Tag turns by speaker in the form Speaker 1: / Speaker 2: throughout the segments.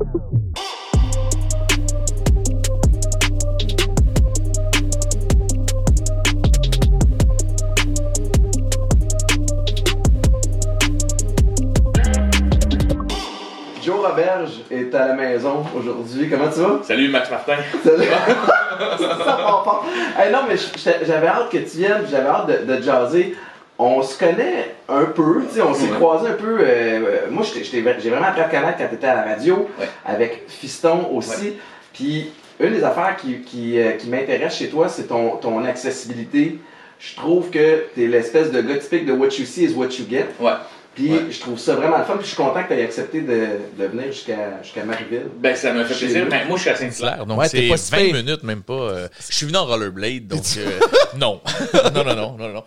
Speaker 1: Joe Roberge est à la maison aujourd'hui. Comment tu vas?
Speaker 2: Salut Max Martin.
Speaker 1: Salut. ça part fort. Hey, non, mais j'avais hâte que tu viennes, j'avais hâte de, de jaser. On se connaît un peu, on s'est
Speaker 2: Ouais.
Speaker 1: croisés un peu. euh, euh, moi, j'ai vraiment appris à te connaître quand tu étais à la radio,
Speaker 2: Ouais.
Speaker 1: avec Fiston aussi. Puis, une des affaires qui, qui, euh, qui m'intéresse chez toi, c'est ton, ton accessibilité. Je trouve que tu es l'espèce de gars typique de What You See is What You Get. Puis,
Speaker 2: Ouais.
Speaker 1: je trouve ça vraiment le fun. Puis, je suis content que tu aies accepté de, de venir jusqu'à jusqu'à Marieville.
Speaker 2: Ben, ça me fait plaisir.
Speaker 1: nous.
Speaker 2: Ben, moi, je suis à Saint-Hilaire, donc
Speaker 3: Ouais,
Speaker 2: c'est
Speaker 3: pas si
Speaker 2: 20
Speaker 3: pire.
Speaker 2: minutes, même pas. euh, je suis venu en rollerblade, donc euh, non. non. Non, non, non, non, Non,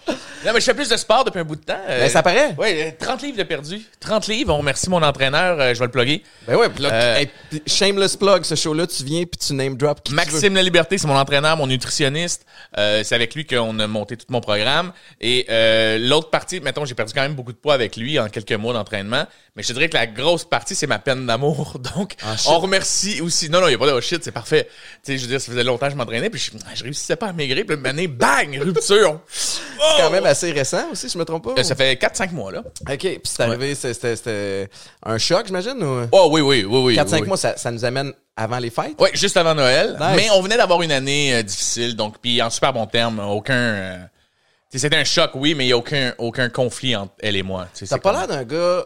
Speaker 2: mais je fais plus de sport depuis un bout de temps. euh,
Speaker 3: Ben, ça paraît.
Speaker 2: Ouais, euh, 30 livres de perdu. 30 livres. On remercie mon entraîneur. euh, je vais le plugger.
Speaker 3: Ben ouais, puis là,
Speaker 2: Euh,
Speaker 3: hey, shameless plug, ce show-là, tu viens puis tu name drop qui.
Speaker 2: Maxime La Liberté, c'est mon entraîneur, mon nutritionniste. Euh, c'est avec lui qu'on a monté tout mon programme. Et euh, l'autre partie, mettons, j'ai perdu quand même beaucoup de poids avec lui en quelques mois d'entraînement. Mais je te dirais que la grosse partie, c'est ma peine d'amour. Donc,
Speaker 3: Ah,
Speaker 2: on remercie aussi. Non, non, il n'y a pas de oh, shit, c'est parfait. Tu sais, je veux dire, ça faisait longtemps que je m'entraînais, puis je, je réussissais pas à maigrir. Puis année, bang, rupture.
Speaker 3: C'est quand même assez récent aussi, je me trompe pas.
Speaker 2: Euh, Ça fait 4-5 mois, là.
Speaker 3: OK, puis c'est arrivé, c'était c'était un choc, j'imagine, ou...
Speaker 2: Oh oui, oui, oui, oui.
Speaker 3: 4-5
Speaker 2: oui.
Speaker 3: mois, ça, ça nous amène avant les fêtes?
Speaker 2: Oui, juste avant Noël.
Speaker 3: Nice.
Speaker 2: Mais on venait d'avoir une année euh, difficile, donc puis en super bon terme, aucun. euh, c'était un choc, oui, mais il n'y a aucun, aucun conflit entre elle et moi.
Speaker 3: T'as
Speaker 2: c'est
Speaker 3: pas l'air d'un gars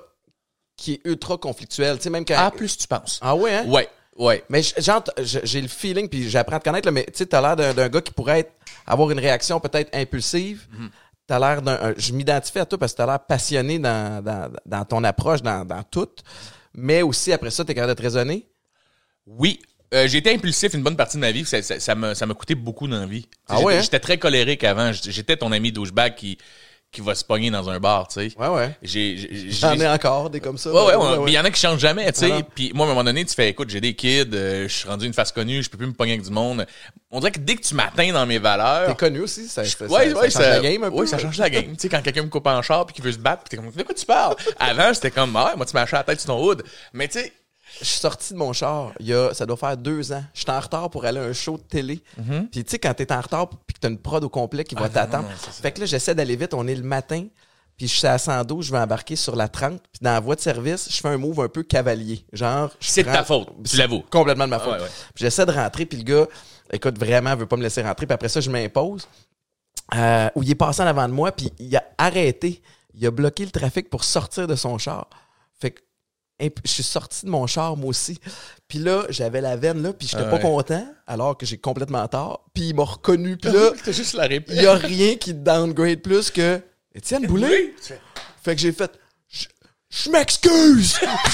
Speaker 3: qui est ultra conflictuel, tu sais, même quand...
Speaker 2: Ah, plus tu penses.
Speaker 3: Ah ouais, hein?
Speaker 2: Ouais, ouais.
Speaker 3: Mais j'ai le feeling, puis j'apprends à te connaître, là, mais tu sais, t'as l'air d'un gars qui pourrait être, avoir une réaction peut-être impulsive.
Speaker 2: Mhm.
Speaker 3: T'as l'air d'un... un- Je m'identifie à toi parce que t'as l'air passionné dans, dans, dans ton approche, dans, dans tout. Mais aussi, après ça, t'es capable de te raisonner?
Speaker 2: Oui. Euh, j'ai été impulsif une bonne partie de ma vie. Ça, ça, ça m'a, ça m'a coûté beaucoup dans la vie. Tu sais,
Speaker 3: Ah
Speaker 2: j'étais,
Speaker 3: ouais, hein?
Speaker 2: j'étais très colérique avant. J'étais ton ami douchebag qui, qui va se pogner dans un bar, tu sais.
Speaker 3: Ouais, ouais.
Speaker 2: J'ai, j'ai-
Speaker 3: J'en ai encore des comme ça.
Speaker 2: Ouais, ouais, mais il y en a qui changent jamais, tu
Speaker 3: Ah
Speaker 2: sais.
Speaker 3: non.
Speaker 2: Puis moi, à un moment donné, tu fais, écoute, j'ai des kids, euh, je suis rendu une face connue, je peux plus me pogner avec du monde. On dirait que dès que tu m'atteins dans mes valeurs.
Speaker 3: T'es connu aussi, ça, ça,
Speaker 2: Ouais,
Speaker 3: ça-
Speaker 2: ouais,
Speaker 3: ça change la game un peu.
Speaker 2: ouais, ça change la game. tu sais, quand quelqu'un me coupe en char puis qu'il veut se battre, puis t'es comme, de quoi tu parles? Avant, c'était comme, ah, ouais, moi, tu m'as acheté la tête sur ton hood. Mais tu sais,
Speaker 3: Je suis sorti de mon char, il y a, ça doit faire deux ans. J'étais en retard pour aller à un show de télé. Puis tu sais, quand t'es en retard puis que t'as une prod au complet qui va.
Speaker 2: Ah,
Speaker 3: t'attendre. Fait que là, j'essaie d'aller vite, on est le matin. Puis je suis à 112, je vais embarquer sur la 30. Puis dans la voie de service, je fais un move un peu cavalier. Genre, je
Speaker 2: c'est de ta faute. Tu l'avoues.
Speaker 3: Complètement de ma faute.
Speaker 2: Ouais, ouais.
Speaker 3: Puis j'essaie de rentrer, puis le gars, écoute, vraiment, veut pas me laisser rentrer. Puis après ça, je m'impose. Euh, où il est passé en avant de moi, puis il a arrêté. Il a bloqué le trafic pour sortir de son char. Fait que je suis sorti de mon char, moi aussi. Puis là, j'avais la veine, là, puis j'étais
Speaker 2: Ah
Speaker 3: pas content, alors que j'ai complètement tort. Puis il m'a reconnu. Puis là, il y a rien qui te downgrade plus que Étienne Boulay. Fait que j'ai fait Je- Je m'excuse! Je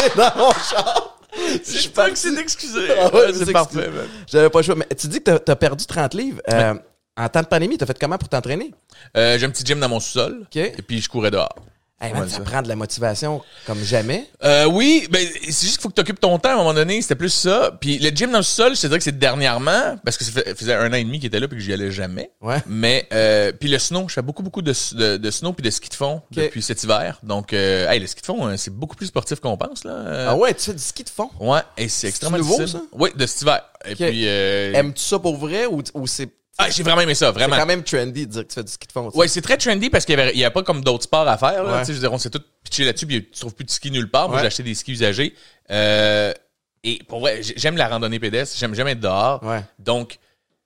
Speaker 3: suis dans mon char. Je suis
Speaker 2: pas que c'est d'excuser.
Speaker 3: Ah ouais, je
Speaker 2: c'est parfait.
Speaker 3: J'avais pas le choix. Mais tu dis que t'as- t'as perdu 30 livres. Euh, En temps de pandémie, t'as fait comment pour t'entraîner?
Speaker 2: Euh, j'ai un petit gym dans mon sous-sol. Et puis, je courais dehors.
Speaker 3: Hey, man, ça
Speaker 2: ça.
Speaker 3: prend de la motivation comme jamais.
Speaker 2: Euh, oui, ben, c'est juste qu'il faut que tu occupes ton temps à un moment donné. C'était plus ça. Puis le gym dans le sol, je te dirais que c'est dernièrement, parce que ça faisait un an et demi qu'il était là puis que j'y allais jamais.
Speaker 3: Ouais.
Speaker 2: Mais, euh, puis le snow, je fais beaucoup, beaucoup de, de, de snow puis de ski de fond depuis cet hiver. Donc, euh, hey, le ski de fond, euh, c'est beaucoup plus sportif qu'on pense, là. Euh,
Speaker 3: Ah ouais, tu fais du ski de fond?
Speaker 2: Ouais, et c'est extrêmement
Speaker 3: nouveau,
Speaker 2: difficile.
Speaker 3: ça?
Speaker 2: Oui, de cet hiver. Et puis, euh,
Speaker 3: Aimes-tu ça pour vrai ou, ou c'est
Speaker 2: ah, j'ai vraiment aimé ça,
Speaker 3: c'est
Speaker 2: vraiment.
Speaker 3: quand même trendy de dire que tu fais du ski de fond?
Speaker 2: Ouais, c'est très trendy parce qu'il y avait, pas comme d'autres sports à faire, là.
Speaker 3: Ouais.
Speaker 2: Tu sais, je veux dire, on s'est tout pitché là-dessus puis tu trouves plus de ski nulle part. Moi,
Speaker 3: Ouais.
Speaker 2: j'ai acheté des skis usagés. Euh, et pour vrai, j'ai- j'aime la randonnée pédestre. J'aime jamais être dehors.
Speaker 3: Ouais.
Speaker 2: Donc,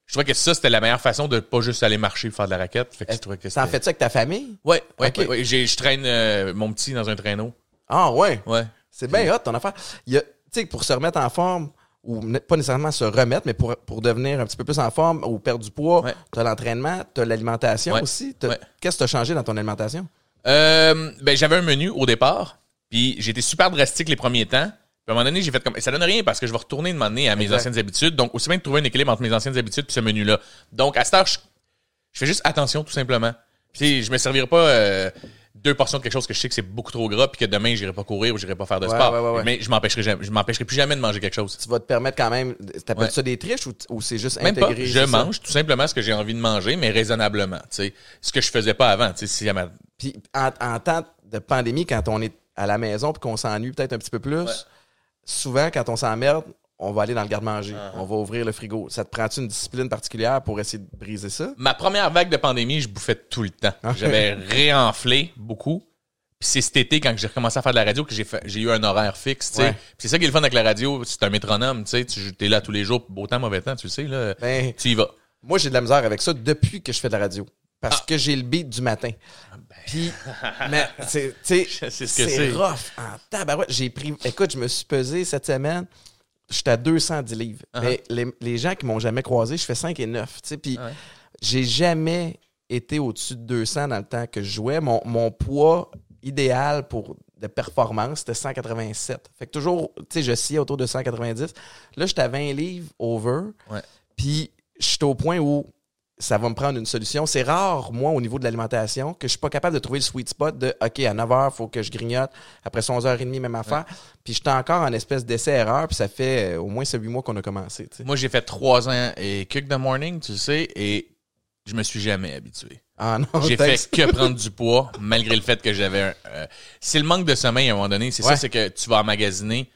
Speaker 2: je trouvais que ça, c'était la meilleure façon de pas juste aller marcher faire de la raquette. Fait que je trouvais que
Speaker 3: T'en
Speaker 2: c'était-
Speaker 3: fais ça avec ta famille?
Speaker 2: Ouais, ouais, ouais, Je traîne euh, mon petit dans un traîneau.
Speaker 3: Ah ouais.
Speaker 2: Ouais.
Speaker 3: C'est bien hot ton affaire. Tu sais, pour se remettre en forme, ou pas nécessairement se remettre, mais pour, pour devenir un petit peu plus en forme ou perdre du poids,
Speaker 2: Ouais.
Speaker 3: tu as l'entraînement, tu as l'alimentation
Speaker 2: Ouais.
Speaker 3: aussi.
Speaker 2: Ouais.
Speaker 3: Qu'est-ce que tu as changé dans ton alimentation?
Speaker 2: Euh, ben, j'avais un menu au départ, puis j'étais super drastique les premiers temps. Puis à un moment donné, j'ai fait comme ça donne rien parce que je vais retourner de m'amener à mes
Speaker 3: Exact.
Speaker 2: anciennes habitudes. Donc, aussi bien de trouver un équilibre entre mes anciennes habitudes et ce menu-là. Donc, à cette heure, je, je fais juste attention, tout simplement. Puis, je me servirai pas euh, deux portions de quelque chose que je sais que c'est beaucoup trop gras, puis que demain, j'irai pas courir ou j'irai pas faire de
Speaker 3: Ouais,
Speaker 2: sport.
Speaker 3: ouais, ouais, ouais.
Speaker 2: Mais je m'empêcherai jamais, je m'empêcherai plus jamais de manger quelque chose.
Speaker 3: Tu vas te permettre quand même. T'appelles ça des triches ou, c'est juste
Speaker 2: Même pas.
Speaker 3: intégré?
Speaker 2: Je
Speaker 3: ça?
Speaker 2: mange tout simplement ce que j'ai envie de manger, mais raisonnablement. Tu sais, ce que je faisais pas avant. Tu sais, si ma-
Speaker 3: Puis en, en temps de pandémie, quand on est à la maison puis qu'on s'ennuie peut-être un petit peu plus, souvent, quand on s'emmerde, on va aller dans le garde-manger.
Speaker 2: Uh-huh.
Speaker 3: On va ouvrir le frigo. Ça te prend-tu une discipline particulière pour essayer de briser ça?
Speaker 2: Ma première vague de pandémie, je bouffais tout le temps.
Speaker 3: Ah.
Speaker 2: J'avais réenflé beaucoup. Puis c'est cet été, quand j'ai recommencé à faire de la radio, que j'ai eu un horaire fixe.
Speaker 3: Ouais.
Speaker 2: C'est ça qui est le fun avec la radio, c'est un métronome. Tu es là tous les jours, beau temps, mauvais temps, tu le sais. Là,
Speaker 3: Ben,
Speaker 2: tu y vas.
Speaker 3: moi, j'ai de la misère avec ça depuis que je fais de la radio. Parce
Speaker 2: Ah.
Speaker 3: que j'ai le beat du matin. Puis, mais, c'est,
Speaker 2: ce
Speaker 3: rough. En tabarouette, j'ai pris. Écoute, je me suis pesé cette semaine. J'étais à 210 livres.
Speaker 2: Uh-huh.
Speaker 3: Mais les, les gens qui m'ont jamais croisé, je fais 5 et 9. tu sais, Puis,
Speaker 2: Ouais.
Speaker 3: j'ai jamais été au-dessus de 200 dans le temps que je jouais. Mon, mon poids idéal pour de performance, c'était 187. Fait que toujours, tu sais, je sciais autour de 190. Là, j'étais à 20 livres over. Puis, je suis au point où ça va me prendre une solution. C'est rare, moi, au niveau de l'alimentation, que je suis pas capable de trouver le sweet spot de OK, à 9 h, il faut que je grignote. Après 11h30, même affaire. Puis j'étais encore en espèce d'essai-erreur, puis ça fait euh, au moins ces 8 mois qu'on a commencé.
Speaker 2: Moi, j'ai fait trois ans et kick the morning, tu sais, et je me suis jamais habitué.
Speaker 3: Ah non,
Speaker 2: J'ai fait que prendre du poids, malgré le fait que j'avais un. euh, c'est le manque de sommeil à un moment donné. C'est
Speaker 3: Ouais.
Speaker 2: ça, c'est que tu vas emmagasiner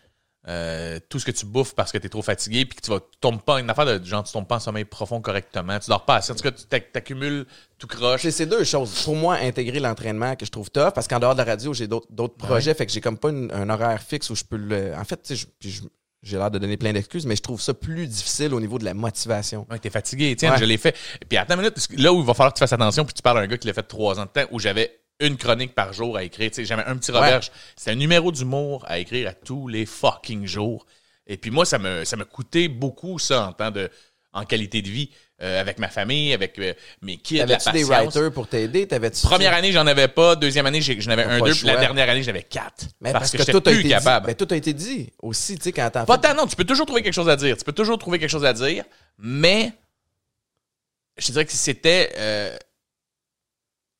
Speaker 2: euh, tout ce que tu bouffes parce que tu es trop fatigué, puis que tu vas tombes pas une affaire de genre tu tombes pas en sommeil profond correctement, tu dors pas assez. En tout cas, tu t'ac- t'accumules tout croche.
Speaker 3: C'est ces deux choses. Pour moi, intégrer l'entraînement que je trouve tough, parce qu'en dehors de la radio, j'ai d'autres d'autres projets, fait que j'ai comme pas une- un horaire fixe où je peux le. En fait, tu sais, je- j'ai l'air de donner plein d'excuses, mais je trouve ça plus difficile au niveau de la motivation.
Speaker 2: Ouais, t'es fatigué, tiens,
Speaker 3: Ouais.
Speaker 2: je l'ai fait. Puis attends une minute, là où il va falloir que tu fasses attention, puis tu parles à un gars qui l'a fait trois ans de temps, où j'avais une chronique par jour à écrire. Tu sais, j'avais un petit Roberge. C'était un numéro d'humour à écrire à tous les fucking jours. Et puis moi, ça me, ça me coûtait beaucoup ça en temps de, en qualité de vie, euh, avec ma famille, avec euh, mes kids, la
Speaker 3: T'avais-tu des writers pour t'aider? T'avais-tu.
Speaker 2: Première année, j'en avais pas. Deuxième année, j'en avais
Speaker 3: T'as
Speaker 2: un, deux. Puis la dernière année, j'avais quatre.
Speaker 3: Mais
Speaker 2: parce,
Speaker 3: parce,
Speaker 2: que,
Speaker 3: que,
Speaker 2: j'étais
Speaker 3: tout a
Speaker 2: plus
Speaker 3: été
Speaker 2: capable.
Speaker 3: dit. Ben, tout a été dit aussi, tu sais, quand t'en
Speaker 2: Pas tant, non. Tu peux toujours trouver quelque chose à dire. Tu peux toujours trouver quelque chose à dire, mais je dirais que c'était euh,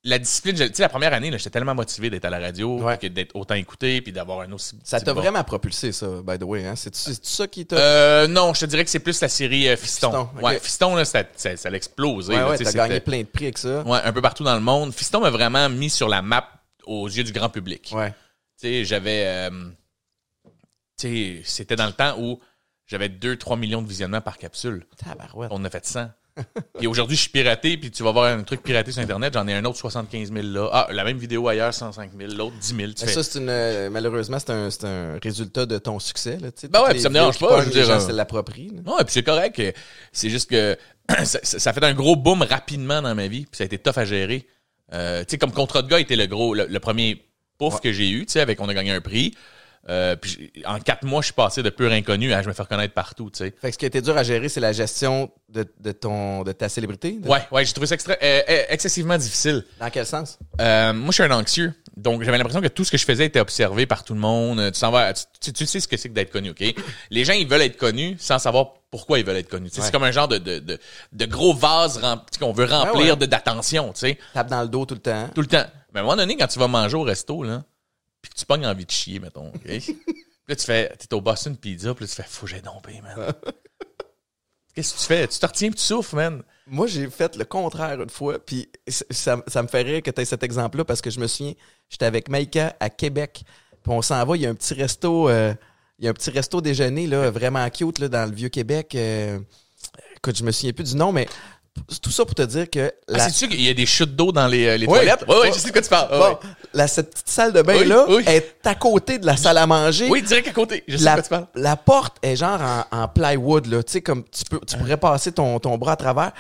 Speaker 2: la discipline. Tu sais, la première année, j'étais tellement motivé d'être à la radio,
Speaker 3: Ouais.
Speaker 2: que d'être autant écouté, puis d'avoir un aussi.
Speaker 3: Ça t'a vraiment propulsé, ça, by the way. Hein? C'est ça qui t'a.
Speaker 2: Euh, non, je te dirais que c'est plus la série euh, Fiston.
Speaker 3: Fiston.
Speaker 2: Ouais, Fiston, là, ça, ça, ça l'a explosé.
Speaker 3: ouais,
Speaker 2: là,
Speaker 3: ouais, t'as gagné plein de prix avec ça.
Speaker 2: Ouais, un peu partout dans le monde. Fiston m'a vraiment mis sur la map aux yeux du grand public.
Speaker 3: Ouais.
Speaker 2: Tu sais, j'avais. euh, tu sais, c'était dans le temps où j'avais 2-3 millions de visionnements par capsule.
Speaker 3: Tabarouette.
Speaker 2: On a fait 100. Et aujourd'hui, je suis piraté, puis tu vas voir un truc piraté sur Internet, j'en ai un autre 75 000 là. Ah, la même vidéo ailleurs, 105 000, l'autre 10 000. Tu fais-
Speaker 3: ça, c'est une. euh, malheureusement, c'est un, c'est un résultat de ton succès. Là.
Speaker 2: Ben ouais, puis ça me dérange pas, je veux
Speaker 3: les
Speaker 2: dire,
Speaker 3: gens se l'approprient.
Speaker 2: Non, et puis c'est correct. C'est juste que ça, fait un gros boom rapidement dans ma vie, puis ça a été tough à gérer. Euh, tu sais, comme contrat de gars était le gros, le, le premier pouf
Speaker 3: Ouais.
Speaker 2: que j'ai eu, tu sais, avec on a gagné un prix. Euh, puis en quatre mois, je suis passé de pur inconnu à je me fais reconnaître partout, tu sais.
Speaker 3: Fait que ce qui a été dur à gérer, c'est la gestion de, de, ton, de ta célébrité. de-
Speaker 2: Ouais, ouais, j'ai trouvé ça extra- euh, euh, excessivement difficile.
Speaker 3: Dans quel sens?
Speaker 2: Euh, moi, je suis un anxieux. Donc, j'avais l'impression que tout ce que je faisais était observé par tout le monde. Tu s'en vas, tu, tu- tu sais ce que c'est que d'être connu, OK? Les gens, ils veulent être connus sans savoir pourquoi ils veulent être connus.
Speaker 3: Ouais.
Speaker 2: C'est comme un genre de, de, de, de gros vase qu'on veut remplir
Speaker 3: Ouais, ouais.
Speaker 2: de d'attention, tu sais,
Speaker 3: Tape dans le dos tout le temps.
Speaker 2: tout le temps. Mais à un moment donné, quand tu vas manger au resto, là, puis que tu pognes envie de chier, mettons, OK? Puis là, tu fais, t'es au Boston Pizza, puis là, tu fais, faut que j'aille domper, man. Qu'est-ce que tu fais? Tu te retiens, puis tu souffres, man.
Speaker 3: Moi, j'ai fait le contraire une fois, puis ça, ça me fait rire que tu aies cet exemple-là parce que je me souviens, j'étais avec Maïka à Québec, puis on s'en va, il y a un petit resto, euh, il y a un petit resto déjeuner là, vraiment cute là, dans le vieux Québec. euh, écoute, je me souviens plus du nom, mais tout ça pour te dire que
Speaker 2: Ah,
Speaker 3: la,
Speaker 2: c'est sûr qu'il y a des chutes d'eau dans les, euh, les
Speaker 3: Oui.
Speaker 2: toilettes? Oui, oui, je sais de quoi tu parles.
Speaker 3: Bon, la- cette petite salle de bain
Speaker 2: Oui,
Speaker 3: là
Speaker 2: oui.
Speaker 3: est à côté de la salle à manger.
Speaker 2: Oui, direct à côté. Je sais de
Speaker 3: la,
Speaker 2: quoi tu parles.
Speaker 3: la porte est genre en, en plywood, là. Tu sais, comme tu, peux, tu pourrais passer ton, ton bras à travers.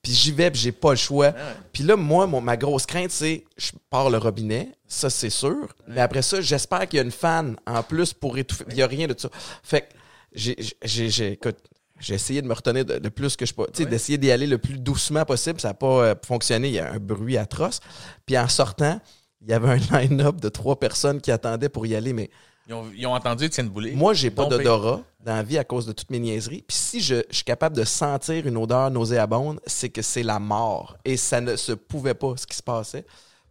Speaker 3: Puis j'y vais, puis j'ai pas le choix. Puis là, moi, mon- ma grosse crainte, c'est je pars le robinet, ça c'est sûr. Mais après ça, j'espère qu'il y a une fan en plus pour étouffer. Il y a rien de ça. Fait que j'ai, j'ai, j'ai, écoute, j'ai essayé de me retenir de, de plus que je peux. D'essayer d'y aller le plus doucement possible. Ça n'a pas euh, fonctionné. Il y a un bruit atroce. Puis en sortant, il y avait un line-up de trois personnes qui attendaient pour y aller, mais
Speaker 2: Ils ont, ils ont entendu Étienne Boulay.
Speaker 3: moi, j'ai pas d'odorat dans la vie à cause de toutes mes niaiseries. Puis si je, je suis capable de sentir une odeur nauséabonde, c'est que c'est la mort. Et ça ne se pouvait pas, ce qui se passait.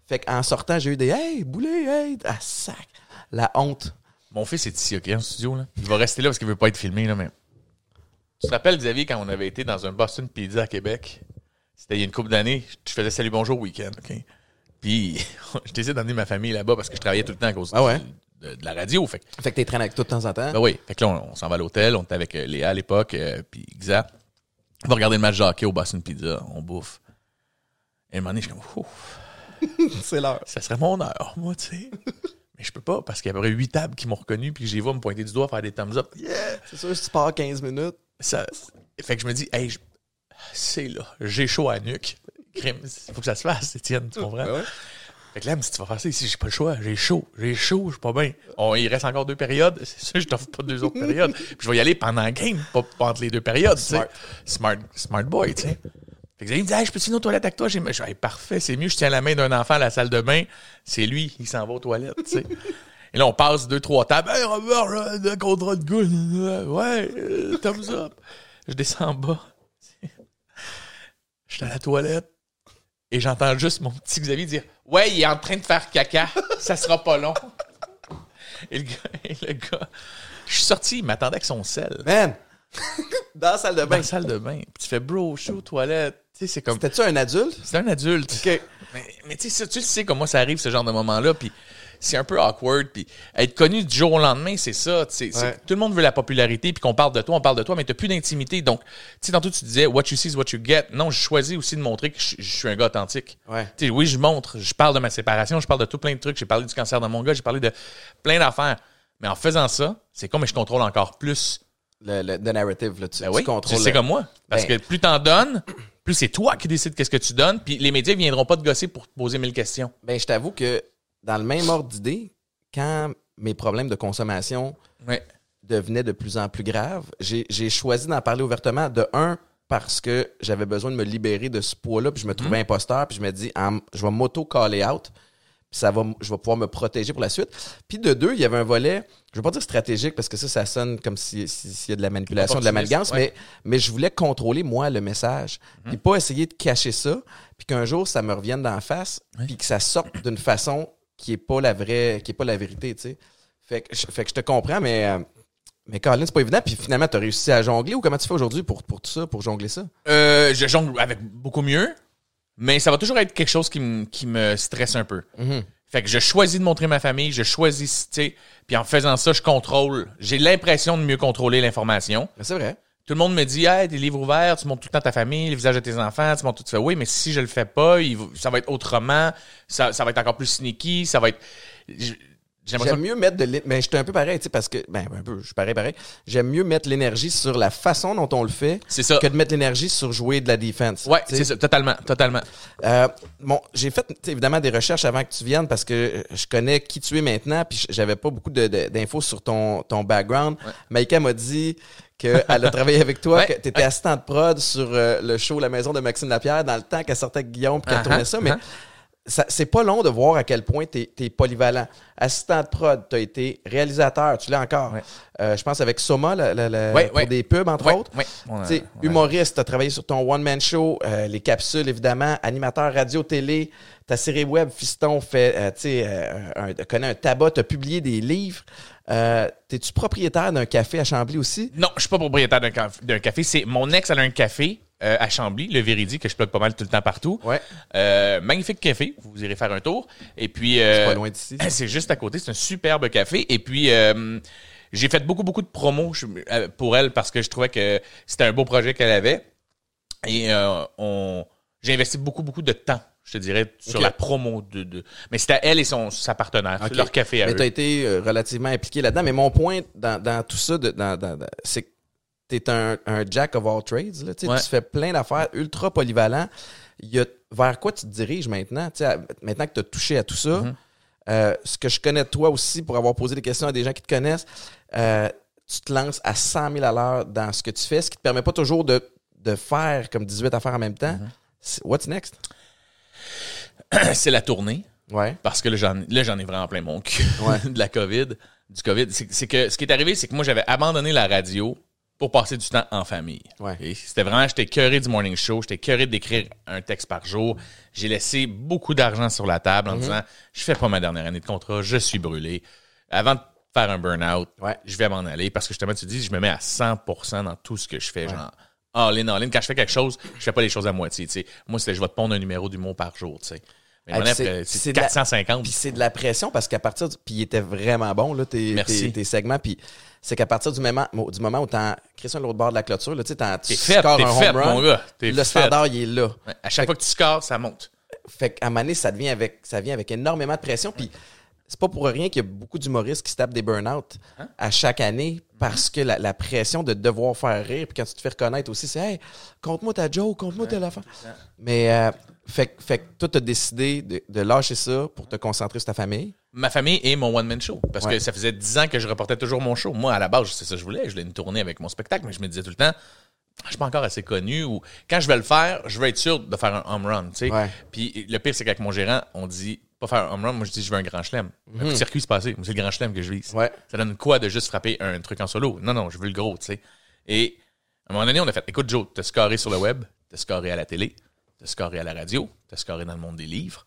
Speaker 3: Fait qu'en sortant, j'ai eu des Hey, boulet, hey, ah, sac. La honte.
Speaker 2: Mon fils est ici, OK, en studio. Là. Il va rester là parce qu'il veut pas être filmé. Là, mais... Tu te rappelles, Xavier, quand on avait été dans un Boston Pizza à Québec? C'était il y a une couple d'années. Je faisais Salut Bonjour week-end, OK? Puis, je décide d'emmener ma famille là-bas parce que je travaillais tout le temps à cause
Speaker 3: Ah ouais?
Speaker 2: de, de la radio. Fait que
Speaker 3: Fait que t'es traînes avec toi de temps en temps?
Speaker 2: ben oui. Fait que là, on, on s'en va à l'hôtel. On était avec euh, Léa à l'époque, euh, puis Xa. On va regarder le match de hockey au Boston Pizza. On bouffe. Et à un moment donné, je suis comme, Ouf,
Speaker 3: C'est l'heure.
Speaker 2: ça serait mon heure, moi, tu sais. Mais je peux pas, parce qu'il y a à peu près huit tables qui m'ont reconnu, puis j'y vais me pointer du doigt, faire des thumbs up. Yeah!
Speaker 3: C'est sûr, si tu pars 15 minutes.
Speaker 2: Ça, fait que je me dis, hey, je- c'est là, j'ai chaud à la nuque. Il faut que ça se fasse, Étienne, tu comprends?
Speaker 3: Ouais.
Speaker 2: Fait que là, elle me dit, tu vas faire ça ici, j'ai pas le choix, j'ai chaud, j'ai chaud, je suis pas bien. On- il reste encore deux périodes, c'est sûr, je t'offre pas deux autres périodes. Puis je vais y aller pendant la game, pas, pas entre les deux périodes, tu sais.
Speaker 3: Smart.
Speaker 2: Smart, smart boy, tu sais. Fait que il me dit, hey, je peux-tu aller aux toilettes avec toi? J'ai Hey, parfait, c'est mieux, je tiens la main d'un enfant à la salle de bain, c'est lui, il s'en va aux toilettes, tu sais. Et là, on passe deux, trois tables. Hey, Robert, là, de contrat de goût. Ouais, euh, thumbs up. Je descends en bas. Je suis à la toilette. Et j'entends juste mon petit Xavier dire Ouais, il est en train de faire caca. Ça sera pas long. Et le gars, et le gars je suis sorti, il m'attendait avec son sel.
Speaker 3: Man! Dans la salle de
Speaker 2: Dans
Speaker 3: bain.
Speaker 2: la salle de bain. Puis tu fais bro, je suis aux toilettes. Tu sais, c'est comme.
Speaker 3: C'était-tu un adulte?
Speaker 2: C'est un adulte. Mais, mais tu sais, tu le sais comment ça arrive, ce genre de moment-là. Puis c'est un peu awkward. Puis être connu du jour au lendemain, c'est ça. tu
Speaker 3: Ouais.
Speaker 2: Tout le monde veut la popularité. Puis qu'on parle de toi, on parle de toi, mais t'as plus d'intimité. Donc, tu sais, tantôt, tu disais, what you see is what you get. Non, je choisis aussi de montrer que je, je suis un gars authentique.
Speaker 3: Ouais.
Speaker 2: Tu oui, je montre. Je parle de ma séparation. Je parle de tout plein de trucs. J'ai parlé du cancer de mon gars. J'ai parlé de plein d'affaires. Mais en faisant ça, c'est comme je contrôle encore plus
Speaker 3: Le, le, narrative, là. Tu,
Speaker 2: ben
Speaker 3: tu
Speaker 2: oui,
Speaker 3: contrôles.
Speaker 2: c'est
Speaker 3: le-
Speaker 2: comme moi. Parce
Speaker 3: Ben-
Speaker 2: que plus t'en donnes, plus c'est toi qui décides qu'est-ce que tu donnes, puis les médias viendront pas te gosser pour te poser mille questions.
Speaker 3: Ben, je t'avoue que dans le même ordre d'idée, quand mes problèmes de consommation
Speaker 2: Ouais.
Speaker 3: devenaient de plus en plus graves, j'ai choisi d'en parler ouvertement. De un, parce que j'avais besoin de me libérer de ce poids-là, puis je me trouvais imposteur, puis je me dis, en- je vais m'auto-caller out, puis ça va, je vais pouvoir me protéger pour la suite. Puis de deux, il y avait un volet, je veux pas dire stratégique, parce que ça, ça sonne comme si- si- s'il y a de la manipulation, de la
Speaker 2: Opportuniste,
Speaker 3: malgance,
Speaker 2: ouais.
Speaker 3: mais, mais je voulais contrôler, moi, le message, puis pas essayer de cacher ça, puis qu'un jour, ça me revienne d'en face, puis que ça sorte d'une façon qui est pas la vraie, qui est pas la vérité, tu sais. Fait que, je- fait que je te comprends, mais, euh, mais Colin, c'est pas évident. Puis finalement, t'as réussi à jongler ou comment tu fais aujourd'hui pour, pour tout ça, pour jongler ça?
Speaker 2: Euh, je jongle avec beaucoup mieux, mais ça va toujours être quelque chose qui, me- qui me stresse un peu.
Speaker 3: Mhm.
Speaker 2: Fait que je choisis de montrer ma famille, je choisis, tu sais, puis en faisant ça, je contrôle. J'ai l'impression de mieux contrôler l'information.
Speaker 3: Mais c'est vrai.
Speaker 2: Tout le monde me dit, hey, des livres ouverts, tu montres tout le temps ta famille, les visages de tes enfants, tu montres tout. Tu fais, oui, mais si je le fais pas, il ça va être autrement, ça, ça va être encore plus sneaky, ça va être.
Speaker 3: J'aime mieux mettre de Mais je suis un peu pareil, tu sais, parce que. Ben, un peu, je suis pareil, pareil. J'aime mieux mettre l'énergie sur la façon dont on le fait
Speaker 2: ça.
Speaker 3: que de mettre l'énergie sur jouer de la défense.
Speaker 2: Ouais, c'est ça, totalement, totalement.
Speaker 3: Euh, bon, j'ai fait évidemment des recherches avant que tu viennes parce que je connais qui tu es maintenant, puis j'avais pas beaucoup de- de- d'infos sur ton, ton background. Maïka m'a dit qu'elle a travaillé avec toi,
Speaker 2: Ouais,
Speaker 3: que tu étais assistant de prod sur euh, le show La Maison de Maxime Lapierre dans le temps qu'elle sortait avec Guillaume puis qu'elle
Speaker 2: Uh-huh,
Speaker 3: tournait ça, mais
Speaker 2: uh-huh.
Speaker 3: ça- c'est pas long de voir à quel point tu es, polyvalent. Assistant de prod, tu as été réalisateur, tu l'es encore.
Speaker 2: Ouais.
Speaker 3: Euh, je pense avec Soma, la- la- la-
Speaker 2: Ouais,
Speaker 3: pour
Speaker 2: ouais.
Speaker 3: des pubs, entre autres.
Speaker 2: On a-
Speaker 3: humoriste, tu as travaillé sur ton one-man show, euh, les capsules, évidemment, animateur radio-télé, ta série web Fiston fait, euh, euh, un- connaît un tabac, tu as publié des livres. Euh, T'es-tu propriétaire d'un café à Chambly aussi?
Speaker 2: Non, je suis pas propriétaire d'un caf- d'un café. C'est mon ex, elle a un café euh, à Chambly, le Véridi, que je plug pas mal tout le temps partout.
Speaker 3: Ouais.
Speaker 2: Euh, magnifique café, vous irez faire un tour. Et puis, euh,
Speaker 3: pas loin d'ici.
Speaker 2: C'est juste à côté, c'est un superbe café. Et puis, j'ai fait beaucoup, beaucoup de promos pour elle parce que je trouvais que c'était un beau projet qu'elle avait. Et on, j'ai investi beaucoup, beaucoup de temps, je te dirais, sur la promo de, de- Mais c'était elle et son, sa partenaire, leur café à
Speaker 3: Mais tu as été euh, relativement impliqué là-dedans. Mais mon point dans, dans tout ça, c'est que tu es un, un jack of all trades. Là, tu sais,
Speaker 2: Ouais.
Speaker 3: Tu fais plein d'affaires ultra polyvalent. Il y a, vers quoi tu te diriges maintenant? À- maintenant que tu as touché à tout ça,
Speaker 2: Mm-hmm.
Speaker 3: euh, ce que je connais de toi aussi, pour avoir posé des questions à des gens qui te connaissent, euh, tu te lances à 100 000 à l'heure dans ce que tu fais, ce qui te permet pas toujours de, de faire comme 18 affaires en même temps.
Speaker 2: Mm-hmm.
Speaker 3: What's next?
Speaker 2: c'est la tournée.
Speaker 3: Ouais.
Speaker 2: Parce que là, j'en, ai vraiment plein mon cul
Speaker 3: Ouais.
Speaker 2: de la COVID, du COVID. C'est, que ce qui est arrivé, c'est que moi, j'avais abandonné la radio pour passer du temps en famille.
Speaker 3: Ouais.
Speaker 2: C'était vraiment, j'étais curé du morning show, j'étais curé d'écrire un texte par jour. J'ai laissé beaucoup d'argent sur la table en
Speaker 3: Mhm.
Speaker 2: disant, je fais pas ma dernière année de contrat, je suis brûlé. Avant de faire un burn-out,
Speaker 3: Ouais.
Speaker 2: je vais m'en aller parce que justement, tu dis, je me mets à 100% dans tout ce que je fais, genre all in, all in. Quand je fais quelque chose, je fais pas les choses à moitié. Moi, c'est je vais te pondre un numéro d'humour par jour, tu sais. Mais
Speaker 3: Ah, c'est-
Speaker 2: après,
Speaker 3: c'est
Speaker 2: c'est
Speaker 3: de la-
Speaker 2: 450.
Speaker 3: Puis c'est de la pression parce qu'à partir du. Puis il était vraiment bon, là, tes, tes, tes segments. Puis c'est qu'à partir du moment, du moment où t'en. Christian, l'autre bord de la clôture, là, tu
Speaker 2: fait,
Speaker 3: scores un
Speaker 2: fait,
Speaker 3: home run.
Speaker 2: mon gars.
Speaker 3: Le
Speaker 2: fait.
Speaker 3: standard, il est là.
Speaker 2: Ouais, À chaque fois que tu scores, ça monte.
Speaker 3: Fait qu'à un moment donné, ça, devient avec, ça vient avec énormément de pression. Puis c'est pas pour rien qu'il y a beaucoup d'humoristes qui se tapent des burn-out
Speaker 2: Hein?
Speaker 3: à chaque année parce que la, la pression de devoir faire rire, puis quand tu te fais reconnaître aussi, c'est Hey, compte-moi ta joke, compte-moi telle affaire. Mais euh, fait, que- fait que toi, t'as décidé de, de lâcher ça pour te concentrer sur ta famille?
Speaker 2: Ma famille et mon one-man show. Parce
Speaker 3: Ouais.
Speaker 2: que ça faisait 10 ans que je reportais toujours mon show. Moi, à la base, c'est ça que je voulais. Je voulais une tournée avec mon spectacle, mais je me disais tout le temps, je suis pas encore assez connu ou quand je vais le faire, je veux être sûr de faire un home run, tu sais.
Speaker 3: Ouais.
Speaker 2: Puis le pire, c'est qu'avec mon gérant, on dit pas faire un home run, moi je dis je veux un grand chelem. Un petit circuit se passer. C'est le grand chelem que je vise.
Speaker 3: Ouais.
Speaker 2: Ça donne quoi de juste frapper un truc en solo? Non, non, je veux le gros, tu sais. Et à un moment donné, on a fait écoute, Joe, t'as scoré sur le web, t'as scoré à la télé, t'as scoré à la radio, t'as scoré dans le monde des livres.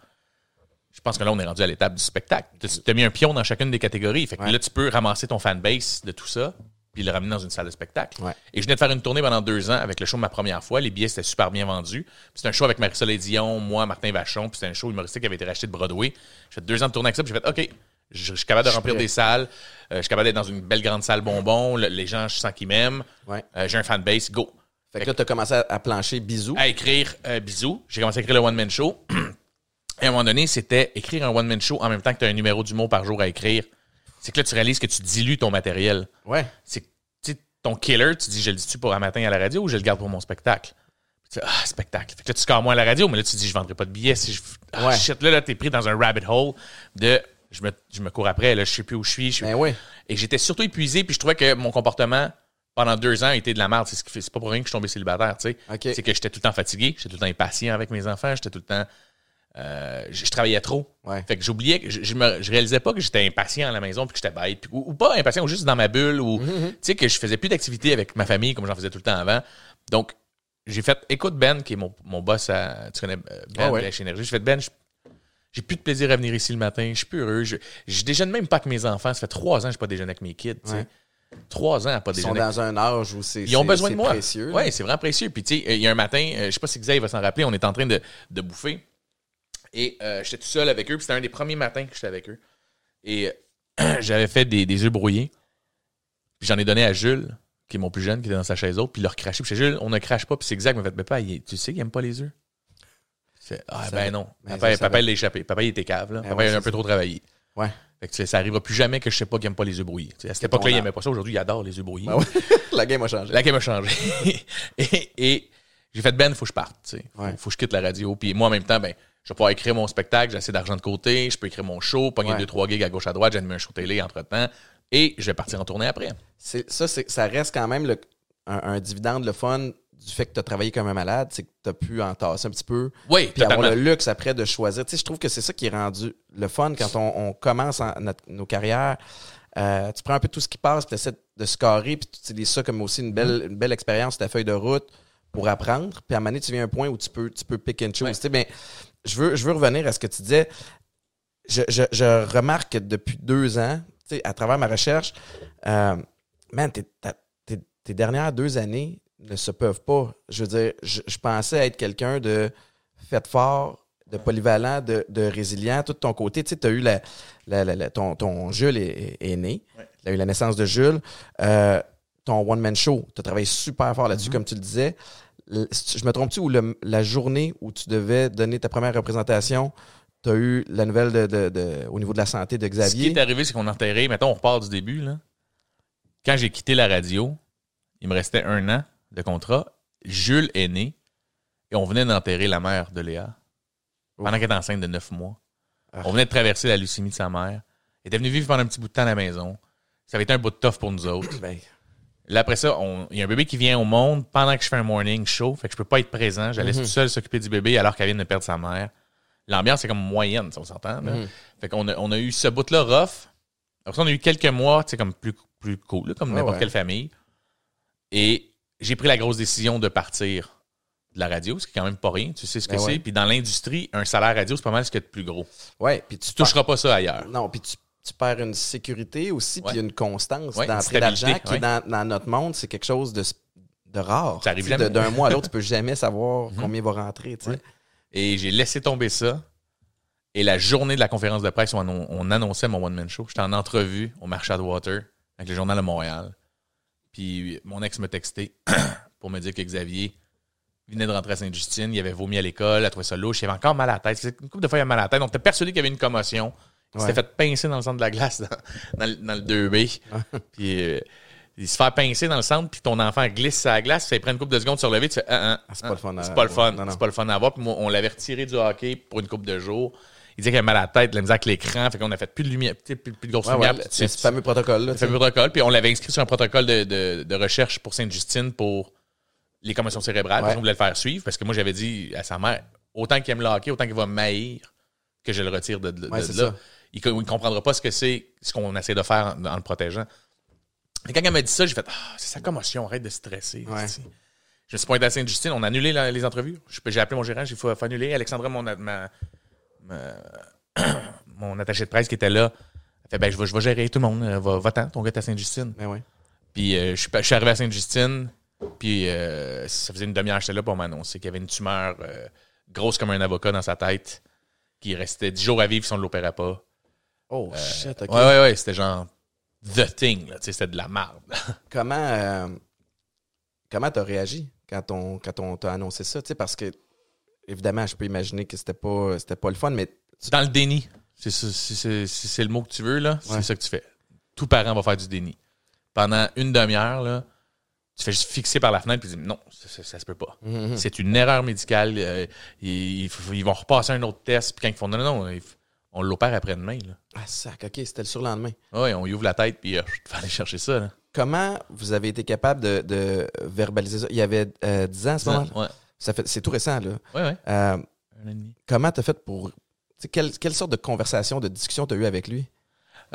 Speaker 2: Je pense que là, on est rendu à l'étape du spectacle. Tu as mis un pion dans chacune des catégories. Fait que
Speaker 3: Ouais.
Speaker 2: là, tu peux ramasser ton fanbase de tout ça, puis le ramener dans une salle de spectacle.
Speaker 3: Ouais.
Speaker 2: Et je venais de faire une tournée pendant deux ans avec le show ma première fois. Les billets, c'était super bien vendu. C'était un show avec Marie-Soleil Dion, moi, Martin Vachon, puis c'était un show humoristique qui avait été racheté de Broadway. J'ai fait deux ans de tournée avec ça, puis j'ai fait OK, je, je suis capable de remplir des salles. Euh, je suis capable d'être dans une belle grande salle bonbon. Le- les gens, je sens qu'ils m'aiment.
Speaker 3: Ouais.
Speaker 2: Euh, j'ai un fanbase, go.
Speaker 3: Fait que là, t'as commencé à, à plancher bisous.
Speaker 2: À écrire euh, bisous. J'ai commencé à écrire le one-man show. Et à un moment donné, c'était écrire un one-man show en même temps que tu as un numéro d'humour par jour à écrire. C'est que là, tu réalises que tu dilues ton matériel.
Speaker 3: Ouais.
Speaker 2: C'est que, tu sais, ton killer, tu dis, je le dis-tu pour un matin à la radio ou je le garde pour mon spectacle? Puis tu fais, ah, spectacle. Fait que là, tu scores moins à la radio, mais là, tu dis, je vendrai pas de billets. Si je... Ah,
Speaker 3: Ouais.
Speaker 2: shit, là, là, t'es pris dans un rabbit hole de, je me, je me cours après, là, je sais plus où je suis. je
Speaker 3: Ben oui.
Speaker 2: Et j'étais surtout épuisé, puis je trouvais que mon comportement pendant deux ans était de la merde. C'est ce qui fait- c'est pas pour rien que je suis tombé célibataire, tu sais. C'est que j'étais tout le temps fatigué, j'étais tout le temps impatient avec mes enfants, j'étais tout le temps. Euh, je, je travaillais trop.
Speaker 3: Ouais.
Speaker 2: Fait que j'oubliais, je, je, me, je réalisais pas que j'étais impatient à la maison puis que j'étais bête. puis- ou, ou pas impatient, ou juste dans ma bulle, ou tu sais, que je faisais plus d'activités avec ma famille comme j'en faisais tout le temps avant. Donc, j'ai fait, écoute Ben, qui est mon, mon boss à, tu connais euh, Ben,
Speaker 3: Ah ouais.
Speaker 2: Énergie. J'ai fait, Ben, j'ai plus de plaisir à venir ici le matin, je suis plus heureux. Je, je déjeune même pas avec mes enfants. Ça fait trois ans que je pas déjeuné avec mes kids. tu sais.
Speaker 3: Ouais.
Speaker 2: Trois ans à pas
Speaker 3: Ils sont
Speaker 2: déjeuner.
Speaker 3: dans un âge où c'est
Speaker 2: Ils ont besoin de moi. Oui, c'est vraiment précieux. Puis, tu sais, il y a un matin, euh, je sais pas si Xavier va s'en rappeler, on est en train de, de bouffer. Et euh, j'étais tout seul avec eux. Puis, c'était un des premiers matins que j'étais avec eux. Et j'avais fait des, des œufs brouillés. Puis, j'en ai donné à Jules, qui est mon plus jeune, qui était dans sa chaise haute. Puis, il leur crachait. Puis, Jules, on ne crache pas. Puis, c'est exact. Il m'a fait, papa, il tu sais qu'il aime pas les œufs? Ah,
Speaker 3: Ça
Speaker 2: ben non.
Speaker 3: Ben,
Speaker 2: papa,
Speaker 3: ça, ça
Speaker 2: papa il l'a échappé. Papa, il était cave. Là.
Speaker 3: Ben
Speaker 2: papa,
Speaker 3: ouais,
Speaker 2: il a un peu trop travaillé.
Speaker 3: Ouais.
Speaker 2: Fait que ça arrivera plus jamais que je sais pas qu'il aime pas les œufs brouillés. Tu sais, à cette époque-là, il aimait pas ça. Aujourd'hui, il adore les œufs brouillés.
Speaker 3: Ben ouais. la game a changé.
Speaker 2: La game a changé. et et j'ai fait, Ben, faut que je parte. tu sais. Faut,
Speaker 3: Ouais.
Speaker 2: faut que je quitte la radio. Puis moi, en même temps, ben, je vais pouvoir écrire mon spectacle, j'ai assez d'argent de côté, je peux écrire mon show, pogner
Speaker 3: Ouais.
Speaker 2: deux, trois gigs à gauche à droite, j'anime un show télé entre-temps. Et je vais partir en tournée après.
Speaker 3: Ça, ça reste quand même le- un, un dividende le fun du fait que tu as travaillé comme un malade, c'est que tu as pu en tasser un petit peu.
Speaker 2: Oui,
Speaker 3: Puis avoir le luxe après de choisir. Tu sais, je trouve que c'est ça qui est rendu le fun quand on, on commence en- notre- nos carrières. Euh, tu prends un peu tout ce qui passe, tu essaies de scorer, puis tu utilises ça comme aussi une belle, une belle expérience, ta feuille de route pour apprendre. Puis à un moment donné, tu viens à un point où tu peux, tu peux pick and choose.
Speaker 2: Ouais.
Speaker 3: Tu sais, ben, je, veux, je veux revenir à ce que tu disais. Je, je- je remarque que depuis deux ans, à travers ma recherche, euh, man, tes, tes- tes dernières deux années ne se peuvent pas. Je veux dire, je, je pensais être quelqu'un de fait fort, de polyvalent, de, de résilient, tout de ton côté. Tu sais, as eu la, la- la- la- ton, ton Jules est, est né.
Speaker 2: Ouais.
Speaker 3: Tu as eu la naissance de Jules. Euh, ton one-man show, tu as travaillé super fort là-dessus, comme tu le disais. Je me trompe-tu, ou le- la journée où tu devais donner ta première représentation, tu as eu la nouvelle de, de- de- au niveau de la santé de
Speaker 2: Ce qui
Speaker 3: Xavier?
Speaker 2: est arrivé, c'est qu'on a enterré, mettons, on repart du début, là. Quand j'ai quitté la radio, il me restait un an de contrat. Jules est né et on venait d'enterrer la mère de Léa pendant qu'elle était enceinte de neuf mois.
Speaker 3: Ah.
Speaker 2: On venait de traverser la leucémie de sa mère. Elle était venue vivre pendant un petit bout de temps à la maison. Ça avait été un bout de tough pour nous autres.
Speaker 3: Ben,
Speaker 2: Là, après ça, il y a un bébé qui vient au monde pendant que je fais un morning show. Fait que je peux pas être présent. Je la laisse
Speaker 3: Mhm.
Speaker 2: tout seul s'occuper du bébé alors qu'elle vient de perdre sa mère. L'ambiance est comme moyenne, si on s'entend.
Speaker 3: Mhm.
Speaker 2: Fait qu'on a, on a eu ce bout-là rough. Après ça, on a eu quelques mois, tu sais, comme plus, plus cool, là, comme
Speaker 3: Ouais,
Speaker 2: n'importe
Speaker 3: ouais.
Speaker 2: quelle famille. Et j'ai pris la grosse décision de partir de la radio, ce qui est quand même pas rien. Tu sais ce que
Speaker 3: Ben
Speaker 2: c'est.
Speaker 3: ouais.
Speaker 2: Puis dans l'industrie, un salaire radio, c'est pas mal ce qu'il y a de plus gros.
Speaker 3: ouais, puis tu
Speaker 2: Tu toucheras pas ça ailleurs.
Speaker 3: Non, puis tu, tu perds une sécurité aussi, puis une constance
Speaker 2: Ouais,
Speaker 3: d'entrée d'argent qui,
Speaker 2: ouais.
Speaker 3: dans, dans notre monde, c'est quelque chose de, de rare.
Speaker 2: Ça arrive
Speaker 3: D'un mois à l'autre, tu peux jamais savoir combien va rentrer.
Speaker 2: Ouais. Et j'ai laissé tomber ça. Et la journée de la conférence de presse, on, on annonçait mon one-man show. J'étais en entrevue au marché de Water avec le journal de Montréal. Puis mon ex m'a texté pour me dire que Xavier venait de rentrer à Sainte-Justine, il avait vomi à l'école, elle trouvait ça louche, il avait encore mal à la tête. Une couple de fois, il avait mal à la tête. On était persuadé qu'il y avait une commotion. Il
Speaker 3: Ouais.
Speaker 2: s'était fait pincer dans le centre de la glace, dans, dans le, dans le 2B. puis euh, il se fait pincer dans le centre, puis ton enfant glisse sur la glace, ça prend une couple de secondes de se relever, tu fais, ah, ah,
Speaker 3: Ah, c'est pas
Speaker 2: ah,
Speaker 3: le fun à-
Speaker 2: C'est pas le fun. C'est pas le fun à avoir. Puis moi, on l'avait retiré du hockey pour une couple de jours. Il disait qu'il avait mal à la tête, la misère avec l'écran, fait qu'on a fait plus de lumière, plus, plus de grosse
Speaker 3: Ouais,
Speaker 2: lumière.
Speaker 3: ouais, c'est ce fameux protocole-là.
Speaker 2: le fameux protocole, puis on l'avait inscrit sur un protocole de, de- de recherche pour Sainte-Justine pour les commotions cérébrales. Parce qu'on voulait le faire suivre, parce que moi, j'avais dit à sa mère, autant qu'il aime le hockey, autant qu'il va m'haïr, que je le retire de, de-
Speaker 3: Ouais,
Speaker 2: de
Speaker 3: c'est
Speaker 2: là.
Speaker 3: ça.
Speaker 2: Il ne comprendra pas ce que c'est, ce qu'on essaie de faire en, en le protégeant. Et quand elle m'a dit ça, j'ai fait Ah, c'est sa commotion, arrête de stresser.
Speaker 3: Ouais.
Speaker 2: Je me suis pointé à Sainte-Justine, on a annulé la- les entrevues. J'ai appelé mon gérant, j'ai fait faut annuler. Alexandra, mon, a- ma, ma- mon attaché de presse qui était là, elle fait ben, je, vais, je vais gérer tout le monde. Euh, Va- Va-t'en, ton gars est à Sainte-Justine.
Speaker 3: Mais ouais.
Speaker 2: Puis euh, je, suis, pas- je suis arrivé à Sainte-Justine, puis euh, ça faisait une demi-heure que j'étais là pour m'annoncer qu'il y avait une tumeur euh, grosse comme un avocat dans sa tête, qui restait 10 jours à vivre si on ne l'opérait pas.
Speaker 3: Oh, shit, OK.
Speaker 2: Ouais, ouais, ouais, c'était genre the thing, là, tu sais, c'était de la merde.
Speaker 3: Comment euh, comment t'as réagi quand on quand on t'a annoncé ça? Tu sais, parce que évidemment, je peux imaginer que c'était pas c'était pas le fun, mais tu-
Speaker 2: Dans le déni, c'est c'est le mot que tu veux, là, c'est
Speaker 3: Ouais.
Speaker 2: ça que tu fais. Tout parent va faire du déni. Pendant une demi-heure, là, tu fais juste fixer par la fenêtre et dire non, ça, ça, ça se peut pas.
Speaker 3: Mhm.
Speaker 2: C'est une erreur médicale. euh, ils, ils- ils vont repasser un autre test. Puis quand ils font non, non, non, ils- on l'opère après-demain. Là.
Speaker 3: ah sac, OK, c'était le surlendemain.
Speaker 2: Ouais, on y ouvre la tête puis euh, tu vas aller chercher ça. Là.
Speaker 3: Comment vous avez été capable de, de verbaliser ça? Il y avait euh, 10 ans à ce moment-là?
Speaker 2: Ouais,
Speaker 3: Ça fait, c'est tout récent, là.
Speaker 2: ouais, ouais.
Speaker 3: Euh,
Speaker 2: Un an et demi.
Speaker 3: comment t'as fait pour. tu Quelle, quelle sorte de conversation, de discussion t'as eu avec lui?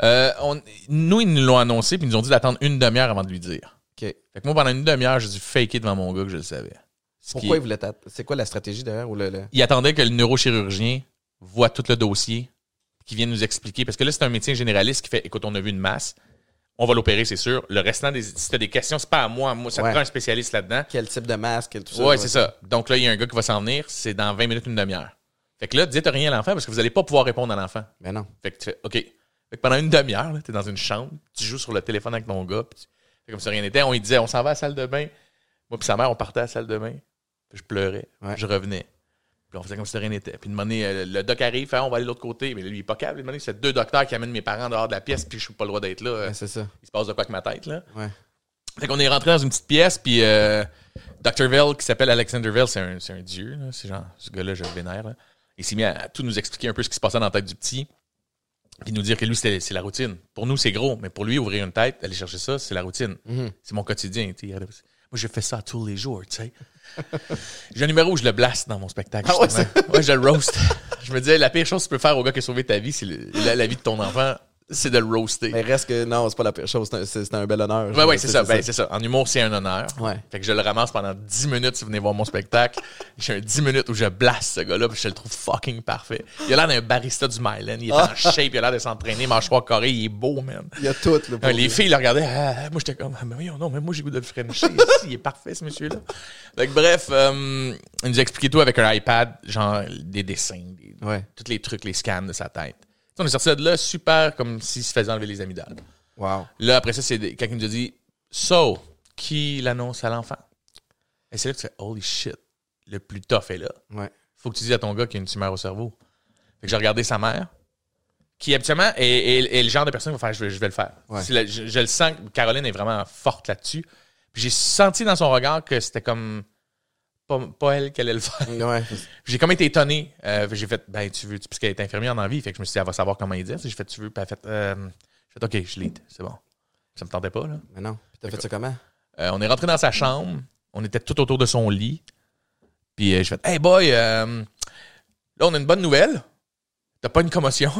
Speaker 2: Euh, on- nous, ils nous l'ont annoncé puis ils nous ont dit d'attendre une demi-heure avant de lui dire.
Speaker 3: OK.
Speaker 2: Fait que moi, pendant une demi-heure, j'ai dû faker devant mon gars que je le savais. Ce qui-
Speaker 3: Pourquoi il voulait C'est quoi la stratégie derrière? Ou le, le-
Speaker 2: il attendait que le neurochirurgien voit tout le dossier, qu'il vienne nous expliquer. Parce que là, c'est un médecin généraliste qui fait écoute, on a vu une masse, on va l'opérer, c'est sûr. Le restant des. Si t'as des questions, c'est pas à moi. Moi, ça te prend un spécialiste là-dedans.
Speaker 3: Quel type de masque? quel- tout ça?
Speaker 2: Ouais, c'est ça. Donc là, il y a un gars qui va s'en venir, c'est dans 20 minutes, une demi-heure. Fait que là, dites rien à l'enfant parce que vous allez pas pouvoir répondre à l'enfant.
Speaker 3: Mais non.
Speaker 2: Fait que tu fais OK. Fait que pendant une demi-heure, là, t'es dans une chambre, tu joues sur le téléphone avec ton gars, puis tu comme si rien n'était. On lui disait, on s'en va à la salle de bain. Moi puis sa mère, on partait à la salle de bain. Puis je pleurais.
Speaker 3: Ouais.
Speaker 2: Je revenais. Puis on faisait comme si de rien n'était. Puis une moment donné, euh, le doc arrive, fait, on va aller de l'autre côté. Mais lui, il est pas câble. Donné, c'est deux docteurs qui amènent mes parents dehors de la pièce, puis je suis pas le droit d'être là.
Speaker 3: Ouais, c'est ça.
Speaker 2: Il se passe de quoi avec ma tête, là.
Speaker 3: Ouais.
Speaker 2: Fait qu'on est rentré dans une petite pièce, puis euh, Dr. Vell, qui s'appelle Alexander Vell, c'est un, un dieu, là. C'est genre, ce gars-là, je le vénère, là. Il s'est mis à, à tout nous expliquer un peu ce qui se passait dans la tête du petit, puis nous dire que lui, c'est la routine. Pour nous, c'est gros, mais pour lui, ouvrir une tête, aller chercher ça, c'est la routine.
Speaker 3: Mhm.
Speaker 2: C'est mon quotidien, tu sais. Moi, je fais ça tous les jours, tu sais. J'ai un numéro où je le blaste dans mon spectacle.
Speaker 3: Ah ouais,
Speaker 2: ouais, je le roast. je me disais, la pire chose que tu peux faire au gars qui a sauvé ta vie, c'est la vie de ton enfant, c'est de le roaster.
Speaker 3: Mais reste que non, c'est pas la pire chose. C'est un, un bel honneur.
Speaker 2: Ouais, ouais, c'est ça. Ben, c'est ça. En humour, c'est un honneur.
Speaker 3: Ouais.
Speaker 2: Fait que je le ramasse pendant 10 minutes si vous venez voir mon spectacle. J'ai un 10 minutes où je blaste ce gars-là, puis je le trouve fucking parfait. Il a l'air d'un barista du Myland. Il est en shape, il a l'air de s'entraîner, mâchoire carré, il est beau, man.
Speaker 3: Il y a tout.
Speaker 2: Euh, les filles le regardaient. Ah, ah, moi, j'étais comme, ah, mais voyons, non, mais moi, j'ai goût de le frencher. il est parfait, ce monsieur-là. Fait que, bref, euh, il nous a expliqué tout avec un iPad, genre des dessins, des-
Speaker 3: Ouais.
Speaker 2: tous les trucs, les scans de sa tête. On est sorti de là super comme s'il se faisait enlever les amygdales.
Speaker 3: Wow.
Speaker 2: Là, après ça, c'est quelqu'un qui nous a dit So, qui l'annonce à l'enfant? Et c'est là que tu fais Holy shit, le plus tough est là.
Speaker 3: Ouais.
Speaker 2: Faut que tu dises à ton gars qu'il y a une tumeur au cerveau. Fait que j'ai regardé sa mère, qui habituellement est, est- est le genre de personne qui va faire Je vais, je vais le faire.
Speaker 3: Ouais.
Speaker 2: La- je, je le sens, Caroline est vraiment forte là-dessus. Puis j'ai senti dans son regard que c'était comme pas, pas elle qui allait le faire.
Speaker 3: Ouais.
Speaker 2: J'ai comme été étonné. Euh, j'ai fait, ben, tu veux, puisqu'elle est infirmière en vie, fait que je me suis dit, elle va savoir comment y dire. J'ai fait, tu veux, puis elle a fait, euh, j'ai fait, OK, je lead, c'est bon. Ça me tentait pas, là.
Speaker 3: Mais non. Puis t'as fait ça comment?
Speaker 2: Euh, on est rentré dans sa chambre, on était tout autour de son lit, puis euh, j'ai fait, hey boy, là, on a une bonne nouvelle. T'as pas une commotion?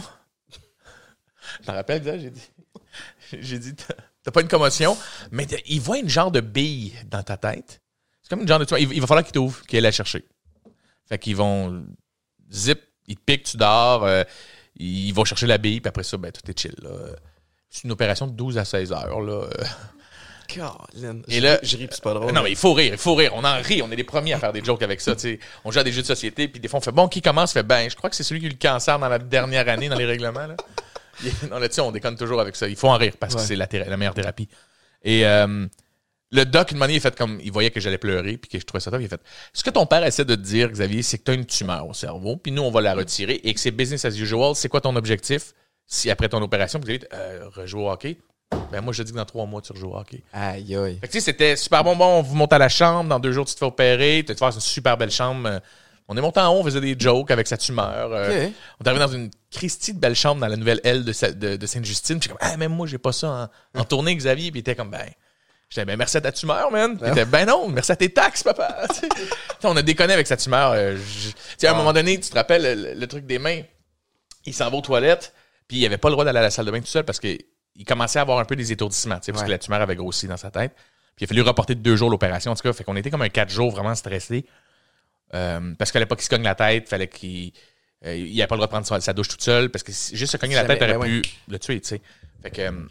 Speaker 2: Je t'en rappelle, ça, j'ai dit. J'ai dit, t'as pas une commotion, mais il voit une genre de bille dans ta tête. C'est comme une genre de. tu vois, Il, il va falloir qu'il t'ouvre, qu'il aille la chercher. Fait qu'ils vont zip, ils te piquent, tu dors, euh, ils vont chercher la bille, puis après ça, ben, tout est chill. là. C'est une opération de 12 à 16 heures. Là.
Speaker 3: Colin.
Speaker 2: Et
Speaker 3: Je-
Speaker 2: là-
Speaker 3: je ris, c'est pas drôle.
Speaker 2: Non, mais il faut rire, il faut rire. On en rit, on est les premiers à faire des jokes avec ça. tu sais. On joue à des jeux de société, puis des fois on fait bon, qui commence, fait ben, je crois que c'est celui qui a eu le cancer dans la dernière année dans les règlements. Là. Non, là-dessus, on déconne toujours avec ça. Il faut en rire parce que c'est la, la meilleure thérapie. Et euh, le doc, une manière, il a fait comme. Il voyait que j'allais pleurer, puis que je trouvais ça top. Il a fait Ce que ton père essaie de te dire, Xavier, c'est que tu as une tumeur au cerveau, puis nous, on va la retirer et que c'est business as usual. C'est quoi ton objectif? Si après ton opération, vous dites euh, rejouer au hockey Ben, moi, je dis que dans trois mois, tu rejoues au hockey.
Speaker 3: Aïe, aïe.
Speaker 2: Fait que, tu sais, c'était super bon. Bon, on vous monte à la chambre. Dans deux jours, tu te fais opérer. Tu te fais une super belle chambre. Euh, On est monté en haut, on faisait des jokes avec sa tumeur. Euh. On est arrivé dans une Christie de belle chambre dans la nouvelle aile de, de, de Sainte-Justine. Puis comme, ah, même moi, j'ai pas ça en, en tournée, Xavier. Puis il était comme, ben. J'étais, ben, merci à ta tumeur, man. Il était, ben non, merci à tes taxes, papa. On a déconné avec sa tumeur. euh, je- à un moment donné, tu te rappelles le, le truc des mains. Il s'en va aux toilettes. Puis il avait pas le droit d'aller à la salle de bain tout seul parce que il commençait à avoir un peu des étourdissements, parce
Speaker 3: Ouais.
Speaker 2: que la tumeur avait grossi dans sa tête. Puis il a fallu reporter de deux jours l'opération, en tout cas. Fait qu'on était comme un quatre jours vraiment stressé. Euh, parce qu'il fallait pas qu'il se cogne la tête, fallait qu'il. euh, il avait pas le droit de prendre sa, douche toute seule, parce que juste se cogner la tête aurait
Speaker 3: ben
Speaker 2: pu le tuer, tu sais. Fait que.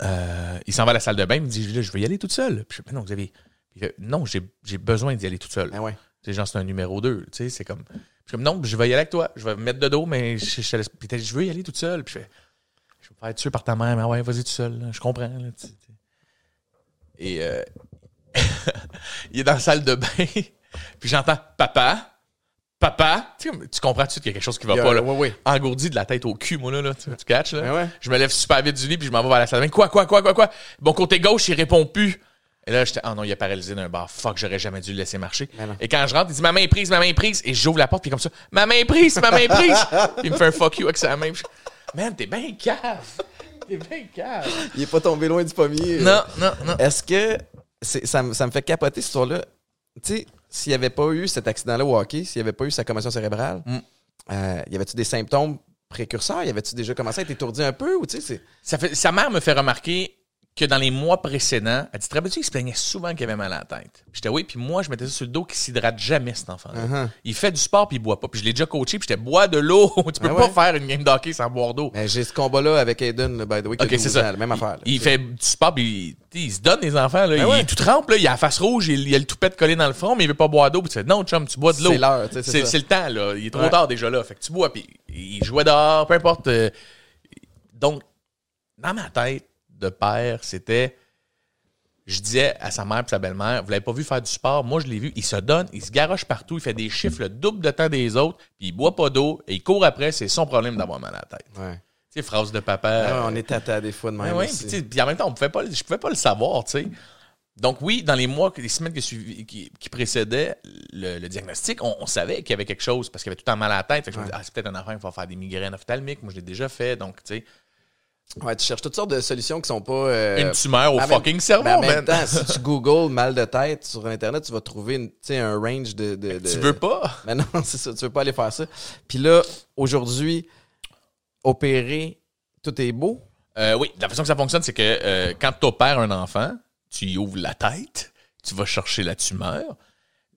Speaker 2: Euh, il s'en va à la salle de bain, il me dit Là, Je veux y aller toute seule. Puis je fais Ben non. Puis fait, non, j'ai besoin d'y aller toute seule.
Speaker 3: Ah ouais.
Speaker 2: Tu sais, genre, c'est un numéro 2. Tu sais, c'est comme. Je suis comme, non, je vais y aller avec toi. Je vais me mettre de dos, mais je, je. Puis dit, je veux y aller toute seule. Puis je fais, je vais me faire tuer par ta mère. Mais ouais, vas-y toute seule. là. Je comprends. là. Et euh, il est dans la salle de bain. puis j'entends, papa, papa. Tu, comprends tout de suite qu'il y a quelque chose qui va
Speaker 3: a-
Speaker 2: pas, là.
Speaker 3: ouais, ouais.
Speaker 2: Engourdi de la tête au cul, moi, là. là. Tu, tu catches, là?
Speaker 3: Ben ouais.
Speaker 2: Je me lève super vite du lit, puis je m'en vais vers la salle de bain. Quoi, quoi, quoi, quoi, quoi? Bon, côté gauche, il répond plus. Et là, j'étais, ah non, il a paralysé d'un bar. Fuck, j'aurais jamais dû le laisser marcher.
Speaker 3: Ben.
Speaker 2: Et quand je rentre, il dit, ma main est prise, ma main est prise. Et j'ouvre la porte, puis comme ça, ma main est prise, ma main est prise. Puis il me fait un fuck you avec sa main. Man, t'es bien cave. T'es bien cave.
Speaker 3: Il est pas tombé loin du pommier.
Speaker 2: Non, non, non.
Speaker 3: Est-ce que ça, me- ça me fait capoter cette histoire-là? Tu sais, s'il n'y avait pas eu cet accident-là au hockey, s'il n'y avait pas eu sa commotion cérébrale,
Speaker 2: Mm.
Speaker 3: euh, y avait-tu des symptômes précurseurs? Y avait-tu déjà commencé à être étourdi un peu? Ou.
Speaker 2: Ça fait, sa mère me fait remarquer que dans les mois précédents, elle dit Très qu'il se plaignait souvent qu'il avait mal à la tête. J'étais oui, puis moi, je mettais ça sur le dos qu'il s'hydrate jamais, cet enfant-là.
Speaker 3: Uh-huh.
Speaker 2: Il fait du sport puis il boit pas. Puis je l'ai déjà coaché, puis j'étais bois de l'eau. tu peux
Speaker 3: Ah
Speaker 2: pas faire une game d'hockey sans boire d'eau.
Speaker 3: Mais j'ai ce combat-là avec Aiden, by the way, qui a
Speaker 2: Ok, c'est
Speaker 3: 12
Speaker 2: ça.
Speaker 3: la même affaire. là.
Speaker 2: Il fait du sport, puis il, il se donne les enfants. Là. il
Speaker 3: ouais.
Speaker 2: est tout trempe, là. il a la face rouge, il, il a le toupette collé dans le front, mais il veut pas boire d'eau. Puis tu fais non, chum, tu bois de l'eau.
Speaker 3: C'est l'heure, c'est
Speaker 2: le temps, là. Il est trop
Speaker 3: Ouais.
Speaker 2: tard déjà là. Fait que tu bois, puis il jouait dehors, peu importe. euh, donc, dans ma tête de père, c'était. Je disais à sa mère et sa belle-mère, vous l'avez pas vu faire du sport, moi je l'ai vu, il se donne, il se garoche partout, il fait des chiffres le double de temps des autres, puis il boit pas d'eau, et il court après, c'est son problème d'avoir mal à la tête.
Speaker 3: Ouais.
Speaker 2: Tu sais, phrase de papa.
Speaker 3: Ah ouais,
Speaker 2: euh,
Speaker 3: on est tata des fois de même.
Speaker 2: Ouais,
Speaker 3: aussi.
Speaker 2: puis en même temps, on pouvait pas, je pouvais pas le savoir, tu sais. Donc oui, dans les mois, les semaines qui, qui, qui précédaient le, le diagnostic, on, on savait qu'il y avait quelque chose parce qu'il avait tout le temps mal à la tête. Fait que je me disais, ah, c'est peut-être un enfant qui va faire des migraines ophtalmiques. Moi, je l'ai déjà fait. Donc, tu sais,
Speaker 3: Ouais, tu cherches toutes sortes de solutions qui sont pas. euh,
Speaker 2: une tumeur au
Speaker 3: en même-
Speaker 2: fucking cerveau,
Speaker 3: mais en
Speaker 2: man.
Speaker 3: même temps, si tu googles mal de tête sur Internet, tu vas trouver une, un range de. de, de-
Speaker 2: Tu veux pas?
Speaker 3: Mais non, c'est ça, tu veux pas aller faire ça. Puis là, aujourd'hui, opérer, tout est beau.
Speaker 2: Euh, oui, la façon que ça fonctionne, c'est que euh, quand tu opères un enfant, tu y ouvres la tête, tu vas chercher la tumeur.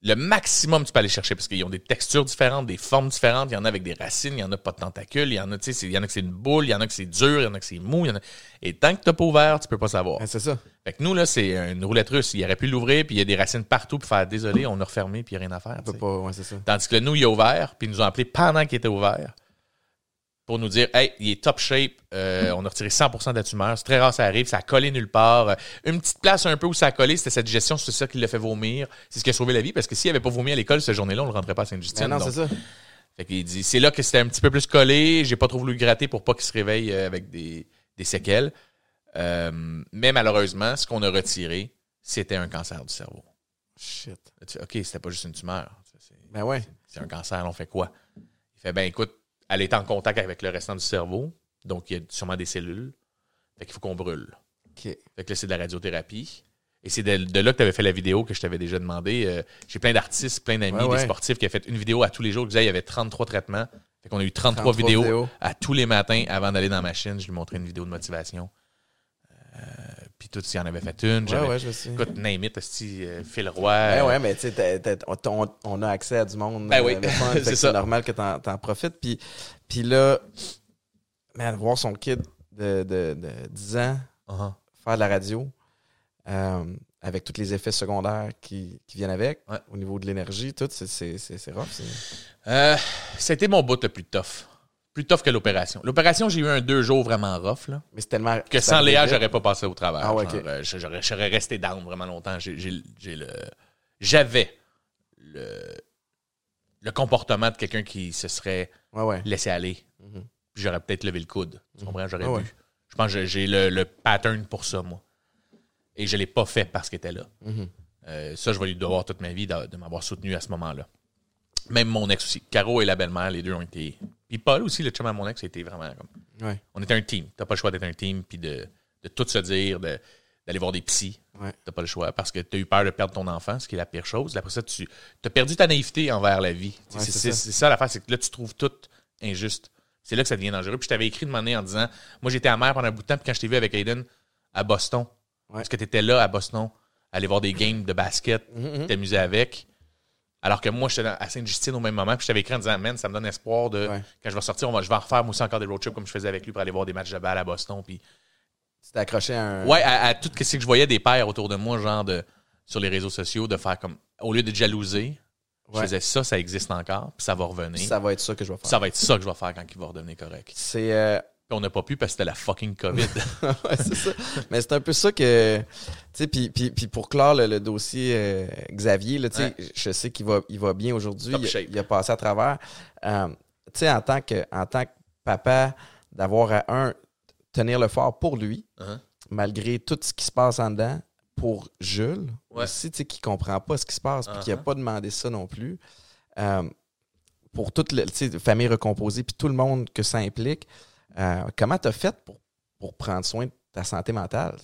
Speaker 2: Le maximum que tu peux aller chercher, parce qu'ils ont des textures différentes, des formes différentes. Il y en a avec des racines, il y en a pas de tentacules, il y en a, tu sais, il y en a que c'est une boule, il y en a que c'est dur, il y en a que c'est mou. il y en a- Et tant que tu pas ouvert, tu peux pas savoir.
Speaker 3: Ouais, c'est ça.
Speaker 2: Fait que nous, là, c'est une roulette russe. Il aurait pu l'ouvrir, puis il y a des racines partout, puis faire désolé, on a refermé, puis il n'y a rien à faire.
Speaker 3: On peut pas. Ouais, c'est ça.
Speaker 2: Tandis que nous, il a ouvert, puis ils nous ont appelé pendant qu'il était ouvert pour nous dire Hey, il est top shape, euh, on a retiré 100% de la tumeur, c'est très rare, ça arrive, ça a collé nulle part. Euh, Une petite place un peu où ça a collé, c'était cette digestion, c'est ça qui l'a fait vomir. C'est ce qui a sauvé la vie, parce que s'il avait pas vomi à l'école cette journée-là, on ne le rentrait pas à Sainte-Justine.
Speaker 3: non, c'est ça.
Speaker 2: Fait qu'il dit C'est là que c'était un petit peu plus collé, j'ai pas trop voulu le gratter pour pas qu'il se réveille euh, avec des, des séquelles. Euh, mais malheureusement, ce qu'on a retiré, c'était un cancer du cerveau.
Speaker 3: Shit.
Speaker 2: OK, c'était pas juste une tumeur.
Speaker 3: Ben ouais.
Speaker 2: c'est un cancer, on fait quoi? Il fait, ben écoute, elle est en contact avec le restant du cerveau, donc il y a sûrement des cellules. Fait qu'il faut qu'on brûle.
Speaker 3: OK.
Speaker 2: Fait que là, c'est de la radiothérapie. Et c'est de, de là que tu avais fait la vidéo que je t'avais déjà demandé. Euh, J'ai plein d'artistes, plein d'amis,
Speaker 3: Ouais, ouais.
Speaker 2: des sportifs qui ont fait une vidéo à tous les jours. Qui disaient, il y avait 33 traitements. Fait qu'on a eu 33,
Speaker 3: 33
Speaker 2: vidéos,
Speaker 3: vidéos.
Speaker 2: à tous les matins avant d'aller dans la machine. Je lui montrais une vidéo de motivation. Puis tout, s'il en avait fait une.
Speaker 3: Ouais, je me suis.
Speaker 2: Écoute, name it, esti, euh, Phil Roy.
Speaker 3: Ben ouais, mais tu sais, on, a accès à du monde.
Speaker 2: Ben oui,
Speaker 3: euh, fait
Speaker 2: c'est
Speaker 3: normal que t'en, t'en profites. Puis, puis là, man, voir son kid de, de, de 10 ans
Speaker 2: uh-huh.
Speaker 3: faire de la radio, euh, avec tous les effets secondaires qui, qui viennent avec,
Speaker 2: Ouais.
Speaker 3: au niveau de l'énergie, tout, c'est- rough.
Speaker 2: Euh, C'était mon bout le plus tough. Plus tough que l'opération. L'opération, j'ai eu un deux jours vraiment rough. Là.
Speaker 3: Mais c'est tellement.
Speaker 2: Que sans Léa, j'aurais pas passé au travers.
Speaker 3: Ah ouais,
Speaker 2: euh, j'aurais, j'aurais resté down vraiment longtemps. J'ai, j'ai- j'ai le, j'avais le, le comportement de quelqu'un qui se serait
Speaker 3: Ouais, ouais.
Speaker 2: laissé aller.
Speaker 3: Mhm.
Speaker 2: Puis j'aurais peut-être levé le coude. Tu comprends? J'aurais
Speaker 3: Ah ouais.
Speaker 2: vu. Je pense que j'ai- le, le pattern pour ça, moi. Et je l'ai pas fait parce qu'il était là.
Speaker 3: Mhm.
Speaker 2: Euh, ça, je vais lui devoir toute ma vie de, de m'avoir soutenu à ce moment-là. Même mon ex aussi. Caro et la belle-mère, les deux ont été. Puis Paul aussi, le chum à mon ex, a été vraiment comme.
Speaker 3: Ouais.
Speaker 2: On était un team. T'as pas le choix d'être un team, puis de, de tout se dire, de- d'aller voir des psys.
Speaker 3: Ouais.
Speaker 2: T'as pas le choix parce que t'as eu peur de perdre ton enfant, ce qui est la pire chose. Après ça, tu as perdu ta naïveté envers la vie.
Speaker 3: Ouais,
Speaker 2: c'est,
Speaker 3: ça.
Speaker 2: ça l'affaire, c'est que là, tu trouves tout injuste. C'est là que ça devient dangereux. Puis je t'avais écrit de m'emmener en disant Moi, j'étais amer pendant un bout de temps, puis quand je t'ai vu avec Aiden à Boston, est-ce que t'étais là à Boston, aller voir des games de basket,
Speaker 3: Mhm.
Speaker 2: t'amuser avec alors que moi, j'étais à Sainte-Justine au même moment, puis je t'avais écrit en disant, man, ça me donne espoir de,
Speaker 3: Ouais.
Speaker 2: quand je vais sortir, on va, je vais en refaire moi aussi encore des road trips comme je faisais avec lui pour aller voir des matchs de balle à Boston. Puis,
Speaker 3: t'es accroché à un.
Speaker 2: ouais, à, à tout ce que je voyais des pères autour de moi, genre de, sur les réseaux sociaux, de faire comme, au lieu de jalouser, je faisais ça, ça existe encore, puis ça va revenir.
Speaker 3: Ça va être ça que je vais faire.
Speaker 2: Ça va être ça que je vais faire quand il va redevenir correct.
Speaker 3: C'est. euh,
Speaker 2: Puis on n'a pas pu parce que c'était la fucking COVID.
Speaker 3: ouais, c'est ça. Mais c'est un peu ça que. Tu sais, puis, puis, pour clore le, le dossier euh, Xavier, là,
Speaker 2: Ouais.
Speaker 3: je sais qu'il va, il va bien aujourd'hui. Il, a-
Speaker 2: shape.
Speaker 3: il a passé à travers. Euh, tu sais, en tant que, en tant que papa, d'avoir à un, tenir le fort pour lui,
Speaker 2: Hein?
Speaker 3: malgré tout ce qui se passe en dedans, pour Jules
Speaker 2: Ouais.
Speaker 3: aussi, tu sais, qui comprend pas ce qui se passe, puis qui n'a
Speaker 2: Uh-huh.
Speaker 3: pas demandé ça non plus. Euh, pour toute la famille recomposée, puis tout le monde que ça implique, euh, comment tu as fait pour, pour prendre soin de ta santé mentale?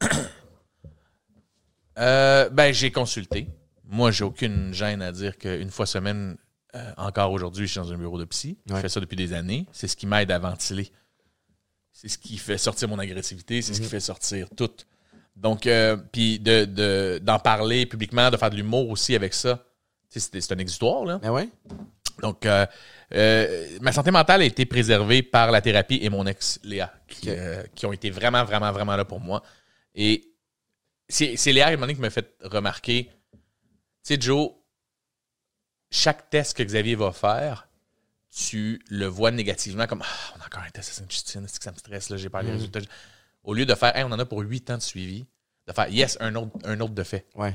Speaker 2: Euh, ben, j'ai consulté. Moi, j'ai aucune gêne à dire qu'une fois semaine, euh, encore aujourd'hui, je suis dans un bureau de psy. Je fais ça depuis des années. C'est ce qui m'aide à ventiler. C'est ce qui fait sortir mon agressivité. C'est ce qui
Speaker 3: Mhm.
Speaker 2: fait sortir tout. Donc, puis de, de- d'en parler publiquement, de faire de l'humour aussi avec ça. C'est c'est un exutoire, là.
Speaker 3: Mais ouais?
Speaker 2: Donc, euh, euh, ma santé mentale a été préservée par la thérapie et mon ex, Léa, qui, euh, qui ont été vraiment, vraiment, vraiment là pour moi. Et c'est Léa, à un moment donné, qui m'a fait remarquer, tu sais, Joe, chaque test que Xavier va faire, tu le vois négativement comme Ah, on a encore un test à Sainte-Justine, c'est que ça me stresse, là, j'ai pas les
Speaker 3: Mhm.
Speaker 2: résultats. Au lieu de faire Hey, on en a pour huit ans de suivi, de faire Yes, un autre, un autre de fait.
Speaker 3: Ouais.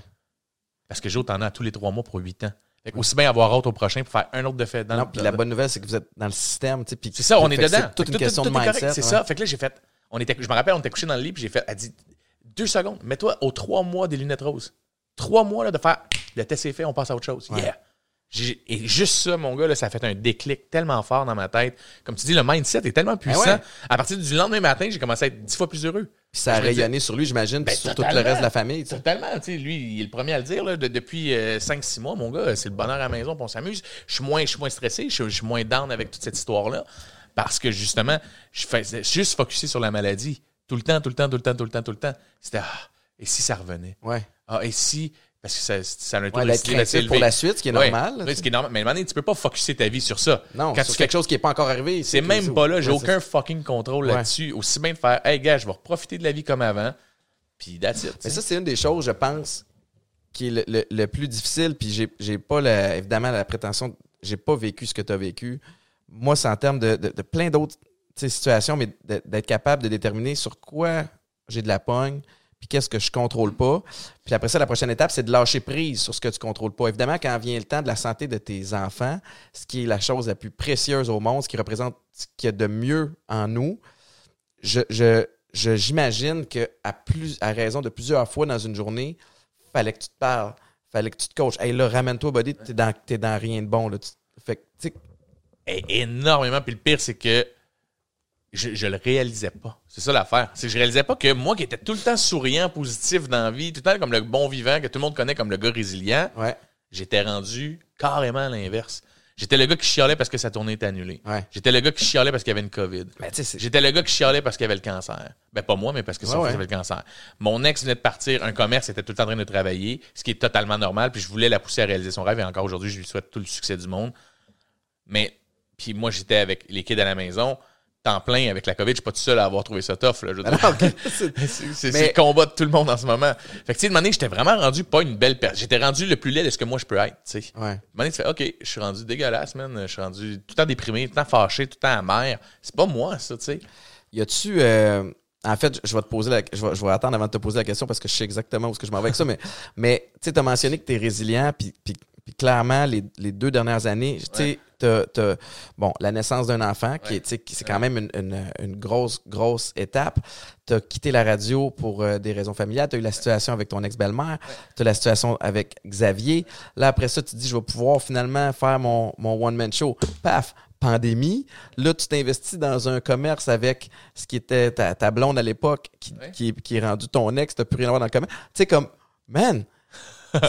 Speaker 2: Parce que Joe, t'en as tous les trois mois pour huit ans. Fait aussi bien avoir hâte au prochain pour faire un autre de fait. Dans
Speaker 3: non,
Speaker 2: le-
Speaker 3: puis la bonne nouvelle, c'est que vous êtes dans le système. tu sais, puis-
Speaker 2: c'est ça, on est dedans.
Speaker 3: C'est toute une
Speaker 2: que
Speaker 3: question
Speaker 2: tout-
Speaker 3: de
Speaker 2: tout
Speaker 3: mindset.
Speaker 2: C'est
Speaker 3: ouais.
Speaker 2: ça. Fait que là, j'ai fait. On était, je me rappelle, on était couché dans le lit, puis j'ai fait. Elle dit deux secondes, mets-toi aux trois mois des lunettes roses. Trois mois là, de faire. Le test est fait, on passe à autre chose.
Speaker 3: Ouais.
Speaker 2: Yeah. Et juste ça, mon gars, là, ça a fait un déclic tellement fort dans ma tête. Comme tu dis, le mindset est tellement puissant.
Speaker 3: Ben ouais.
Speaker 2: À partir du lendemain matin, j'ai commencé à être dix fois plus heureux.
Speaker 3: Puis ça a rayonné sur lui, j'imagine,
Speaker 2: Ben,
Speaker 3: sur tout le reste de la famille. tu sais.
Speaker 2: Totalement, tu sais, lui, il est le premier à le dire, là, de- depuis 5-6 mois, mon gars, c'est le bonheur à la maison, puis on s'amuse. Je suis moins, moins stressé, je suis- je suis moins down avec toute cette histoire-là, parce que justement, je faisais juste focusé sur la maladie, tout le temps, tout le temps, tout le temps, tout le temps, tout le temps. C'était, ah, et si ça revenait?
Speaker 3: Ouais.
Speaker 2: Ah, et si, parce que ça, ça a un taux
Speaker 3: Ouais,
Speaker 2: de
Speaker 3: d'être pour la suite, ce qui est
Speaker 2: Ouais.
Speaker 3: normal. là,
Speaker 2: ce qui est normal. Mais à un tu peux pas focuser ta vie sur ça.
Speaker 3: Non,
Speaker 2: Quand
Speaker 3: sur
Speaker 2: tu
Speaker 3: quelque chose qui n'est pas encore arrivé.
Speaker 2: c'est même pas là. J'ai
Speaker 3: Ouais,
Speaker 2: aucun fucking contrôle là-dessus. Aussi bien de faire, hey gars, je vais profiter de la vie comme avant. Puis that's it.
Speaker 3: Mais ça, c'est une des choses, je pense, qui est le, le- le plus difficile. Puis j'ai, pas, la- évidemment, la prétention, j'ai pas vécu ce que tu as vécu. Moi, c'est en termes de, de- de plein d'autres situations, mais d'être capable de déterminer sur quoi j'ai de la pogne, puis qu'est-ce que je contrôle pas. Puis après ça, la prochaine étape, c'est de lâcher prise sur ce que tu contrôles pas. Évidemment, quand vient le temps de la santé de tes enfants, ce qui est la chose la plus précieuse au monde, ce qui représente ce qu'il y a de mieux en nous, je, je- j'imagine que à plus à raison de plusieurs fois dans une journée, fallait que tu te parles, fallait que tu te coaches. Hey là, ramène-toi, buddy, t'es dans, t'es dans rien de bon. Là. Fait que,
Speaker 2: énormément. Puis le pire, c'est que je, je le réalisais pas. C'est ça l'affaire. C'est que je réalisais pas que moi qui étais tout le temps souriant, positif dans la vie, tout le temps comme le bon vivant, que tout le monde connaît comme le gars résilient,
Speaker 3: ouais,
Speaker 2: j'étais rendu carrément à l'inverse. J'étais le gars qui chialait parce que sa tournée était annulée.
Speaker 3: ouais.
Speaker 2: J'étais le gars qui chialait parce qu'il y avait une COVID.
Speaker 3: Mais tu sais, c'est-
Speaker 2: J'étais le gars qui chialait parce qu'il y avait le cancer. Ben, pas moi, mais parce que
Speaker 3: Ouais,
Speaker 2: fils
Speaker 3: ouais.
Speaker 2: avait le cancer. Mon ex venait de partir, un commerce était tout le temps en train de travailler, ce qui est totalement normal, puis je voulais la pousser à réaliser son rêve, et encore aujourd'hui, je lui souhaite tout le succès du monde. Mais, puis moi, j'étais avec les kids à la maison, temps plein avec la COVID. Je suis pas tout seul à avoir trouvé ça tough.
Speaker 3: C'est- Mais-
Speaker 2: le combat de tout le monde en ce moment. Fait que, tu sais, manière, j'étais vraiment rendu pas une belle personne. J'étais rendu le plus laid de ce que moi je peux être, tu sais.
Speaker 3: Ouais.
Speaker 2: Tu fais, OK, je suis rendu dégueulasse, man. Je suis rendu tout le temps déprimé, tout le temps fâché, tout le temps amer. C'est pas moi, ça, tu sais.
Speaker 3: Y a-tu. euh, en fait, je vais te poser la, je vais, je vais attendre avant de te poser la question parce que je sais exactement où est-ce que je m'en vais avec ça. Mais, mais tu sais, t'as mentionné que t'es résilient, puis, puis, puis clairement, les, les deux dernières années, tu sais, t'as, t'as- bon, la naissance d'un enfant, qui est, tu qui- c'est quand même une, une, une grosse, grosse étape. T'as quitté la radio pour euh, des raisons familiales. T'as eu la situation avec ton ex-belle-mère. T'as la situation avec Xavier. Là, après ça, tu te dis, je vais pouvoir finalement faire mon, mon one-man show. Paf! Pandémie. Là, tu t'investis dans un commerce avec ce qui était ta, ta blonde à l'époque, qui,
Speaker 2: Ouais.
Speaker 3: qui, qui est rendu ton ex. T'as plus rien à voir dans le commerce. Tu sais, comme, man,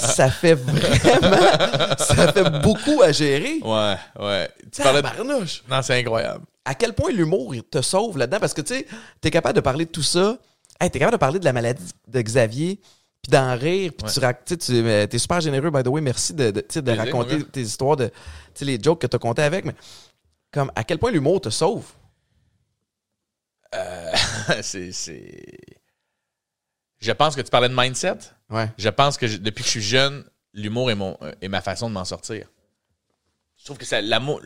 Speaker 3: ça fait vraiment, ça fait beaucoup à gérer.
Speaker 2: Ouais, ouais. Tu parlais de...
Speaker 3: Tabarnouche!
Speaker 2: Non, c'est incroyable.
Speaker 3: à quel point l'humour il te sauve là-dedans? Parce que tu sais, t'es capable de parler de tout ça. Hey, t'es capable de parler de la maladie de Xavier, puis d'en rire, puis
Speaker 2: Ouais.
Speaker 3: tu tu tu euh, t'es super généreux by the way, merci de, de, tu sais, de
Speaker 2: Plaisir,
Speaker 3: raconter tes histoires de tu les jokes que t'as compté avec mais comme à quel point l'humour te sauve?
Speaker 2: c'est, c'est... Je pense que tu parlais de mindset.
Speaker 3: Ouais.
Speaker 2: Je pense que je- depuis que je suis jeune, l'humour est, mon, euh, est ma façon de m'en sortir. Je trouve que ça, l'amour,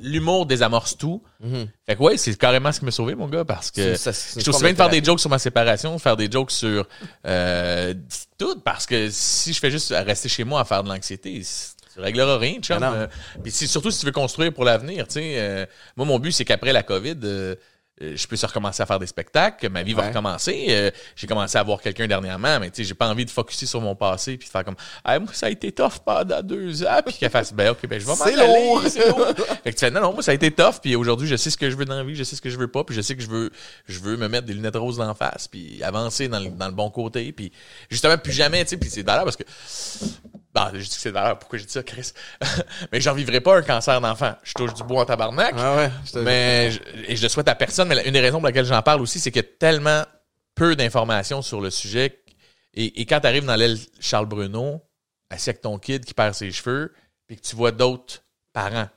Speaker 2: l'humour désamorce tout. Fait que ouais, c'est carrément ce qui m'a sauvé, mon gars, parce que
Speaker 3: C'est- ça, c'est
Speaker 2: je suis aussi bien de faire des jokes sur ma séparation, de faire des jokes sur euh, tout, parce que si je fais juste rester chez moi à faire de l'anxiété, tu régleras rien, chum. Euh, Puis si- surtout si tu veux construire pour l'avenir, tu sais. euh, moi, mon but, c'est qu'après la COVID, euh, je puisse recommencer à faire des spectacles, que ma vie va recommencer. Euh, j'ai commencé à voir quelqu'un dernièrement, mais tu sais, j'ai pas envie de focuser sur mon passé puis de faire comme ah, moi ça a été tough pendant deux ans puis qu'elle fasse ben ok ben je vais m'en
Speaker 3: C'est
Speaker 2: aller,
Speaker 3: lourd.
Speaker 2: c'est lourd. fait que tu fais non non moi ça a été tough puis aujourd'hui je sais ce que je veux dans la vie, je sais ce que je veux pas puis je sais que je veux je veux me mettre des lunettes roses d'en face puis avancer dans le, dans le bon côté puis justement plus jamais tu sais puis c'est d'ailleurs parce que bah, je dis que c'est d'ailleurs pourquoi j'ai dit ça Chris mais j'en vivrai pas un cancer d'enfant je touche du bois en tabarnak
Speaker 3: Ah ouais, je te-
Speaker 2: mais je, et je le souhaite à personne. Mais la- une des raisons pour laquelle j'en parle aussi, c'est qu'il y a tellement peu d'informations sur le sujet. Et, et quand tu arrives dans l'aile Charles Bruno, assis avec ton kid qui perd ses cheveux, puis que tu vois d'autres parents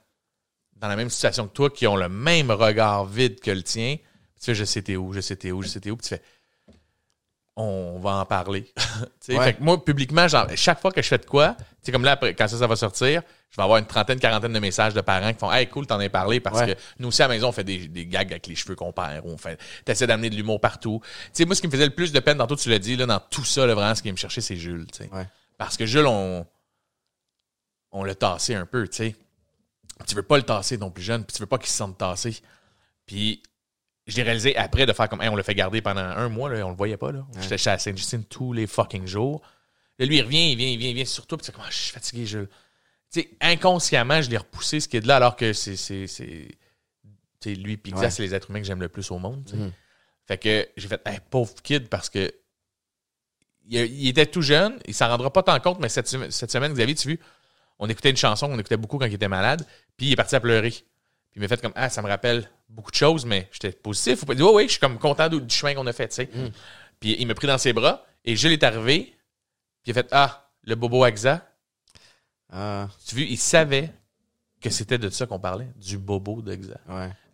Speaker 2: dans la même situation que toi qui ont le même regard vide que le tien, tu fais je sais t'es où, je sais t'es où, je sais t'es où, puis tu fais on va en parler. Tu sais,
Speaker 3: Ouais.
Speaker 2: Fait que moi, publiquement, genre, chaque fois que je fais de quoi, c'est comme là, après, quand ça, ça va sortir, je vais avoir une trentaine, quarantaine de messages de parents qui font Hey, cool, t'en as parlé parce
Speaker 3: Ouais.
Speaker 2: que nous aussi à la maison, on fait des, des gags avec les cheveux qu'on perd. On fait, t'essaies d'amener de l'humour partout. Tu sais, moi, ce qui me faisait le plus de peine, tantôt tu l'as dit, là, dans tout ça, là, vraiment, ce qui me cherchait, c'est Jules.
Speaker 3: Ouais.
Speaker 2: Parce que Jules, on, on l'a tassé un peu, tu sais. Tu veux pas le tasser non plus jeune, puis tu veux pas qu'il se sente tassé. Puis je l'ai réalisé après de faire comme, Hey, on l'a fait garder pendant un mois, là, on le voyait pas. là. J'étais chez Sainte-Justine tous les fucking jours. Là, lui, il revient, il vient, il vient, il vient sur toi, puis c'est comme, Ah, je suis fatigué, Jules. Tu sais, inconsciemment, je l'ai repoussé, ce qui est de là, alors que c'est. c'est, tu lui, puis
Speaker 3: Ouais.
Speaker 2: c'est les êtres humains que j'aime le plus au monde. tu.
Speaker 3: Mhm.
Speaker 2: Fait que j'ai fait, Hey, pauvre kid, parce que il, il était tout jeune, il s'en rendra pas tant compte, mais cette, semaine- cette semaine, Xavier, tu as vu, on écoutait une chanson qu'on écoutait beaucoup quand il était malade, puis il est parti à pleurer. Puis il m'a fait comme, ah, ça me rappelle beaucoup de choses, mais j'étais positif. Faut pas dire, oui, oui, je suis comme content du, du chemin qu'on a fait, tu sais.
Speaker 3: Mm.
Speaker 2: Puis il m'a pris dans ses bras, et Jules est arrivé, puis il a fait, ah, le bobo Axa.
Speaker 3: Ah,
Speaker 2: Tu vois, il savait que c'était de ça qu'on parlait, du bobo
Speaker 3: ouais.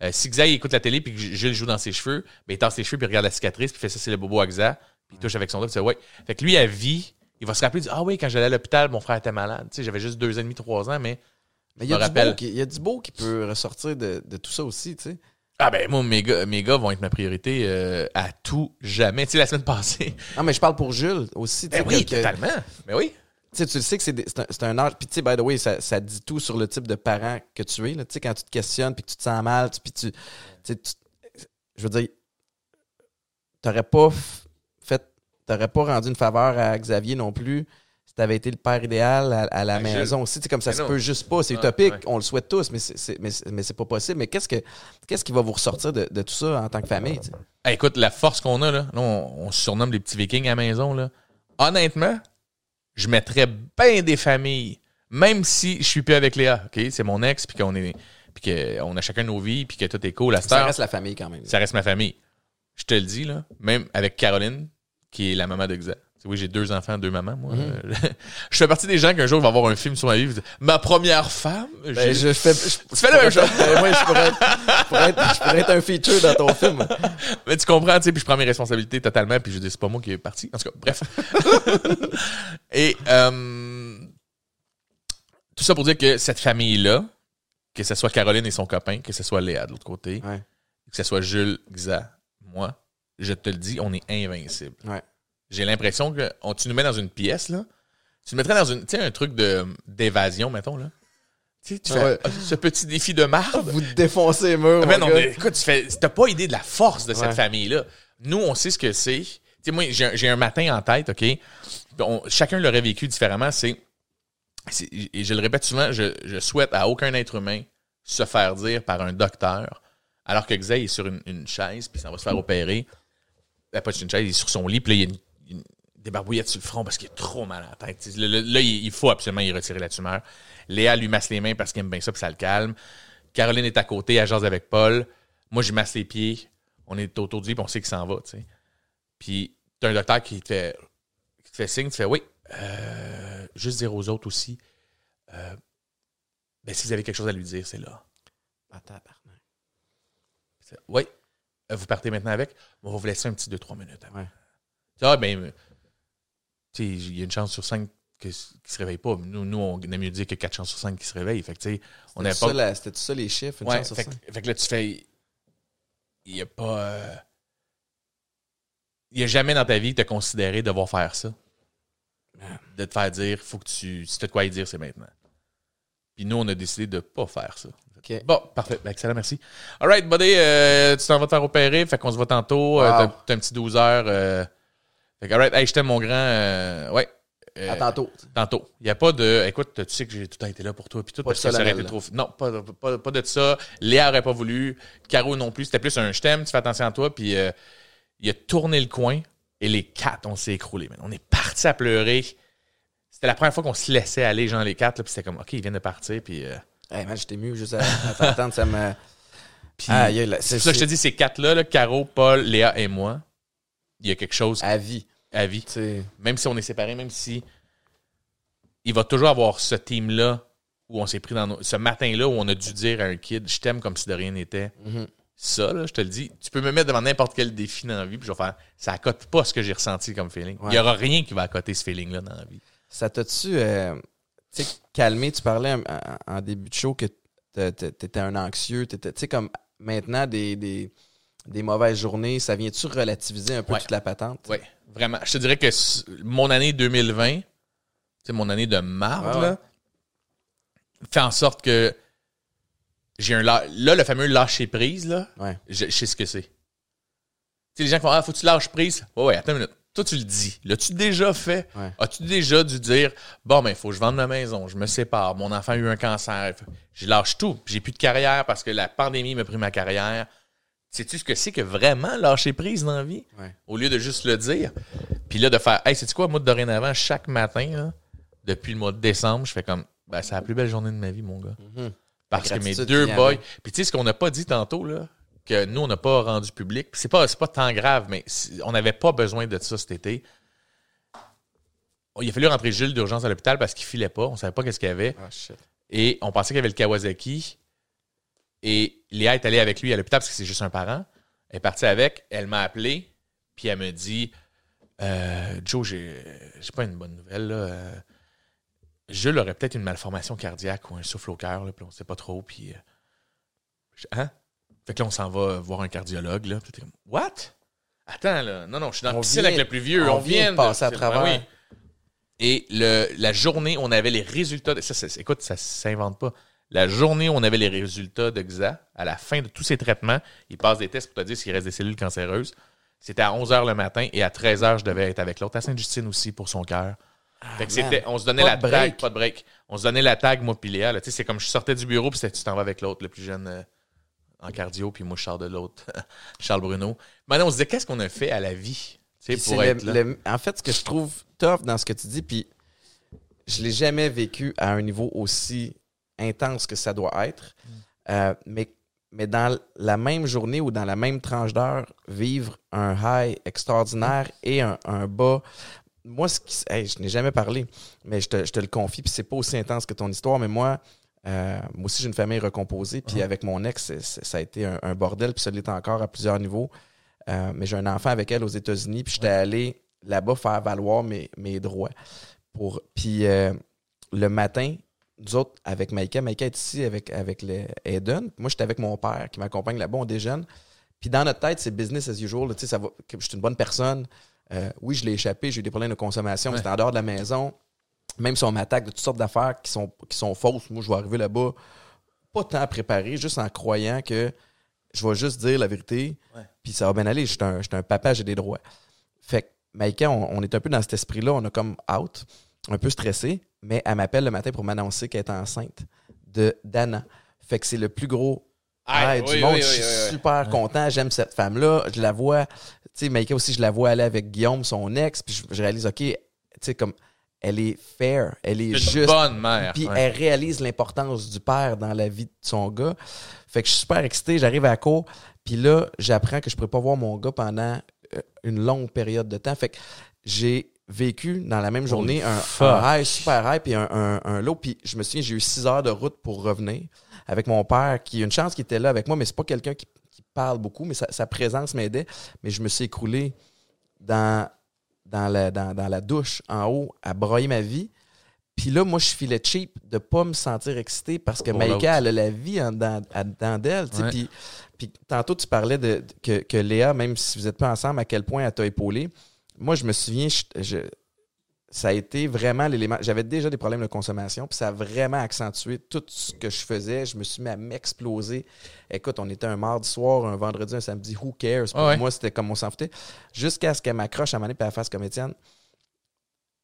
Speaker 2: Euh, si Xa, il écoute la télé, puis que Jules joue dans ses cheveux, ben, il tasse ses cheveux, puis il regarde la cicatrice, puis il fait ça, c'est le bobo Axa, puis il touche avec son doigt, puis ouais. Fait que lui, à vie, il va se rappeler, du, ah oui, quand j'allais à l'hôpital, mon frère était malade. Tu sais, j'avais juste deux ans et demi, trois ans, mais
Speaker 3: Mais il y, a du beau qui- il y a du beau qui peut ressortir de, de tout ça aussi, tu sais.
Speaker 2: Ah ben moi, mes gars, mes gars vont être ma priorité euh, à tout jamais. Tu sais, la semaine passée.
Speaker 3: Non, mais je parle pour Jules aussi. tu sais,
Speaker 2: Ben oui,
Speaker 3: que-
Speaker 2: totalement. Ben oui.
Speaker 3: Tu sais, tu le sais que c'est un, un âge. Puis, tu sais, by the way, ça, ça dit tout sur le type de parent que tu es. là. Tu sais, quand tu te questionnes, puis que tu te sens mal, puis tu. tu je veux dire, t'aurais pas fait. T'aurais pas rendu une faveur à Xavier non plus si t'avais été le père idéal à, à la
Speaker 2: À
Speaker 3: maison aussi. Tu sais, comme ça
Speaker 2: Mais
Speaker 3: se
Speaker 2: non.
Speaker 3: peut juste pas. C'est
Speaker 2: Ouais,
Speaker 3: utopique.
Speaker 2: ouais.
Speaker 3: On le souhaite tous, mais c'est- mais c'est- mais c'est pas possible. Mais qu'est-ce que qu'est-ce qui va vous ressortir de, de tout ça en tant que famille? tu sais?
Speaker 2: Hey, écoute, la force qu'on a, là, là, on, se surnomme les petits vikings à la maison, là. Honnêtement, je mettrais bien des familles, même si je suis plus avec Léa, OK? C'est mon ex, puis qu'on est, puis qu'on a chacun nos vies, puis que tout est cool.
Speaker 3: Ça reste la famille quand même.
Speaker 2: ça reste ma famille. Je te le dis, là, même avec Caroline, qui est la maman de Xa. Oui, j'ai deux enfants, deux mamans, moi.
Speaker 3: Mhm.
Speaker 2: Je fais partie des gens qu'un jour, va avoir un film sur ma vie. Ma première femme.
Speaker 3: Ben, je fais, je-
Speaker 2: Tu fais la même chose.
Speaker 3: Ben, moi, je pourrais, être, je, pourrais être, je pourrais être un feature dans ton film.
Speaker 2: Mais tu comprends, tu sais, puis je prends mes responsabilités totalement, puis je dis, c'est pas moi qui est parti. En tout cas, bref. Et euh, tout ça pour dire que cette famille-là, que ce soit Caroline et son copain, que ce soit Léa de l'autre côté,
Speaker 3: Ouais.
Speaker 2: que ce soit Jules, Xa, moi, je te le dis, on est invincible.
Speaker 3: Ouais.
Speaker 2: J'ai l'impression que on, tu nous mets dans une pièce, là. Tu nous mettrais dans une, tu sais, un truc d'évasion, mettons, là. Tu sais, tu fais
Speaker 3: Ouais.
Speaker 2: ce petit défi de marde.
Speaker 3: Vous défoncez les murs.
Speaker 2: Ah,
Speaker 3: mon
Speaker 2: non, mais écoute, tu fais, t'as pas idée de la force de cette
Speaker 3: Ouais.
Speaker 2: famille-là. Nous, on sait ce que c'est. Tu sais, moi, j'ai, un- matin en tête, OK? On- chacun l'aurait vécu différemment. C'est, et je le répète souvent, je, je souhaite à aucun être humain se faire dire par un docteur, alors que Xavier est sur une, une chaise, puis ça va se faire opérer. Ben, pas sur une chaise, il est sur son lit, puis là, il y a une- des barbouillettes sur le front parce qu'il a trop mal à la tête. Là, il il faut absolument y retirer la tumeur. Léa lui masse les mains parce qu'il aime bien ça, puis ça le calme. Caroline est à côté, elle jase avec Paul. Moi, je masse les pieds. On est autour du lit, puis on sait qu'il s'en va, tu sais. Puis, t'as un docteur qui te fait, qui te fait signe, tu fais oui. Euh, juste dire aux autres aussi. euh, ben, si vous avez quelque chose à lui dire, c'est là. Oui. Euh, Vous partez maintenant avec. On va vous laisser un petit 2-3 minutes. avant.
Speaker 3: Ouais.
Speaker 2: Ah, ben, il y a une chance sur 5 qu'il ne se réveille pas. Nous, nous, on aime mieux dire que 4 chances sur 5 qui se réveillent. Fait que, on n'a
Speaker 3: C'était
Speaker 2: pas.
Speaker 3: ça, C'était ça les chiffres, une
Speaker 2: Ouais,
Speaker 3: chance
Speaker 2: fait,
Speaker 3: cinq?
Speaker 2: que- fait que là, tu fais. Il n'y a pas. euh, Il n'y a jamais dans ta vie que tu as considéré devoir faire ça. De te faire dire, faut que tu. Si tu as de quoi y dire, c'est maintenant. Puis nous, on a décidé de pas faire ça.
Speaker 3: OK.
Speaker 2: Bon, parfait. Ben, excellent, merci. All right, buddy, euh, tu t'en vas te faire opérer. Fait qu'on se voit tantôt. Euh,
Speaker 3: Wow.
Speaker 2: t'as, t'as un petit 12 heures. Fait que, all right, hey, je t'aime, mon grand. euh, ouais. Euh,
Speaker 3: À tantôt.
Speaker 2: Tantôt. Il n'y a pas de. Écoute, tu sais que j'ai tout le temps été là pour toi. Puis tout,
Speaker 3: Pas
Speaker 2: parce que ça aurait été trop. Non, pas, pas, pas de ça. Léa n'aurait pas voulu. Caro non plus. C'était plus un je t'aime, tu fais attention à toi. Puis euh, il a tourné le coin et les quatre, on s'est écroulés. man. On est parti à pleurer. C'était la première fois qu'on se laissait aller, genre les quatre. là, Puis c'était comme, OK, ils viennent de partir. Puis. euh,
Speaker 3: Hey, man, j'étais mieux juste à, à t'entendre. Ça me.
Speaker 2: puis
Speaker 3: Ah,
Speaker 2: c'est ça que je te dis, ces quatre-là, là, Caro, Paul, Léa et moi, il y a quelque chose
Speaker 3: À vie.
Speaker 2: à vie. Même si on est séparés, même si il va toujours avoir ce team-là où on s'est pris dans nos- ce matin-là où on a dû dire à un kid je t'aime comme si de rien n'était.
Speaker 3: Mhm.
Speaker 2: Ça, là, je te le dis, tu peux me mettre devant n'importe quel défi dans la vie, puis je vais faire ça accote pas ce que j'ai ressenti comme feeling. Il
Speaker 3: Ouais.
Speaker 2: y aura rien qui va accoter ce feeling-là dans la vie.
Speaker 3: Ça t'a-tu euh, calmé? Tu parlais en, en- début de show que t'é- t'é- t'étais un anxieux. t'étais- Tu sais, comme maintenant, des, des, des mauvaises journées, ça vient-tu relativiser un peu
Speaker 2: Ouais.
Speaker 3: toute la patente?
Speaker 2: Oui, vraiment. Je te dirais que mon année 2020, c'est mon année de marde,
Speaker 3: Ouais, ouais.
Speaker 2: fait en sorte que j'ai un la- là le fameux lâcher prise là,
Speaker 3: Ouais.
Speaker 2: je, je sais ce que c'est. Tu sais les gens qui font ah faut que tu lâches prise. Ouais ouais, attends une minute. Toi tu le dis. L'as-tu déjà fait?
Speaker 3: Ouais.
Speaker 2: As-tu déjà dû dire bon ben faut que je vende ma maison, je me sépare, mon enfant a eu un cancer, je lâche tout, j'ai plus de carrière parce que la pandémie m'a pris ma carrière. Sais-tu ce que c'est que vraiment lâcher prise dans la vie?
Speaker 3: Ouais.
Speaker 2: Au lieu de juste le dire. Puis là, de faire, hey, c'est quoi, moi, dorénavant, chaque matin, là, depuis le mois de décembre, je fais comme, ben, c'est la plus belle journée de ma vie, mon gars.
Speaker 3: Mhm.
Speaker 2: Parce que mes deux boys. Puis tu sais, ce qu'on n'a pas dit tantôt, là, que nous, on n'a pas rendu public, c'est pas, pas tant grave, mais on n'avait pas besoin de ça cet été. Il a fallu rentrer Jules d'urgence à l'hôpital parce qu'il filait pas. On savait pas qu'est-ce qu'il y avait.
Speaker 3: Ah, shit.
Speaker 2: Et on pensait qu'il y avait le Kawasaki. Et Léa est allée avec lui à l'hôpital parce que c'est juste un parent. Elle est partie avec. Elle m'a appelé. Puis elle me dit euh, Joe, j'ai j'ai pas une bonne nouvelle. Là. Euh, Jules aurait peut-être une malformation cardiaque ou un souffle au cœur. Puis on sait pas trop. Puis. euh, hein? Fait que là, on s'en va voir un cardiologue. Là. Puis What? Attends, là. Non, non, je suis dans la
Speaker 3: On
Speaker 2: piscine
Speaker 3: vient-
Speaker 2: avec le plus vieux.
Speaker 3: on
Speaker 2: On,
Speaker 3: vient
Speaker 2: vient
Speaker 3: de passer à
Speaker 2: Ben
Speaker 3: travers.
Speaker 2: oui. Et le, la journée, on avait les résultats. De, ça, c'est- écoute, ça s'invente pas. La journée où on avait les résultats de XA, à la fin de tous ces traitements, il passe des tests pour te dire s'il reste des cellules cancéreuses. C'était à 11h le matin et à 13h, je devais être avec l'autre à Sainte-Justine aussi pour son cœur. fait que
Speaker 3: man.
Speaker 2: c'était, on se donnait
Speaker 3: Pas
Speaker 2: la
Speaker 3: de
Speaker 2: tag,
Speaker 3: break.
Speaker 2: pas de break. On se donnait la tag, moi puis Léa. c'est comme je sortais du bureau puis c'était tu t'en vas avec l'autre, le plus jeune euh, en cardio, puis moi je sors de l'autre, Charles Bruno. Maintenant, on se disait qu'est-ce qu'on a fait à la vie, pour être
Speaker 3: le-
Speaker 2: là?
Speaker 3: le- en fait, ce que je trouve tough dans ce que tu dis, puis je l'ai jamais vécu à un niveau aussi intense que ça doit être,
Speaker 2: Mm.
Speaker 3: euh, mais, mais dans la même journée ou dans la même tranche d'heure, vivre un high extraordinaire et un, un bas moi, ce qui, hey, je n'ai jamais parlé, mais je te, je te le confie, puis c'est pas aussi intense que ton histoire, mais moi, euh, moi aussi, j'ai une famille recomposée, puis avec mon ex, ça a été un, un bordel, puis ça l'est encore à plusieurs niveaux. Euh, mais j'ai un enfant avec elle aux États-Unis, puis j'étais allé là-bas faire valoir mes, mes droits. Pour, puis euh, le matin, nous autres, avec Maïka, Maïka est ici avec, avec le Eden. Moi, j'étais avec mon père qui m'accompagne là-bas, on déjeune. Puis dans notre tête, c'est business as usual. Tu sais, ça va, que je suis une bonne personne. Euh, oui, je l'ai échappé, j'ai eu des problèmes de consommation,
Speaker 2: Ouais.
Speaker 3: c'était en dehors de la maison. Même si on m'attaque de toutes sortes d'affaires qui sont, qui sont fausses, moi, je vais arriver là-bas pas tant préparé, juste en croyant que je vais juste dire la vérité, puis ça va bien aller. Je suis un, un papa, j'ai des droits. Fait que Maïka, on, on est un peu dans cet esprit-là, on a comme out, un peu stressé, mais elle m'appelle le matin pour m'annoncer qu'elle est enceinte de Dana. Fait que c'est le plus gros
Speaker 2: Ah,
Speaker 3: Hey,
Speaker 2: oui,
Speaker 3: du monde,
Speaker 2: oui,
Speaker 3: je suis
Speaker 2: oui, oui.
Speaker 3: super content, j'aime cette femme-là, je la vois, tu sais, Maïka aussi, je la vois aller avec Guillaume, son ex, puis je, je réalise, OK, tu sais, comme, elle est fair, elle est juste,
Speaker 2: bonne mère.
Speaker 3: puis
Speaker 2: ouais.
Speaker 3: elle réalise l'importance du père dans la vie de son gars. Fait que je suis super excité, j'arrive à la cour, puis là, j'apprends que je pourrais pas voir mon gars pendant euh, une longue période de temps. Fait que j'ai vécu dans la même journée un, high, super high, puis un, un, un low. Puis je me souviens, j'ai eu six heures de route pour revenir avec mon père, qui a une chance qu'il était là avec moi, mais c'est pas quelqu'un qui, qui parle beaucoup, mais sa, sa présence m'aidait. Mais je me suis écroulé dans, dans, la, dans, dans la douche en haut à broyer ma vie. Puis là, moi, je filais cheap de pas me sentir excité parce que
Speaker 2: l'autre.
Speaker 3: Maïka, elle a la vie en d'elle.
Speaker 2: Ouais.
Speaker 3: Puis, puis tantôt, tu parlais de, de- que, que Léa, même si vous n'êtes pas ensemble, à quel point elle t'a épaulé. Moi, je me souviens, je- je- ça a été vraiment l'élément. J'avais déjà des problèmes de consommation, puis ça a vraiment accentué tout ce que je faisais. Je me suis mis à m'exploser. Écoute, on était un mardi soir, un vendredi, un samedi, who cares? Pour
Speaker 2: ouais.
Speaker 3: moi, c'était comme on s'en foutait. Jusqu'à ce qu'elle m'accroche à puis elle fasse comme Étienne.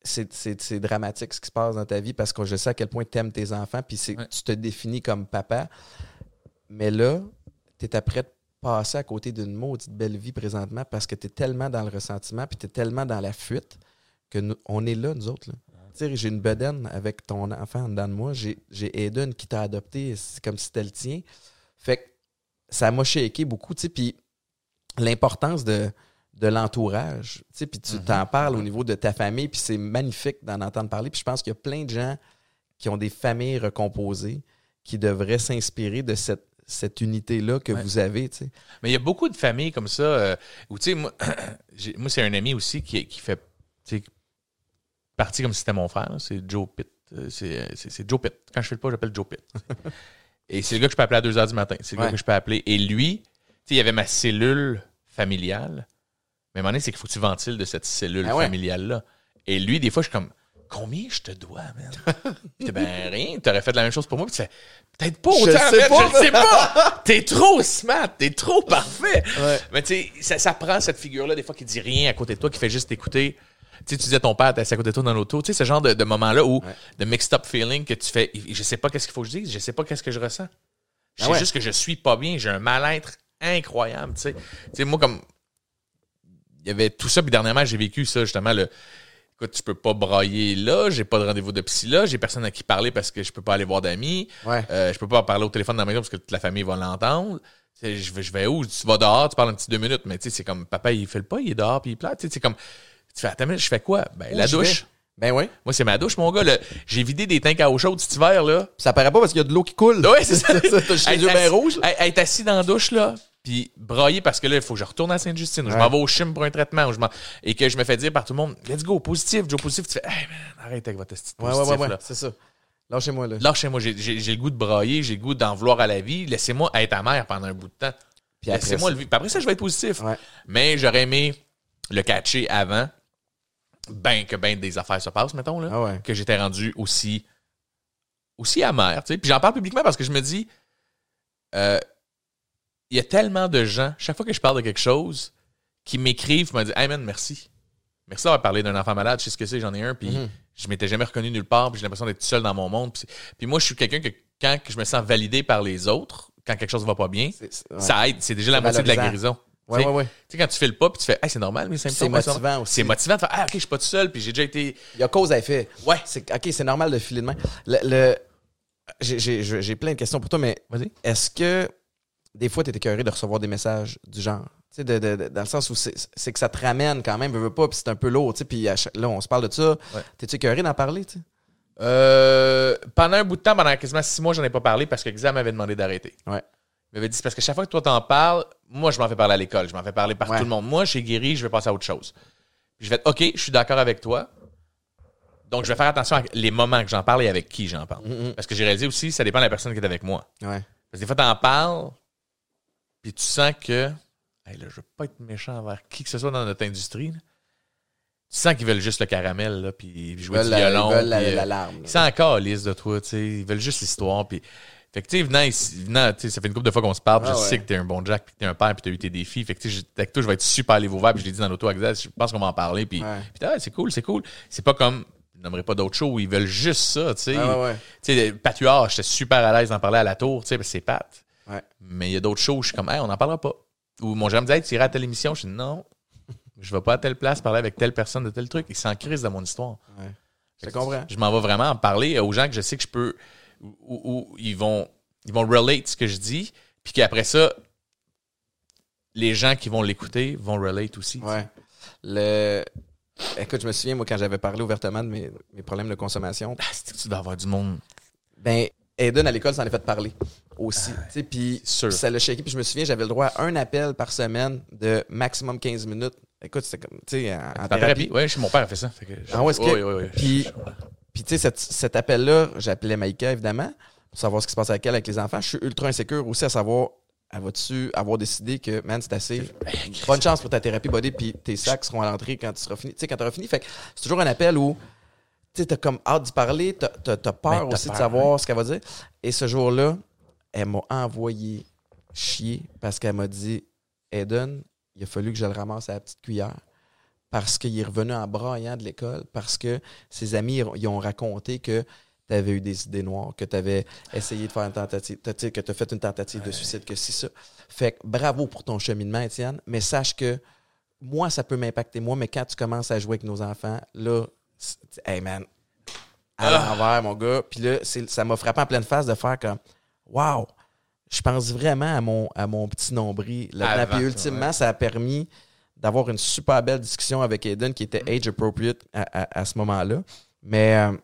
Speaker 3: C'est, dramatique ce qui se passe dans ta vie parce que je sais à quel point tu aimes tes enfants, puis
Speaker 2: Ouais.
Speaker 3: tu te définis comme papa. Mais là, tu es après de passer à côté d'une maudite belle vie présentement parce que tu es tellement dans le ressentiment, puis tu es tellement dans la fuite que nous- on est là, nous autres. là. J'ai une bedaine avec ton enfant en dedans de moi. J'ai, j'ai Eden qui t'a adopté, c'est comme si c'était le tien. Fait que ça m'a shaké beaucoup, puis l'importance de, de l'entourage, puis tu
Speaker 2: Mhm.
Speaker 3: t'en parles au niveau de ta famille, puis c'est magnifique d'en entendre parler, puis je pense qu'il y a plein de gens qui ont des familles recomposées qui devraient s'inspirer de cette, cette unité-là que
Speaker 2: Ouais.
Speaker 3: vous avez.
Speaker 2: Mais il y a beaucoup de familles comme ça euh, où, tu sais, moi, moi c'est un ami aussi qui, qui fait partie comme si c'était mon frère. C'est Joe Pitt. Euh, C'est euh, c'est- Joe Pitt. Quand je fais le pas, j'appelle Joe Pitt. Et c'est le gars que je peux appeler à 2 h du matin. C'est le
Speaker 3: Ouais.
Speaker 2: gars que je peux appeler. Et lui, tu sais, il y avait ma cellule familiale. Mais à un moment donné, c'est qu'il faut que tu ventiles de cette cellule
Speaker 3: Ah ouais.
Speaker 2: familiale-là. Et lui, des fois, je suis comme, combien je te dois, man? Puis ben rien, t'aurais fait la même chose pour moi. Puis tu fais, peut-être pas
Speaker 3: Je
Speaker 2: autant,
Speaker 3: sais
Speaker 2: man,
Speaker 3: pas.
Speaker 2: je sais pas. T'es trop smart, t'es trop parfait.
Speaker 3: Ouais.
Speaker 2: Mais tu sais, ça, ça prend cette figure-là, des fois, qui dit rien à côté de toi, qui fait juste t'écouter. Tu sais, tu disais ton père, t'es à côté de toi dans l'auto. Tu sais, ce genre de, de moment-là où,
Speaker 3: Ouais.
Speaker 2: de mixed up feeling que tu fais, je sais pas qu'est-ce qu'il faut que je dise, je sais pas qu'est-ce que je ressens. Je
Speaker 3: Ah
Speaker 2: sais
Speaker 3: ouais.
Speaker 2: juste que je suis pas bien, j'ai un mal-être incroyable, tu sais. Tu sais, moi, comme, il y avait tout ça, puis dernièrement, j'ai vécu ça, justement, le, écoute, tu peux pas brailler là, j'ai pas de rendez-vous de psy là, j'ai personne à qui parler parce que je peux pas aller voir d'amis,
Speaker 3: Ouais.
Speaker 2: euh, je peux pas parler au téléphone dans la maison parce que toute la famille va l'entendre. Je vais, je vais où? Tu vas dehors, tu parles un petit deux minutes, mais tu sais, c'est comme, papa, il fait le pas, il est dehors, puis il plate. Tu sais, c'est comme, tu fais, attends, mais je fais quoi? Ben,
Speaker 3: Où
Speaker 2: la
Speaker 3: je
Speaker 2: douche.
Speaker 3: vais? Ben oui.
Speaker 2: Moi, c'est ma douche, mon gars. J'ai vidé des tanks à eau chaude cet hiver, là.
Speaker 3: Ça paraît pas parce qu'il y a de l'eau qui coule.
Speaker 2: Ouais, c'est ça.
Speaker 3: T'as les yeux bien rouges.
Speaker 2: Être assis dans la douche, là, puis brailler parce que là, il faut que je retourne à Sainte-Justine, ou je m'en vais au chim pour un traitement, ou je et que je me fais dire par tout le monde, let's go, positif, Joe positif. Tu fais, hey man, arrête avec votre
Speaker 3: Ouais,
Speaker 2: positif,
Speaker 3: ouais, ouais, ouais.
Speaker 2: là.
Speaker 3: C'est ça. Lâchez-moi, là.
Speaker 2: Lâchez-moi, j'ai- j'ai j'ai le goût de brailler, j'ai le goût d'en vouloir à la vie. Laissez-moi être amère pendant un bout de temps.
Speaker 3: Puis après
Speaker 2: Laissez-moi
Speaker 3: ça-
Speaker 2: le vivre. Puis après ça, je vais être positif.
Speaker 3: Ouais.
Speaker 2: Mais j'aurais aimé le catcher avant, ben que ben des affaires se passent, mettons, là,
Speaker 3: Ah ouais.
Speaker 2: que j'étais rendu aussi, aussi amer. Puis j'en parle publiquement parce que je me dis, euh, il y a tellement de gens, chaque fois que je parle de quelque chose, qui m'écrivent me disent Hey man, merci. Merci d'avoir parlé d'un enfant malade, je sais ce que c'est, j'en ai un, puis
Speaker 3: Mhm.
Speaker 2: je m'étais jamais reconnu nulle part, puis j'ai l'impression d'être seul dans mon monde. Puis, moi, je suis quelqu'un que quand je me sens validé par les autres, quand quelque chose va pas bien,
Speaker 3: ouais.
Speaker 2: ça aide. C'est déjà la moitié de la guérison.
Speaker 3: Ouais,
Speaker 2: Tu sais,
Speaker 3: ouais, ouais.
Speaker 2: Tu sais, quand tu fais le pas, puis tu fais, hey, c'est normal, mes symptômes.
Speaker 3: C'est motivant aussi.
Speaker 2: C'est motivant de faire, ah, ok, je suis pas tout seul, puis j'ai déjà été.
Speaker 3: Il y a cause à effet.
Speaker 2: Ouais.
Speaker 3: OK, c'est normal de filer de main. Le, le- j'ai, plein de questions pour toi, mais
Speaker 2: Vas-y.
Speaker 3: est-ce que des fois, t'es écœuré de recevoir des messages du genre. Tu sais, de, de- de- dans le sens où c'est que ça te ramène quand même, veux, veux pas, puis c'est un peu lourd, tu puis là, on se parle de ça.
Speaker 2: Ouais.
Speaker 3: T'es-tu écœuré d'en parler, tu sais?
Speaker 2: Euh, pendant un bout de temps, pendant quasiment six mois, j'en ai pas parlé parce que Xav m'avait demandé d'arrêter.
Speaker 3: Ouais.
Speaker 2: Il m'avait dit, parce que chaque fois que toi t'en parles, moi, je m'en fais parler à l'école, je m'en fais parler par
Speaker 3: Ouais.
Speaker 2: tout le monde. Moi, suis guéri, je vais passer à autre chose. Puis je vais être, OK, je suis d'accord avec toi. Donc, je vais faire attention à les moments que j'en parle et avec qui j'en parle.
Speaker 3: Mhm.
Speaker 2: Parce que j'ai réalisé aussi, ça dépend de la personne qui est avec moi.
Speaker 3: Ouais.
Speaker 2: Parce que des fois, t'en parles, puis tu sens que. Hey, là, je veux pas être méchant envers qui que ce soit dans notre industrie. là. Tu sens qu'ils veulent juste le caramel, là, puis
Speaker 3: Ils
Speaker 2: jouer
Speaker 3: veulent
Speaker 2: du
Speaker 3: la,
Speaker 2: violon.
Speaker 3: ils veulent la,
Speaker 2: puis, euh,
Speaker 3: la larme.
Speaker 2: ils sont encore lisse de toi, tu sais. Ils veulent juste l'histoire. Puis... Fait que, tu sais, venant ici, venant, tu sais, ça fait une couple de fois qu'on se parle.
Speaker 3: Ah
Speaker 2: je
Speaker 3: ouais.
Speaker 2: sais que t'es un bon Jack, puis que t'es un père, puis t'as eu tes défis. Fait que, tu sais, je- avec toi, je vais être super allé ouvert. Puis je l'ai dit dans l'auto je pense qu'on va en parler. Puis,
Speaker 3: Ouais.
Speaker 2: puis ah, c'est cool, c'est cool. C'est pas comme, je nommerai pas d'autres shows où ils veulent juste ça, tu sais.
Speaker 3: Ah ouais.
Speaker 2: Tu sais, Patuard, j'étais super à l'aise d'en parler à la tour, tu sais, parce que c'est Pat.
Speaker 3: Ouais.
Speaker 2: Mais il y a d'autres shows où je suis comme, hey, on n'en parlera pas. Ou mon gérant me dit, hey, tu iras à telle émission. Je dis, non, je vais pas à telle place parler avec telle personne de tel truc. Il s'en crise de mon histoire.
Speaker 3: Ouais. Je comprends.
Speaker 2: Je m'en vais vraiment en parler aux gens que je sais que je peux, où, où- où ils vont, ils vont relate ce que je dis, puis qu'après ça, les gens qui vont l'écouter vont relate aussi.
Speaker 3: Ouais. Le... Écoute, je me souviens, moi, quand j'avais parlé ouvertement de mes, mes problèmes de consommation,
Speaker 2: Ah, c'est que tu dois avoir du monde.
Speaker 3: ben, Aiden, à l'école, s'en est fait parler aussi. sais, Puis
Speaker 2: Sûr.
Speaker 3: ça l'a shaké. Puis je me souviens, j'avais le droit à un appel par semaine de maximum 15 minutes. Écoute, c'était comme, tu sais, en, thérapie.
Speaker 2: thérapie. Chez mon père a fait ça. Fait que je-
Speaker 3: Ah ouais,
Speaker 2: Oui, oui, oui.
Speaker 3: Puis, puis tu sais, cet, cet appel-là, j'appelais Maïka, évidemment, pour savoir ce qui se passe avec elle, avec les enfants. Je suis ultra insécure aussi à savoir, elle va-tu avoir décidé que, man, c'est assez. Bonne chance pour ta thérapie body, puis tes sacs seront à l'entrée quand tu seras fini. Tu sais, quand tu auras fini. Fait que c'est toujours un appel où, tu sais, t'as comme hâte d'y parler, t'as, t'as- t'as peur
Speaker 2: Ben,
Speaker 3: aussi
Speaker 2: peur,
Speaker 3: de savoir ce qu'elle va dire. Et ce jour-là, elle m'a envoyé chier parce qu'elle m'a dit, Eden, il a fallu que je le ramasse à la petite cuillère parce qu'il est revenu en braillant de l'école, parce que ses amis ils ont- raconté que tu avais eu des idées noires, que tu avais essayé de faire une tentative, tu que tu as fait une tentative de suicide, que c'est ça. Fait que bravo pour ton cheminement, Étienne, mais sache que moi, ça peut m'impacter moi, mais quand tu commences à jouer avec nos enfants, là, hey man, à l'envers, mon gars. Puis là, ça m'a frappé en pleine face de faire comme, wow, je pense vraiment à mon, à mon petit nombril.
Speaker 2: Avant,
Speaker 3: Puis ultimement, ça a permis d'avoir une super belle discussion avec Aiden qui était age appropriate à, à- à ce moment-là. Mais, euh,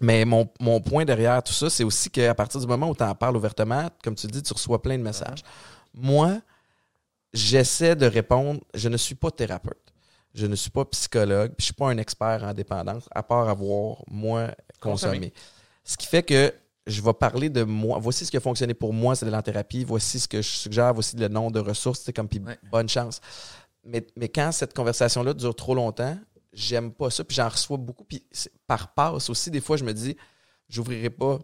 Speaker 3: mais mon, mon point derrière tout ça, c'est aussi qu'à partir du moment où tu en parles ouvertement, comme tu dis, tu reçois plein de messages. Moi, j'essaie de répondre. Je ne suis pas thérapeute. Je ne suis pas psychologue. puis Je suis pas un expert en dépendance, à part avoir, moi, consommé.
Speaker 2: Consommé.
Speaker 3: Ce qui fait que je vais parler de moi. Voici ce qui a fonctionné pour moi, c'est de la thérapie. Voici ce que je suggère. Voici le nom de ressources. C'est comme, puis
Speaker 2: Ouais.
Speaker 3: bonne chance. Mais, mais quand cette conversation-là dure trop longtemps, j'aime pas ça. Puis j'en reçois beaucoup. Puis par passe aussi, des fois, je me dis, j'ouvrirai pas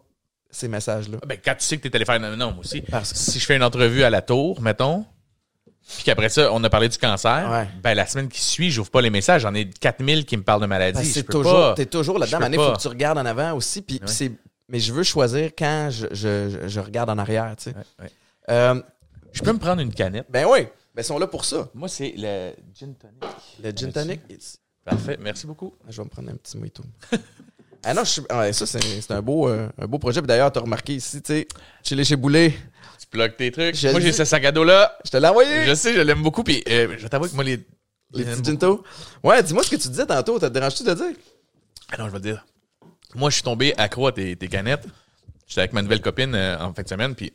Speaker 3: ces messages-là.
Speaker 2: Ben, quand tu sais que allé faire un non, moi aussi.
Speaker 3: Parce que
Speaker 2: Si je fais une entrevue à la tour, mettons, puis qu'après ça, on a parlé du cancer,
Speaker 3: Ouais.
Speaker 2: ben, la semaine qui suit, j'ouvre pas les messages. J'en ai 4000 qui me parlent de maladie. Je
Speaker 3: c'est toujours, t'es toujours là-dedans. il faut que tu regardes en avant aussi. Puis,
Speaker 2: Ouais.
Speaker 3: c'est, mais je veux choisir quand je, je, je- regarde en arrière. Tu sais.
Speaker 2: Ouais.
Speaker 3: Euh,
Speaker 2: Je peux me prendre une canette.
Speaker 3: ben oui, ben ils sont là pour ça.
Speaker 2: Moi, c'est le gin tonic.
Speaker 3: Le gin tonic.
Speaker 2: Parfait, merci beaucoup.
Speaker 3: Je vais me prendre un petit mojito. ah non, je ouais, ça, c'est, c'est un, beau, euh, un beau projet. Puis d'ailleurs, tu as remarqué ici, tu sais, chez les chez Boulet,
Speaker 2: Tu bloques tes trucs.
Speaker 3: Je
Speaker 2: moi, j'ai ce sac à dos-là.
Speaker 3: je te l'ai envoyé.
Speaker 2: Je sais, je l'aime beaucoup. Puis, euh, je t'avoue que moi, les.
Speaker 3: Les petits ginto. Ouais, dis-moi ce que tu disais tantôt. Ça te dérange-tu de dire?
Speaker 2: Ah non, je vais te dire. Moi, je suis tombé accro à tes, tes canettes. J'étais avec ma nouvelle copine euh, en fin de semaine, puis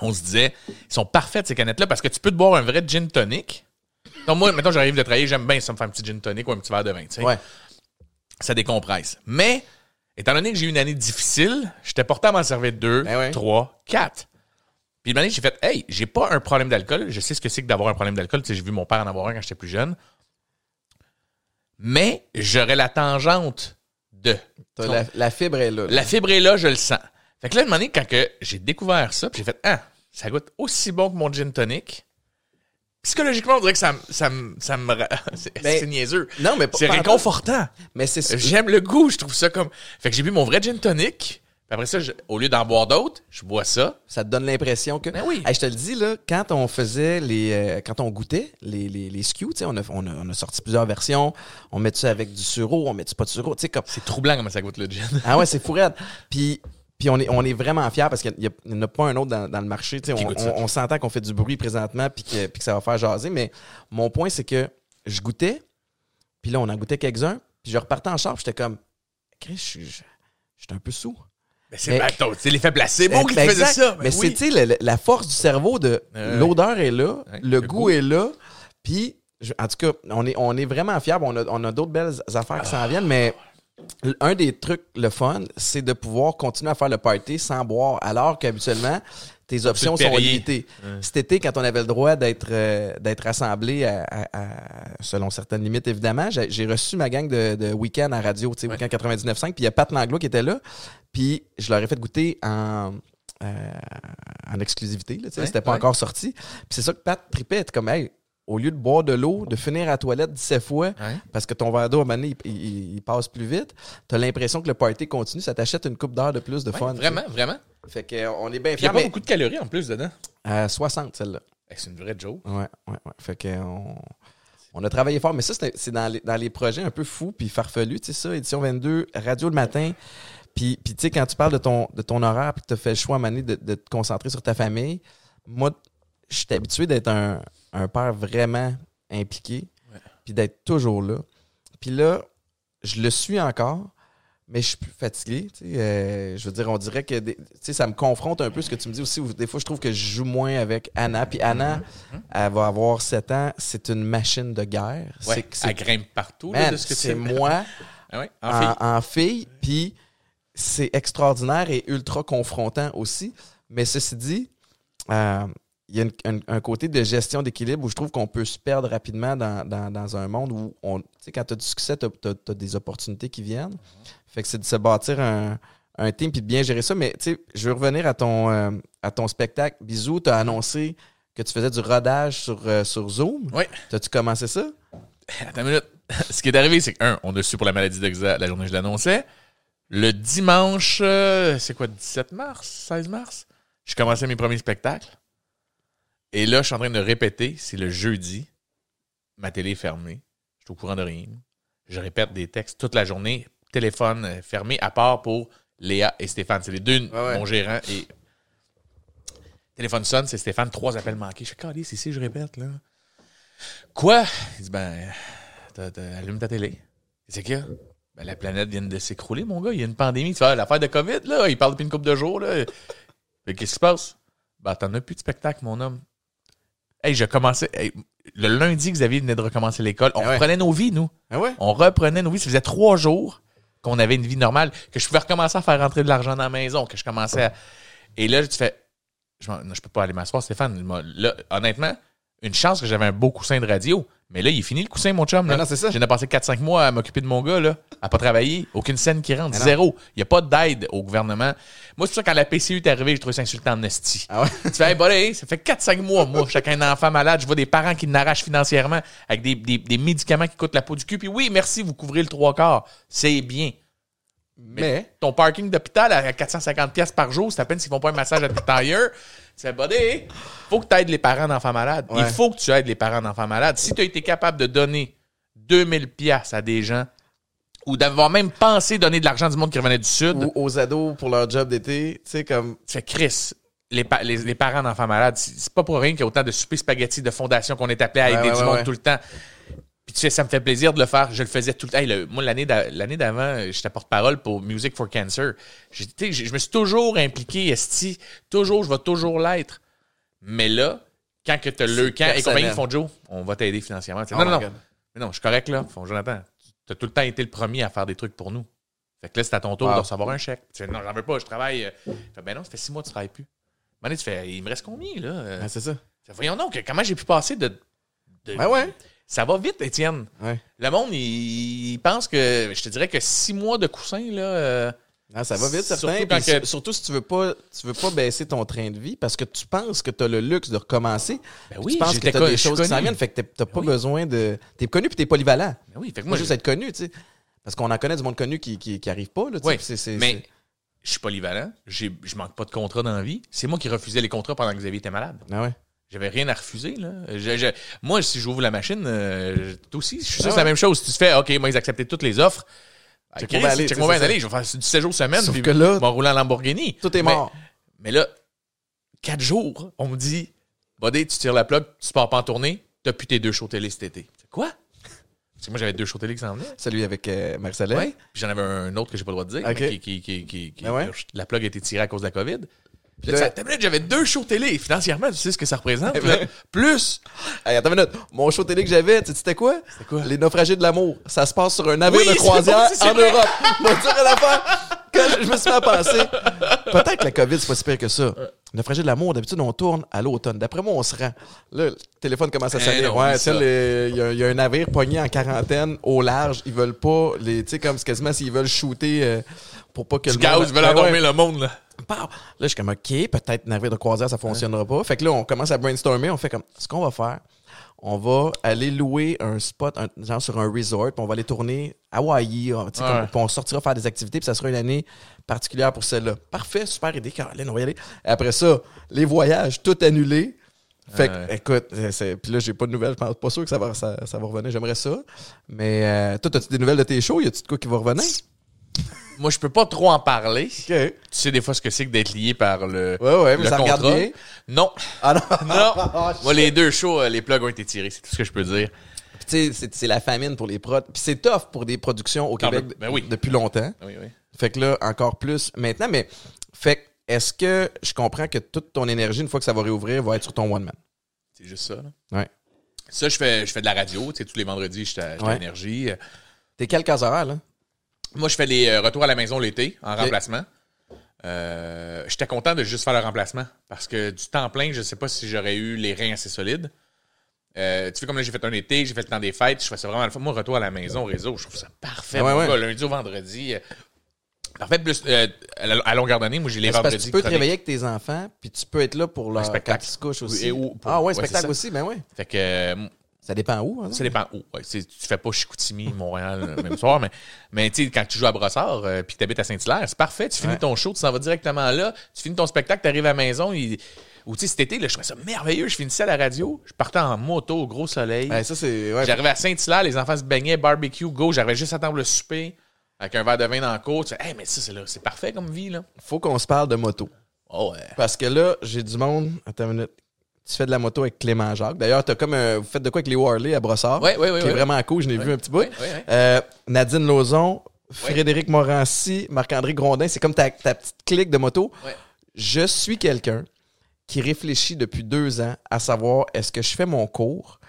Speaker 2: on se disait, ils sont parfaites ces canettes-là parce que tu peux te boire un vrai gin tonic. Donc, moi, maintenant, j'arrive de travailler, j'aime bien ça me faire un petit gin tonic ou un petit verre de vin, tu sais.
Speaker 3: Ouais.
Speaker 2: Ça décompresse. Mais, étant donné que j'ai eu une année difficile, j'étais porté à m'en servir deux,
Speaker 3: Ben ouais.
Speaker 2: trois, quatre. Puis une année, j'ai fait, hey, j'ai pas un problème d'alcool. Je sais ce que c'est que d'avoir un problème d'alcool. Tu sais, j'ai vu mon père en avoir un quand j'étais plus jeune. Mais j'aurais la tangente de.
Speaker 3: La, la fibre est là. là.
Speaker 2: La fibre est là, je le sens. Fait que là, une donné, quand que j'ai découvert ça, puis j'ai fait, ah, ça goûte aussi bon que mon gin tonic. Psychologiquement, on dirait que ça, me- ça, me- ça me. C'est
Speaker 3: Ben,
Speaker 2: niaiseux.
Speaker 3: Non, mais
Speaker 2: C'est réconfortant.
Speaker 3: Mais c'est
Speaker 2: J'aime le goût, je trouve ça comme. Fait que j'ai bu mon vrai gin tonic. Puis après ça, je- au lieu d'en boire d'autres, je bois ça.
Speaker 3: Ça te donne l'impression que.
Speaker 2: Ben oui.
Speaker 3: Hey, je te le dis, là, quand on faisait les. euh, quand on goûtait les, les, les sais, on a, on, a, on a sorti plusieurs versions. On met ça avec du sureau, on met pas de sureau. Comme.
Speaker 2: C'est troublant comment ça goûte le gin.
Speaker 3: Ah ouais, c'est fou raide. Puis Puis on est, on est vraiment fiers parce qu'il n'y en a pas un autre dans, dans le marché. Tu sais,
Speaker 2: Qui
Speaker 3: on on- on s'entend qu'on fait du bruit présentement puis que, puis que ça va faire jaser. Mais mon point, c'est que je goûtais, puis là, on en goûtait quelques-uns, puis je repartais en char, j'étais comme, Chris, je suis un peu sous.
Speaker 2: C'est
Speaker 3: Mais-
Speaker 2: attends, c'est l'effet placebo qui faisait ça.
Speaker 3: Mais c'est,
Speaker 2: oui.
Speaker 3: tu sais, le- le- la force du cerveau de l'odeur est là, le,
Speaker 2: le
Speaker 3: goût,
Speaker 2: goût.
Speaker 3: est là, puis en tout cas, on est, on est vraiment fiers. On a, on a d'autres belles affaires qui s'en viennent, mais un des trucs, le fun, c'est de pouvoir continuer à faire le party sans boire, alors qu'habituellement, tes options sont limitées. Cet été, quand on avait le droit d'être euh, d'être à- à- à- selon certaines limites, évidemment, j'ai reçu ma gang de, de week-end à radio, tu sais,
Speaker 2: Ouais.
Speaker 3: week-end 99.5, puis il y a Pat Langlois qui était là, puis je leur ai fait goûter en, euh, en exclusivité, là,
Speaker 2: Ouais,
Speaker 3: c'était pas
Speaker 2: ouais.
Speaker 3: encore sorti. Puis c'est ça que Pat tripait, comme, hey, au lieu de boire de l'eau, de finir à la toilette 17 fois, parce que ton verre d'eau, à un moment donné, il, il- il passe plus vite, t'as l'impression que le party continue, ça t'achète une coupe d'heure de plus de
Speaker 2: Ouais,
Speaker 3: fun. tu
Speaker 2: vraiment, vraiment.
Speaker 3: Fait que, euh, on est bien
Speaker 2: il n'y a pas
Speaker 3: mais
Speaker 2: beaucoup de calories en plus dedans.
Speaker 3: à 60, celle-là.
Speaker 2: C'est une vraie joke.
Speaker 3: Ouais, ouais, ouais. Fait que on, a travaillé fort, mais ça, c'est dans les, dans les projets un peu fous puis farfelus, tu sais ça, édition 22, radio le matin. Puis, puis tu sais, quand tu parles de ton, de ton horaire puis que tu as fait le choix à un moment donné de, de te concentrer sur ta famille, moi, je suis habitué d'être un, un père vraiment impliqué
Speaker 2: Ouais.
Speaker 3: puis d'être toujours là. Puis là, je le suis encore, mais je suis plus fatigué. Euh, je veux dire, on dirait que des- ça me confronte un peu ce que tu me dis aussi. où des fois, je trouve que je joue moins avec Anna. Puis Anna, elle va avoir 7 ans. C'est une machine de guerre.
Speaker 2: Ouais,
Speaker 3: C'est- c'est
Speaker 2: elle grimpe partout. là,
Speaker 3: man,
Speaker 2: de ce que tu
Speaker 3: c'est moi
Speaker 2: Ah ouais, en fille.
Speaker 3: Puis c'est extraordinaire et ultra confrontant aussi. Mais ceci dit, euh, il y a une- un, un côté de gestion d'équilibre où je trouve qu'on peut se perdre rapidement dans, dans- dans un monde où, on, tu sais, quand tu as du succès, tu as, des opportunités qui viennent. Fait que c'est de se bâtir un, un team puis de bien gérer ça. Mais tu sais, je veux revenir à ton, euh, à ton spectacle. Bisous, tu as annoncé que tu faisais du rodage sur, euh, sur Zoom.
Speaker 2: Oui.
Speaker 3: T'as-tu commencé ça?
Speaker 2: Attends une minute. Ce qui est arrivé, c'est que, un, on a su pour la maladie d'Oxa la journée où je l'annonçais. Le dimanche, euh, c'est quoi, 17 mars, 16 mars? Je commençais mes premiers spectacles. Et là, je suis en train de répéter, c'est le jeudi. Ma télé est fermée. Je suis au courant de rien. Je répète des textes toute la journée. Téléphone euh, fermé, à part pour Léa et Stéphane. C'est les deux,
Speaker 3: ouais.
Speaker 2: mon gérant. Et téléphone sonne, c'est Stéphane, trois appels manqués. Je fais, calé, c'est ici, je répète, là. Quoi? Il dit, ben, t'as- allume ta télé. C'est a? Ben, la planète vient de s'écrouler, mon gars. Il y a une pandémie. Tu vois, l'affaire de COVID, là, il parle depuis une couple de jours, là. Qu'est-ce qui se passe? Ben, t'en as plus de spectacle, mon homme. Hey, je commençais. hey, le lundi, Xavier venait de recommencer l'école. On
Speaker 3: Ah ouais.
Speaker 2: reprenait nos vies, nous.
Speaker 3: Ah ouais?
Speaker 2: On reprenait nos vies. Ça faisait trois jours qu'on avait une vie normale, que je pouvais recommencer à faire rentrer de l'argent dans la maison, que je commençais à. Et là, tu fais. Je, non, je peux pas aller m'asseoir, Stéphane. Là, honnêtement, une chance que j'avais un beau coussin de radio. Mais là, il est fini le coussin, mon chum. Là.
Speaker 3: Non, c'est ça.
Speaker 2: J'ai passé 4-5 mois à m'occuper de mon gars, là, à pas travailler. Aucune scène qui rentre. Zéro. Il n'y a pas d'aide au gouvernement. Moi, c'est que quand la PCU est arrivée, j'ai trouvé ça insultant en esti.
Speaker 3: Ah ouais?
Speaker 2: Tu fais, hey, ça fait 4-5 mois, moi, chacun un enfant malade. Je vois des parents qui n'arrachent financièrement avec des, des- des médicaments qui coûtent la peau du cul. Puis oui, merci, vous couvrez le trois quarts. C'est bien.
Speaker 3: Mais,
Speaker 2: Ton parking d'hôpital à 450$ piastres par jour, c'est à peine s'ils font pas un massage à tes tailleurs. Fais, buddy, faut que tu aides les parents d'enfants malades. Il faut que tu aides les parents d'enfants malades. Si tu as été capable de donner 2000$ piastres à des gens ou d'avoir même pensé donner de l'argent du monde qui revenait du Sud,
Speaker 3: ou aux ados pour leur job d'été, tu sais, comme.
Speaker 2: tu fais Chris. Les, pa- les, les parents d'enfants malades, c'est c'est pas pour rien qu'il y a autant de souper spaghetti de fondation qu'on est appelé à aider
Speaker 3: ouais,
Speaker 2: du monde tout le temps. Puis tu sais, ça me fait plaisir de le faire. Je le faisais tout le temps. Hey, le- moi, l'année d'a- l'année d'avant, j'étais porte-parole pour Music for Cancer. Je me suis toujours impliqué, Esti. Toujours, je vais toujours l'être. Mais là, quand que tu as le camp et compagnie font Joe, on va t'aider financièrement.
Speaker 3: Oh
Speaker 2: non, non, non. Mais non, je suis correct là. Font Jonathan, tu as tout le temps été le premier à faire des trucs pour nous. Fait que là, c'est à ton tour
Speaker 3: Wow.
Speaker 2: de recevoir un chèque. Tu fais, non, j'en veux pas, je travaille. euh. Fait, ben non, ça fait six mois que tu travailles plus. Mané, tu fais, il me reste combien, là? Euh,
Speaker 3: Ah, c'est ça.
Speaker 2: fait, voyons donc, comment j'ai pu passer de. de-
Speaker 3: Ouais, ouais.
Speaker 2: Ça va vite, Étienne.
Speaker 3: Ouais.
Speaker 2: Le monde, il, il pense que. Je te dirais que six mois de coussin, là. euh,
Speaker 3: ça va vite,
Speaker 2: Surtout
Speaker 3: certain.
Speaker 2: quand
Speaker 3: Puis
Speaker 2: que-
Speaker 3: su- Surtout si tu veux pas, tu veux pas baisser ton train de vie parce que tu penses que tu as le luxe de recommencer.
Speaker 2: Ben oui,
Speaker 3: tu penses que tu as des choses qui s'en viennent, fait que t'as- t'as pas besoin de. T'es connu puis t'es polyvalent.
Speaker 2: Ben oui, fait que
Speaker 3: Moi, juste être connu, tu sais. Parce qu'on en connaît du monde connu qui, qui, qui arrive pas, là,
Speaker 2: Oui, mais je suis polyvalent. Je manque pas de contrat dans la vie. C'est moi qui refusais les contrats pendant que Xavier était malade.
Speaker 3: Ah ouais.
Speaker 2: J'avais rien à refuser. Là. Je- je- moi, si j'ouvre la machine, euh, toi aussi, je suis sûr que
Speaker 3: Ah
Speaker 2: c'est la
Speaker 3: ouais.
Speaker 2: même chose. Si tu te fais, OK, moi, ils acceptaient toutes les offres. Ah, Chris,
Speaker 3: bien aller, c'est
Speaker 2: aller. Je vais faire du 7 jours semaine.
Speaker 3: Sauf
Speaker 2: puis
Speaker 3: que là-
Speaker 2: rouler en Lamborghini.
Speaker 3: Tout est mort.
Speaker 2: Mais là, 4 jours, on me dit, Buddy, tu tires la plug, tu pars pas en tournée, t'as plus tes deux shows télé cet été. Quoi? Parce que moi, j'avais deux shows télé qui s'en venaient.
Speaker 3: Celui avec euh.
Speaker 2: Ouais. Puis j'en avais un autre que j'ai pas le droit de dire,
Speaker 3: Ok.
Speaker 2: mais qui, qui, qui,
Speaker 3: Ah ouais?
Speaker 2: la plug a été tirée à cause de la COVID. Puis
Speaker 3: Là-
Speaker 2: minute, j'avais deux shows télé. Financièrement, tu sais ce que ça représente. là. Plus.
Speaker 3: Hey, attends une minute. Mon show télé que j'avais, tu sais, c'était quoi?
Speaker 2: C'était quoi?
Speaker 3: Les naufragés de l'amour. Ça se passe sur un navire
Speaker 2: Oui,
Speaker 3: de croisière en
Speaker 2: vrai.
Speaker 3: Europe. Quand je, me suis mis à penser, peut-être que la COVID, c'est pas si pire que ça. Naufragés de l'amour, d'habitude, on tourne à l'automne. D'après moi, on se rend. Là, le téléphone commence à
Speaker 2: Eh
Speaker 3: sonner.
Speaker 2: non,
Speaker 3: ouais, il y, a- il y a un navire pogné en quarantaine au large. Ils veulent pas, les, tu sais, comme quasiment s'ils veulent shooter euh, pour pas que
Speaker 2: Du
Speaker 3: le
Speaker 2: gaz,
Speaker 3: monde-
Speaker 2: ils veulent
Speaker 3: Ben ouais.
Speaker 2: endormir le monde, là.
Speaker 3: Là, je suis comme, OK, peut-être navire de croisière, ça fonctionnera pas. Fait que là, on commence à brainstormer. On fait comme, ce qu'on va faire, on va aller louer un spot, un- genre sur un resort, puis on va aller tourner à Hawaii. on-
Speaker 2: Ouais.
Speaker 3: comme- puis on sortira faire des activités, puis ça sera une année particulière pour celle-là. Parfait, super idée, Caroline, on va y aller. Après ça, les voyages, tout annulé. Fait que,
Speaker 2: Ouais.
Speaker 3: écoute, euh, puis là, j'ai pas de nouvelles. Je pense pas sûr que ça va, ça, ça va revenir. J'aimerais ça. Mais euh, toi, as-tu des nouvelles de tes shows? Y a-tu de quoi qui va revenir?
Speaker 2: Moi, je peux pas trop en parler. Tu sais des fois ce que c'est que d'être lié par le,
Speaker 3: Ouais, ouais, mais
Speaker 2: le
Speaker 3: ça regarde
Speaker 2: contrat.
Speaker 3: bien.
Speaker 2: Non.
Speaker 3: Ah non!
Speaker 2: Non. Moi, les deux shows, euh, les plugs ont été tirés. C'est tout ce que je peux dire.
Speaker 3: Puis tu sais, c'est- la famine pour les prods. Puis c'est tough pour des productions au
Speaker 2: Ah,
Speaker 3: Québec
Speaker 2: ben- ben oui.
Speaker 3: depuis longtemps.
Speaker 2: Oui, oui.
Speaker 3: Fait que là, encore plus maintenant. Mais fait est-ce que je comprends que toute ton énergie, une fois que ça va réouvrir, va être sur ton one-man?
Speaker 2: C'est juste ça. Là.
Speaker 3: Ouais.
Speaker 2: Ça, je fais, je fais de la radio. Tu sais, tous les vendredis, je suis à, je suis à
Speaker 3: Ouais.
Speaker 2: Énergie.
Speaker 3: T'es quel cas horaire, là?
Speaker 2: Moi, je fais les euh, retours à la maison l'été en remplacement. Euh, J'étais content de juste faire le remplacement parce que du temps plein, je sais pas si j'aurais eu les reins assez solides. Euh, tu fais comme là, j'ai fait un été, j'ai fait le temps des fêtes, je fais ça vraiment le. Moi, retour à la maison, au réseau, je trouve ça parfait.
Speaker 3: Ouais,
Speaker 2: mon
Speaker 3: ouais.
Speaker 2: gars, lundi au vendredi. parfait. Plus, à longueur d'année, moi, j'ai les
Speaker 3: parce que tu peux te réveiller avec tes enfants, puis tu peux être là pour leur
Speaker 2: spectacle.
Speaker 3: quand ils se couchent aussi.
Speaker 2: Pour-
Speaker 3: ah ouais, spectacle aussi, ben oui.
Speaker 2: Fait que
Speaker 3: Ça dépend où. hein?
Speaker 2: Ça dépend où. Ouais, tu fais pas Chicoutimi, Montréal, le même soir, mais, mais tu sais, quand tu joues à Brossard euh, puis que tu habites à Saint-Hilaire, c'est parfait. Tu finis
Speaker 3: Ouais.
Speaker 2: ton show, tu s'en vas directement là, tu finis ton spectacle, tu arrives à la maison. il- Ou tu sais, cet été, là, je trouvais ça merveilleux. Je finissais à la radio, je partais en moto au gros soleil.
Speaker 3: Ça, c'est. Ouais,
Speaker 2: J'arrivais à Saint-Hilaire, les enfants se baignaient, barbecue, go. J'arrivais juste à attendre le souper avec un verre de vin dans le cours. Tu fais, hey, mais ça, c'est là, c'est parfait comme vie, là.
Speaker 3: faut qu'on se parle de moto.
Speaker 2: Oh, ouais.
Speaker 3: Parce que là, j'ai du monde. Attends une minute. Tu fais de la moto avec Clément Jacques. D'ailleurs, t'as comme un- vous faites de quoi avec les Harley à Brossard?
Speaker 2: Ouais, ouais, ouais,
Speaker 3: Qui est vraiment cool. Je n'ai vu un petit bout. Euh, Nadine Lauzon, Frédéric Morancy, Marc-André Grondin. C'est comme ta, ta petite clique de moto. Je suis quelqu'un qui réfléchit depuis deux ans à savoir est-ce que je fais mon cours?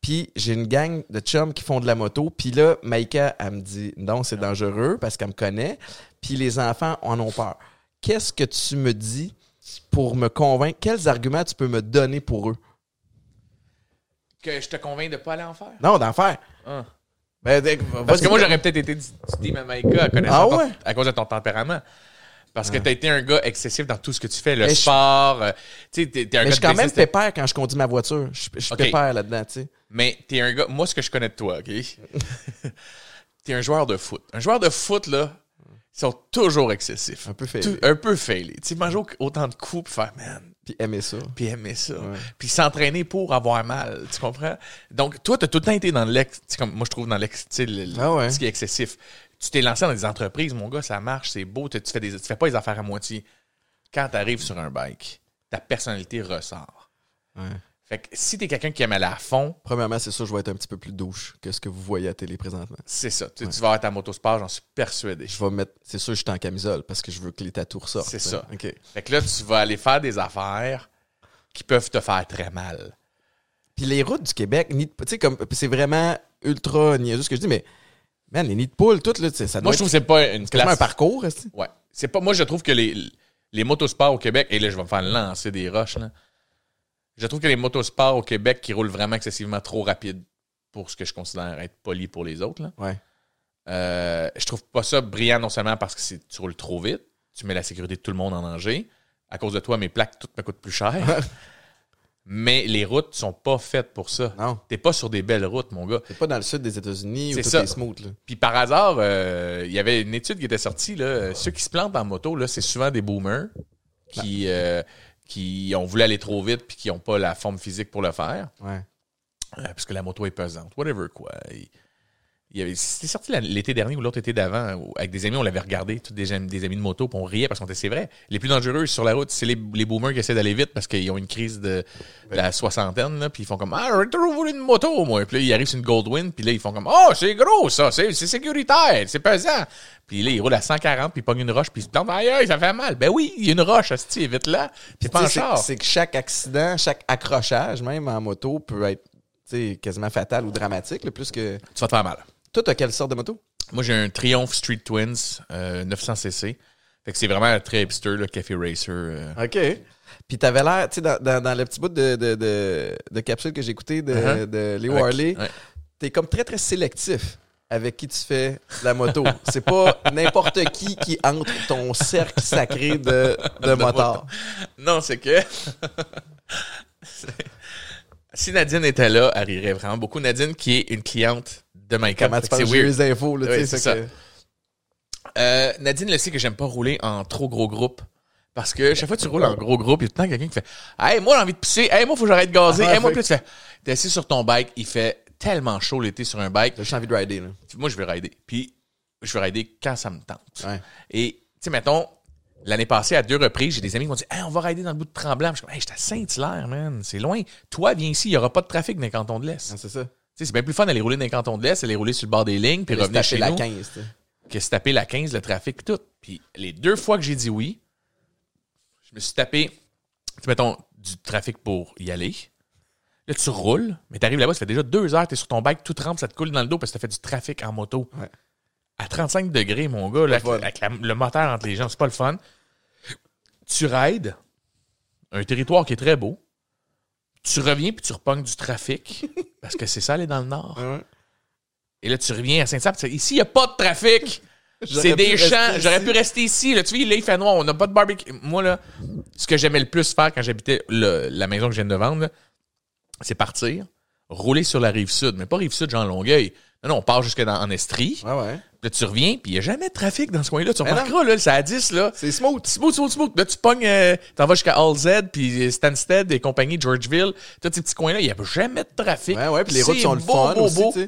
Speaker 3: Puis j'ai une gang de chums qui font de la moto. Puis là, Maïka, elle me dit non, c'est dangereux parce qu'elle me connaît. Puis les enfants en ont peur. Qu'est-ce que tu me dis pour me convaincre? Quels arguments tu peux me donner pour eux?
Speaker 2: Que je te convainc de pas aller en faire?
Speaker 3: Non, d'en faire.
Speaker 2: Ah.
Speaker 3: Ben,
Speaker 2: Parce que moi, j'aurais peut-être été du team Maïka à,
Speaker 3: Ah ouais?
Speaker 2: à cause de ton tempérament. Parce que t'as été un gars excessif dans tout ce que tu fais, le
Speaker 3: Mais je-
Speaker 2: sport. euh, tu t'es un
Speaker 3: Mais
Speaker 2: gars
Speaker 3: je suis quand même pépère quand je conduis ma voiture. Je, je suis
Speaker 2: Ok.
Speaker 3: pépère là-dedans, tu sais.
Speaker 2: Mais t'es un gars. Moi, ce que je connais de toi, OK? t'es un joueur de foot. Un joueur de foot, là, sont toujours excessifs.
Speaker 3: Un peu failé.
Speaker 2: Tout- un peu failé. Tu sais, manger au- autant de coups puis faire, man,
Speaker 3: Puis aimer ça.
Speaker 2: puis aimer ça.
Speaker 3: Ouais.
Speaker 2: Puis s'entraîner pour avoir mal. Tu comprends? Donc, toi, t'as tout le temps été dans l'ex. tu sais, Comme moi, je trouve dans l'ex. Tu le-
Speaker 3: Ah ouais.
Speaker 2: ce qui est excessif. Tu t'es lancé dans des entreprises, mon gars, ça marche, c'est beau. Tu, tu fais des, tu fais pas les affaires à moitié. Quand t'arrives sur un bike, ta personnalité ressort.
Speaker 3: Ouais.
Speaker 2: Fait que si t'es quelqu'un qui aime aller à fond,
Speaker 3: Premièrement, c'est sûr, je vais être un petit peu plus douche que ce que vous voyez à télé présentement.
Speaker 2: c'est ça. Tu, tu vas avoir ta motosport, j'en suis persuadé.
Speaker 3: Je vais mettre. C'est sûr, je suis en camisole parce que je veux que les tatous ressortent.
Speaker 2: C'est
Speaker 3: sais.
Speaker 2: ça.
Speaker 3: OK.
Speaker 2: Fait que là, tu vas aller faire des affaires qui peuvent te faire très mal.
Speaker 3: Puis les routes du Québec, tu sais, comme. C'est vraiment ultra niaiseux ce que je dis, mais. Man, les nids de poules, tout, là, ça doit
Speaker 2: Moi, je trouve que c'est pas une
Speaker 3: un parcours,
Speaker 2: Ouais. C'est pas, moi, je trouve que les, les motosports au Québec, et là, je vais me faire lancer des roches, là. Je trouve que les motosports au Québec qui roulent vraiment excessivement trop rapide pour ce que je considère être poli pour les autres, là.
Speaker 3: Ouais.
Speaker 2: Euh, je trouve pas ça brillant non seulement parce que tu roules trop vite, tu mets la sécurité de tout le monde en danger. À cause de toi, mes plaques, toutes me coûtent plus cher. Mais les routes sont pas faites pour ça.
Speaker 3: Non.
Speaker 2: T'es pas sur des belles routes, mon gars.
Speaker 3: C'est pas dans le sud des États-Unis où tout
Speaker 2: ça.
Speaker 3: est smooth, là.
Speaker 2: Puis par hasard, euh, il y avait une étude qui était sortie. Là, ceux qui se plantent en moto, là, c'est souvent des boomers qui, euh, qui ont voulu aller trop vite puis qui n'ont pas la forme physique pour le faire.
Speaker 3: Ouais.
Speaker 2: Euh, parce que la moto est pesante. Whatever, quoi. Et- C'était sorti l'été dernier ou l'autre été d'avant. Avec des amis, on l'avait regardé, tous des, amis- des amis de moto, puis on riait parce qu'on était, c'est vrai. Les plus dangereux sur la route, c'est les, les boomers qui essaient d'aller vite parce qu'ils ont une crise de, de la soixantaine, là, puis ils font comme Ah, voulu une moto, moi. Puis là, ils arrivent sur une Goldwyn, puis là, ils font comme Oh, c'est gros, ça, c'est sécuritaire, c'est pesant. Puis là, ils roulent à 140, puis ils pognent une roche, puis ils se plantent Aïe, aïe, ça fait mal. Ben oui, il y a une roche, hostie, vite là. Puis pas
Speaker 3: c'est- que chaque accident, chaque accrochage, même en moto, peut être tu sais, quasiment fatal ou dramatique, là, plus que.
Speaker 2: Tu vas te faire mal.
Speaker 3: Toi, t'as quelle sorte de moto?
Speaker 2: Moi, j'ai un Triumph Street Twins euh, 900cc. Fait que c'est vraiment très hipster, le café racer. euh.
Speaker 3: OK. Puis t'avais l'air, tu sais, dans, dans, dans le petit bout de, de, de, de capsule que j'ai écouté de,
Speaker 2: Uh-huh.
Speaker 3: de Leo
Speaker 2: Avec-
Speaker 3: Harley,
Speaker 2: ouais.
Speaker 3: t'es comme très, très sélectif avec qui tu fais la moto. C'est pas n'importe qui qui entre ton cercle sacré de, de motards.
Speaker 2: Non, c'est que. c'est- si Nadine était là, elle rirait vraiment beaucoup. Nadine, qui est une cliente de Mike
Speaker 3: Comment tu penses eu les infos, là,
Speaker 2: Oui, c'est
Speaker 3: que-
Speaker 2: Euh, Nadine le sait que j'aime pas rouler en trop gros groupe. Parce que chaque fois que tu roules en gros groupe, il y a tout le temps quelqu'un qui fait Hey, moi, j'ai envie de pisser. Hey, moi, faut que j'arrête de gazer.
Speaker 3: Ah,
Speaker 2: hey, moi,
Speaker 3: fait-
Speaker 2: puis tu fais T'es assis sur ton bike, il fait tellement chaud l'été sur un bike.
Speaker 3: J'ai juste envie de rider, là.
Speaker 2: Moi, je vais rider. Puis, je vais rider quand ça me tente.
Speaker 3: Ouais.
Speaker 2: Et, tu sais, mettons, l'année passée, à deux reprises, j'ai des amis qui m'ont dit Hey, on va rider dans le bout de Tremblant. Je suis comme Hey, j'étais à Saint-Hilaire, man. C'est loin. Toi, viens ici, il n'y aura pas de trafic dans les cantons de l'Est.
Speaker 3: C'est ça.
Speaker 2: C'est bien plus fun d'aller rouler dans les cantons de l'Est, aller rouler sur le bord des lignes, puis revenir chez
Speaker 3: la
Speaker 2: nous,
Speaker 3: 15, tu sais.
Speaker 2: que se taper la 15, le trafic, tout. Puis les deux fois que j'ai dit oui, je me suis tapé, tu mettons, du trafic pour y aller. Là, tu roules, mais t'arrives là-bas, ça fait déjà deux heures, t'es sur ton bike, tout trempe, ça te coule dans le dos parce que t'as fait du trafic en moto.
Speaker 3: Ouais.
Speaker 2: À 35 degrés, mon gars, là, avec,
Speaker 3: fun.
Speaker 2: avec la- le moteur entre les jambes, c'est pas le fun. Tu rides un territoire qui est très beau. Tu reviens puis tu repognes du trafic parce que c'est ça aller dans le nord.
Speaker 3: Ouais.
Speaker 2: Et là, tu reviens à Saint-Sape. Ici, il n'y a pas de trafic. C'est des champs. J'aurais pu rester ici. Là, tu vois, là, il fait noir. On n'a pas de barbecue. Moi, là, ce que j'aimais le plus faire quand j'habitais la maison que je viens de vendre, c'est partir, rouler sur la rive sud. Mais pas rive sud, genre Longueuil. Non, non, on part jusque dans, en Estrie.
Speaker 3: Ouais, ouais.
Speaker 2: Là, tu reviens, puis il n'y a jamais de trafic dans ce coin-là. Tu
Speaker 3: non.
Speaker 2: remarqueras, là, c'est à 10, là.
Speaker 3: C'est smooth.
Speaker 2: Smooth, smooth, smooth. Là, tu pognes, euh, t'en vas jusqu'à All Z, puis Stansted et compagnie, Georgeville. Tous ces petits coins-là, il n'y a jamais de trafic.
Speaker 3: Ouais, ouais, puis les routes sont le fun.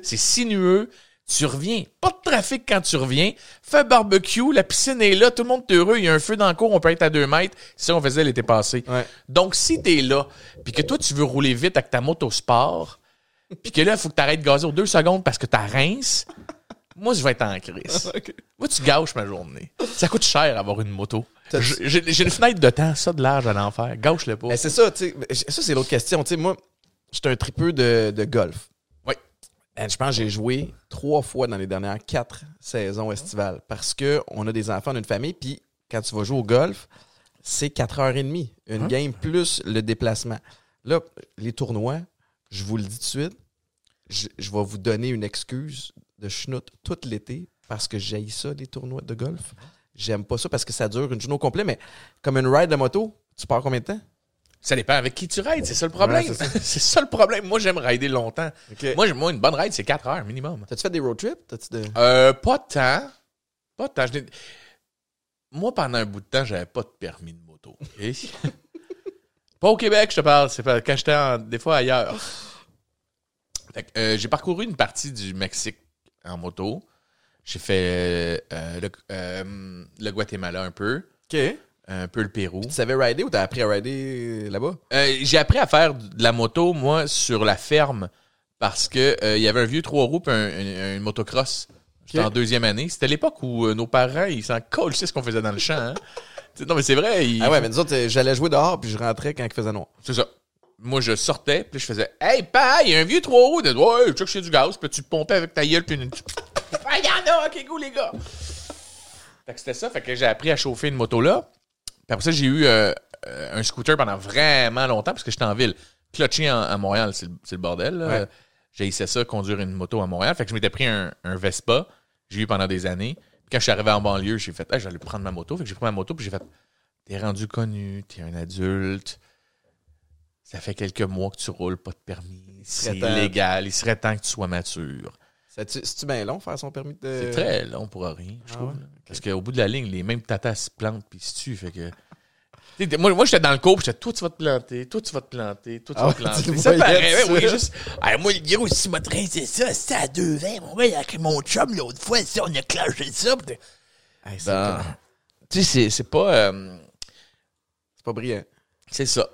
Speaker 2: C'est sinueux. Tu reviens. Pas de trafic quand tu reviens. Fais barbecue. La piscine est là. Tout le monde est heureux. Il y a un feu dans le cours. On peut être à deux mètres. C'est ça qu'on faisait l'été passé.
Speaker 3: Ouais.
Speaker 2: Donc, si t'es là, puis que toi, tu veux rouler vite avec ta moto sport, puis que là, il faut que tu arrêtes de gazer aux deux secondes parce que t'as rince, moi, je vais être en crise. Moi, tu gâches ma journée. Ça coûte cher avoir une moto. J'ai une fenêtre de temps, ça, de large à l'enfer. Gâche-le pas.
Speaker 3: Mais c'est ça, tu sais. Ça, c'est l'autre question. Tu sais, moi, j'étais un tripeux de, de golf.
Speaker 2: Oui.
Speaker 3: And je pense que j'ai joué trois fois dans les dernières quatre saisons estivales parce que on a des enfants, on a une famille, puis quand tu vas jouer au golf, c'est 4h30. Une game plus le déplacement. Là, les tournois, je vous le dis tout de suite, je, je vais vous donner une excuse de schnout tout l'été parce que j'ai ça, les tournois de golf. J'aime pas ça parce que ça dure une journée au complet, mais comme une ride de moto, tu pars combien de temps?
Speaker 2: Ça dépend avec qui tu rides, c'est ça le problème.
Speaker 3: Ouais, c'est
Speaker 2: ça le problème. Moi, j'aime rider longtemps. Moi, moi, une bonne ride, c'est 4 heures minimum.
Speaker 3: T'as-tu fait des road trips? De...
Speaker 2: Euh, pas tant. Pas tant. Je Moi, pendant un bout de temps, j'avais pas de permis de moto. pas au Québec, je te parle. C'est pas- quand j'étais des fois ailleurs. Euh, j'ai parcouru une partie du Mexique en moto. J'ai fait euh, le, euh, le Guatemala un peu,
Speaker 3: OK. Tu
Speaker 2: un peu le Pérou.
Speaker 3: savais rider ou t'as appris à rider là-bas?
Speaker 2: J'ai appris à faire de la moto, moi, sur la ferme, parce que il y avait un vieux trois roues et un, un- une motocross. J'étais en deuxième année. C'était l'époque où nos parents, ils s'en collent ce qu'on faisait dans le champ. hein. Tu non, mais c'est vrai. ils-
Speaker 3: Ah ouais, mais nous autres, j'allais jouer dehors puis je rentrais quand il faisait noir.
Speaker 2: C'est ça. Moi, je sortais, puis je faisais Hey, pa, il y a un vieux trois roues. De... Ouais, check, c'est du gaz. Puis tu te pompais avec ta gueule, puis une. Ah, il y en a, ok, go, les gars. Fait que c'était ça. Fait que j'ai appris à chauffer une moto là. Puis après ça, j'ai eu euh, euh, un scooter pendant vraiment longtemps, parce que j'étais en ville. Clutcher en- à Montréal, c'est le, bordel. là.
Speaker 3: Ouais.
Speaker 2: J'ai essayé ça, conduire une moto à Montréal. Fait que je m'étais pris un, un Vespa. J'ai eu pendant des années. Puis quand je suis arrivé en banlieue, j'ai fait, hey, j'allais prendre ma moto. Fait que j'ai pris ma moto, puis j'ai fait, t'es rendu connu, t'es un adulte. Ça fait quelques mois que tu roules, pas de permis. C'est illégal. Il serait temps que tu sois mature.
Speaker 3: C'est-tu bien long faire son permis de.
Speaker 2: C'est très long pour rien, je
Speaker 3: Ah
Speaker 2: trouve.
Speaker 3: ouais?
Speaker 2: Parce qu'au bout de la ligne, les mêmes tatas se plantent puis se tuent. Fait que Moi, moi j'étais dans le cours, j'étais, toi, tu vas te planter, toi, tu vas te planter, toi, tu
Speaker 3: Ah
Speaker 2: vas te planter. Ça paraît,
Speaker 3: ça.
Speaker 2: oui, juste. Moi, le gros, si m'a c'est ça, c'était à deux ans. Mon gars, avec mon chum, l'autre fois, ça, on a clashé ça.
Speaker 3: Hey,
Speaker 2: Ben, tu sais, c'est- c'est pas. euh,
Speaker 3: C'est pas brillant.
Speaker 2: c'est ça.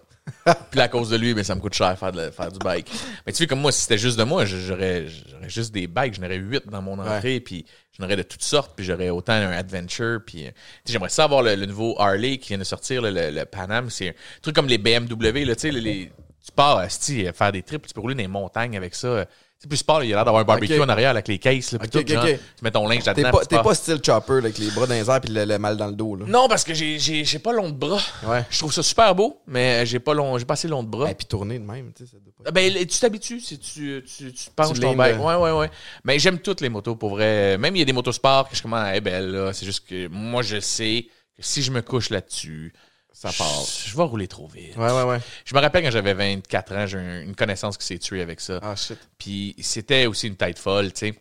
Speaker 2: Puis à cause de lui, ben, ça me coûte cher faire, de- faire du bike. Mais tu sais, comme moi, si c'était juste de moi, j'aurais juste des bikes. J'en aurais huit dans mon entrée, puis j'en aurais de toutes sortes, puis j'aurais autant un Adventure. Puis euh, j'aimerais ça avoir le, le nouveau Harley qui vient de sortir, le, le Pan Am. C'est un truc comme les BMW, là, tu sais, les- tu pars asti, faire des trips, tu peux rouler dans les montagnes avec ça. Sais, plus sport, il y a l'air d'avoir un barbecue en arrière avec les cases, là, puis
Speaker 3: Ok,
Speaker 2: tout,
Speaker 3: ok,
Speaker 2: genre,
Speaker 3: ok.
Speaker 2: tu mets ton linge là-dedans.
Speaker 3: pas, t'es
Speaker 2: pars.
Speaker 3: pas style chopper avec les bras dans les airs puis le, le mal dans le dos. Là.
Speaker 2: Non, parce que j'ai- pas long de bras.
Speaker 3: Ouais.
Speaker 2: Je trouve ça super beau, mais j'ai pas long, pas assez long de bras.
Speaker 3: Et puis tourner de même, ça doit pas.
Speaker 2: Ben, tu t'habitues si tu, tu, tu penches
Speaker 3: Tu
Speaker 2: ton bike.
Speaker 3: là.
Speaker 2: Ouais, ouais, ouais. Mais j'aime toutes les motos pour vrai. Même il y a des motos sport que je suis comme, ah, elle est belle. C'est juste que moi, je sais que si je me couche là-dessus,
Speaker 3: Ça part.
Speaker 2: Je, je vais rouler trop vite.
Speaker 3: Ouais, ouais, ouais.
Speaker 2: Je me rappelle quand j'avais 24 ans, j'ai un- une connaissance qui s'est tuée avec ça.
Speaker 3: Ah, shit.
Speaker 2: Puis c'était aussi une tête folle, tu sais.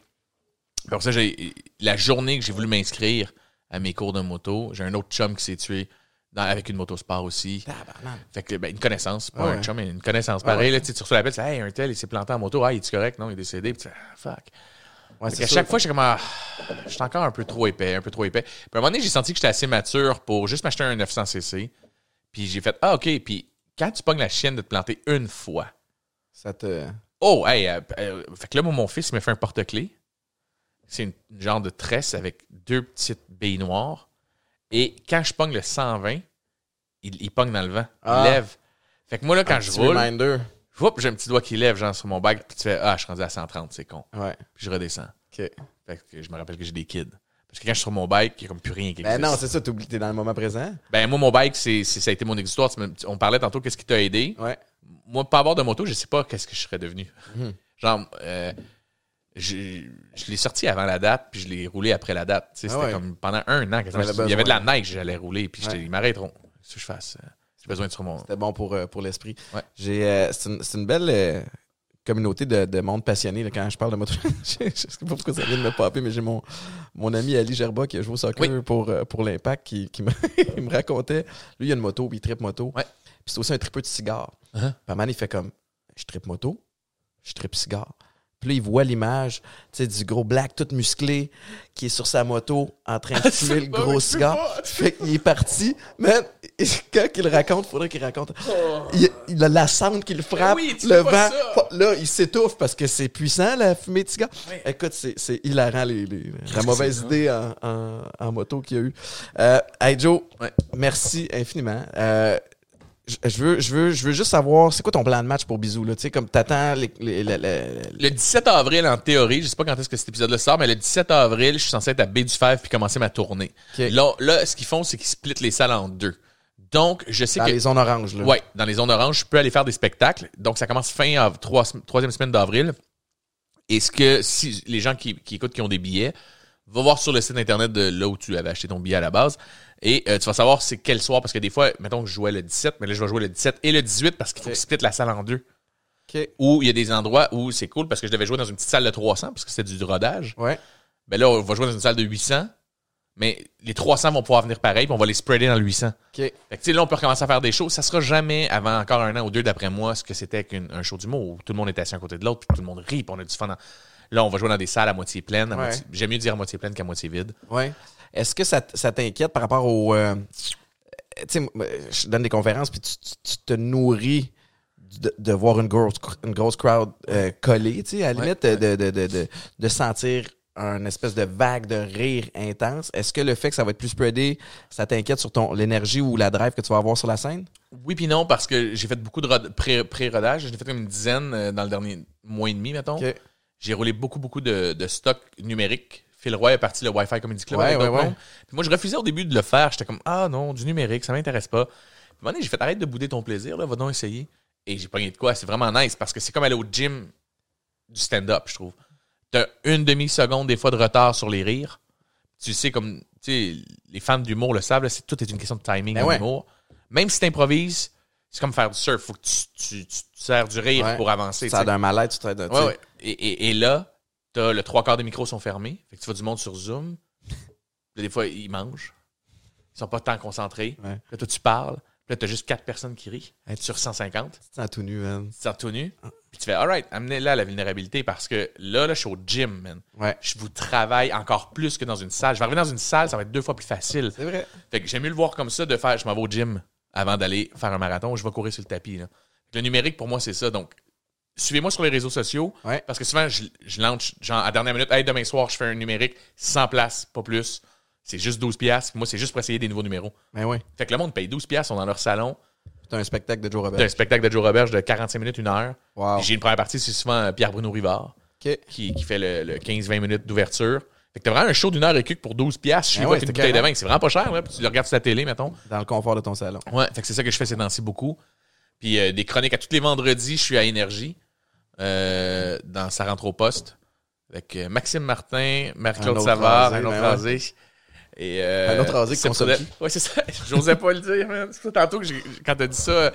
Speaker 2: Pour ça, la journée que j'ai voulu m'inscrire à mes cours de moto, j'ai un autre chum qui s'est tué dans- avec une moto sport aussi.
Speaker 3: Tabarnak.
Speaker 2: Fait que, ben, une connaissance, pas
Speaker 3: Ah
Speaker 2: un chum, mais une connaissance.
Speaker 3: Ah
Speaker 2: Pareil,
Speaker 3: ouais.
Speaker 2: là, tu reçois l'appel, tu fais, hey, un tel, il s'est planté en moto, ah, il est correct? Non, il est décédé. Puis ah, fuck.
Speaker 3: Ouais, ça.
Speaker 2: chaque fois, j'étais comme, ah, je suis encore un peu trop épais, un peu trop épais. Puis à un moment donné, j'ai senti que j'étais assez mature pour juste m'acheter un 900cc. Puis j'ai fait, ah, OK. Puis quand tu pognes la chienne de te planter une fois,
Speaker 3: Ça te.
Speaker 2: oh, hey, euh, euh, fait que là, moi, mon fils, il m'a fait un porte-clés. C'est une une genre de tresse avec deux petites billes noires. Et quand je pogne le 120, il, il pogne dans le vent.
Speaker 3: Ah.
Speaker 2: Il lève. Fait que moi, là, quand
Speaker 3: un
Speaker 2: je roule,
Speaker 3: Reminder.
Speaker 2: j'ai un petit doigt qui lève, genre, sur mon bag. Puis tu fais, ah, je suis rendu à 130, c'est con.
Speaker 3: Ouais.
Speaker 2: Puis je redescends.
Speaker 3: OK.
Speaker 2: Fait que je me rappelle que j'ai des kids. Parce que quand je suis sur mon bike, il n'y a comme plus rien qui
Speaker 3: Ben
Speaker 2: existe.
Speaker 3: non, c'est ça, t'oublies, t'es dans le moment présent.
Speaker 2: Ben moi, mon bike, c'est, c'est- ça a été mon exutoire. Tu me- On parlait tantôt, qu'est-ce qui t'a aidé?
Speaker 3: Ouais.
Speaker 2: Moi, pas avoir de moto, je sais pas qu'est-ce que je serais devenu.
Speaker 3: Mhm.
Speaker 2: Genre, euh, je, je l'ai sorti avant la date, puis je l'ai roulé après la date. Tu sais,
Speaker 3: Ah
Speaker 2: c'était
Speaker 3: ouais.
Speaker 2: comme pendant un an. quasiment. Il y avait de la neige, j'allais rouler, puis j'étais,
Speaker 3: Ouais.
Speaker 2: ils m'arrêteront. Qu'est-ce que je fasse? Euh, J'ai besoin de sur mon...
Speaker 3: C'était bon pour, euh, pour l'esprit.
Speaker 2: Ouais.
Speaker 3: J'ai, euh, c'est, une, c'est une belle euh, communauté de, de monde passionné là, quand je parle de moto. je sais pas pourquoi ça vient de me popper, mais j'ai mon, mon ami Ali Gerba qui a joué au soccer
Speaker 2: Oui.
Speaker 3: pour, euh, pour l'Impact qui, qui me, il me racontait. Lui, il a une moto, puis il tripe moto.
Speaker 2: Ouais.
Speaker 3: Puis c'est aussi un tripeux de cigares. Puis à un moment, il fait comme Je tripe moto, je tripe cigare. Puis là, il voit l'image tu sais, du gros black tout musclé qui est sur sa moto en train de fumer le gros
Speaker 2: mais
Speaker 3: cigare. Fait qu'il est parti. Man, quand il raconte, faudrait qu'il raconte. Il, il a la cendre qui le frappe,
Speaker 2: Ben oui, tu
Speaker 3: le vent.
Speaker 2: ça.
Speaker 3: Là, il s'étouffe parce que c'est puissant, la fumée de cigare. Écoute, c'est, hilarant, les, les- la mauvaise
Speaker 2: c'est
Speaker 3: idée en, en- en moto qu'il y a eu. Euh, hey Joe,
Speaker 2: Ouais.
Speaker 3: merci infiniment. Euh, je veux, je, veux, je veux juste savoir, c'est quoi ton plan de match pour Bisou? Là? Tu sais, comme t'attends les, les- les- les-
Speaker 2: Le 17 avril, en théorie, je sais pas quand est-ce que cet épisode-là sort, mais le 17 avril, je suis censé être à Baie du Fèvre puis commencer ma tournée. Là, là, ce qu'ils font, c'est qu'ils splitent les salles en deux. Donc, je sais
Speaker 3: dans
Speaker 2: que...
Speaker 3: les zones oranges. Là.
Speaker 2: Ouais, dans les zones oranges, je peux aller faire des spectacles. Donc, ça commence fin av- trois- troisième semaine d'avril. Et ce que si les gens qui, qui écoutent qui ont des billets, va voir sur le site internet de là où tu avais acheté ton billet à la base. Et euh, tu vas savoir c'est quel soir, parce que des fois, mettons que je jouais le 17, mais là, je vais jouer le 17 et le 18 parce qu'il faut
Speaker 3: Ok.
Speaker 2: split la salle en deux.
Speaker 3: OK.
Speaker 2: Ou il y a des endroits où c'est cool parce que je devais jouer dans une petite salle de 300 parce que c'était du rodage.
Speaker 3: Ouais.
Speaker 2: Ben là, on va jouer dans une salle de 800, mais les 300 vont pouvoir venir pareil, puis on va les spreader dans le 800.
Speaker 3: OK.
Speaker 2: Fait que, là, on peut recommencer à faire des shows. Ça sera jamais, avant encore un an ou deux d'après moi, ce que c'était qu'un show d'humour où tout le monde était assis à côté de l'autre, puis tout le monde rit, puis on a du fun. dans- Là, on va jouer dans des salles à moitié pleines. à
Speaker 3: Ouais.
Speaker 2: moitié- J'aime mieux dire à moitié pleine qu'à moitié vide.
Speaker 3: Ouais. Est-ce que ça, t'inquiète par rapport au. euh, tu sais, moi, je donne des conférences, puis tu, tu- tu te nourris de, de voir une grosse, une grosse crowd euh, collée, tu sais, à la
Speaker 2: Ouais,
Speaker 3: limite, de, de, de, sentir un espèce de vague de rire intense. Est-ce que le fait que ça va être plus spreadé, ça t'inquiète sur ton l'énergie ou la drive que tu vas avoir sur la scène?
Speaker 2: Oui, puis non, parce que j'ai fait beaucoup de rod- pré- pré-rodage. J'en ai fait comme une dizaine euh, dans le dernier mois et demi, mettons. J'ai roulé beaucoup, beaucoup de, de stock numérique. Phil Roy est parti le Wi-Fi Comedy Club
Speaker 3: Ouais,
Speaker 2: avec
Speaker 3: ouais,
Speaker 2: d'autres
Speaker 3: ouais.
Speaker 2: mondes. Puis moi, je refusais au début de le faire. J'étais comme, ah non, du numérique, ça m'intéresse pas. Puis j'ai fait, arrête de bouder ton plaisir, là, va donc essayer. Et j'ai pogné de quoi. C'est vraiment nice parce que c'est comme aller au gym du stand-up, je trouve. T'as une demi-seconde, des fois, de retard sur les rires. Tu sais, comme, tu sais, les fans d'humour le savent, là, c'est, tout est une question de timing
Speaker 3: Ben
Speaker 2: en
Speaker 3: ouais.
Speaker 2: humour. Même si t'improvises, c'est comme faire du surf. Faut que tu, tu, tu, tu sers du rire
Speaker 3: Ouais.
Speaker 2: pour avancer.
Speaker 3: Ça a d'un mal-être, tu.
Speaker 2: Ouais, ouais. Et, et, et là, t'as le trois quarts des micros sont fermés. Fait que tu vois du monde sur Zoom. Des fois, ils mangent. Ils sont pas tant concentrés.
Speaker 3: Ouais.
Speaker 2: Là, toi, tu parles. Puis là, t'as juste 4 personnes qui rient
Speaker 3: Hey,
Speaker 2: sur 150.
Speaker 3: Tu te sens tout nu, man.
Speaker 2: Tu sors tout nu. Puis tu fais, alright, amenez-la la vulnérabilité parce que là, là, je suis au gym, man.
Speaker 3: Ouais.
Speaker 2: Je vous travaille encore plus que dans une salle. Je vais arriver dans une salle, ça va être deux fois plus facile.
Speaker 3: C'est vrai.
Speaker 2: Fait que j'aime mieux le voir comme ça, de faire, je m'en vais au gym avant d'aller faire un marathon, je vais courir sur le tapis. Là. Le numérique, pour moi, c'est ça. Donc, suivez-moi sur les réseaux sociaux.
Speaker 3: Ouais.
Speaker 2: Parce que souvent, je, je lance, genre, à la dernière minute, hey, demain soir, je fais un numérique, 100 places, pas plus. C'est juste 12 piastres. Moi, c'est juste pour essayer des nouveaux numéros.
Speaker 3: Ben oui.
Speaker 2: Fait que le monde paye 12 piastres, on est dans leur salon.
Speaker 3: C'est un spectacle de Joe
Speaker 2: D'un
Speaker 3: Robert.
Speaker 2: spectacle de Joe Roberge de 45 minutes, une heure.
Speaker 3: Wow.
Speaker 2: Puis J'ai une première partie, c'est souvent euh, Pierre-Bruno Rivard qui, qui fait le, le 15-20 minutes d'ouverture. Fait que t'as vraiment un show d'une heure et quelques pour 12 piastres. Je
Speaker 3: Ben
Speaker 2: suis
Speaker 3: ouais,
Speaker 2: avec une bouteille de vin. C'est vraiment pas cher, là. Puis tu le regardes sur la télé, mettons.
Speaker 3: Dans le confort de ton salon.
Speaker 2: Ouais, fait que c'est ça que je fais ces temps-ci beaucoup. Puis euh, des chroniques à tous les vendredis, je suis à Énergie. Euh, dans Ça rentre au poste. Avec euh, Maxime Martin, Marie-Claude Savard, un autre
Speaker 3: ben
Speaker 2: rasé. Et, euh,
Speaker 3: Un autre rasé consomme
Speaker 2: Trudel. Ouais, c'est ça. J'osais pas le dire, man. C'est tantôt que quand t'as dit ça.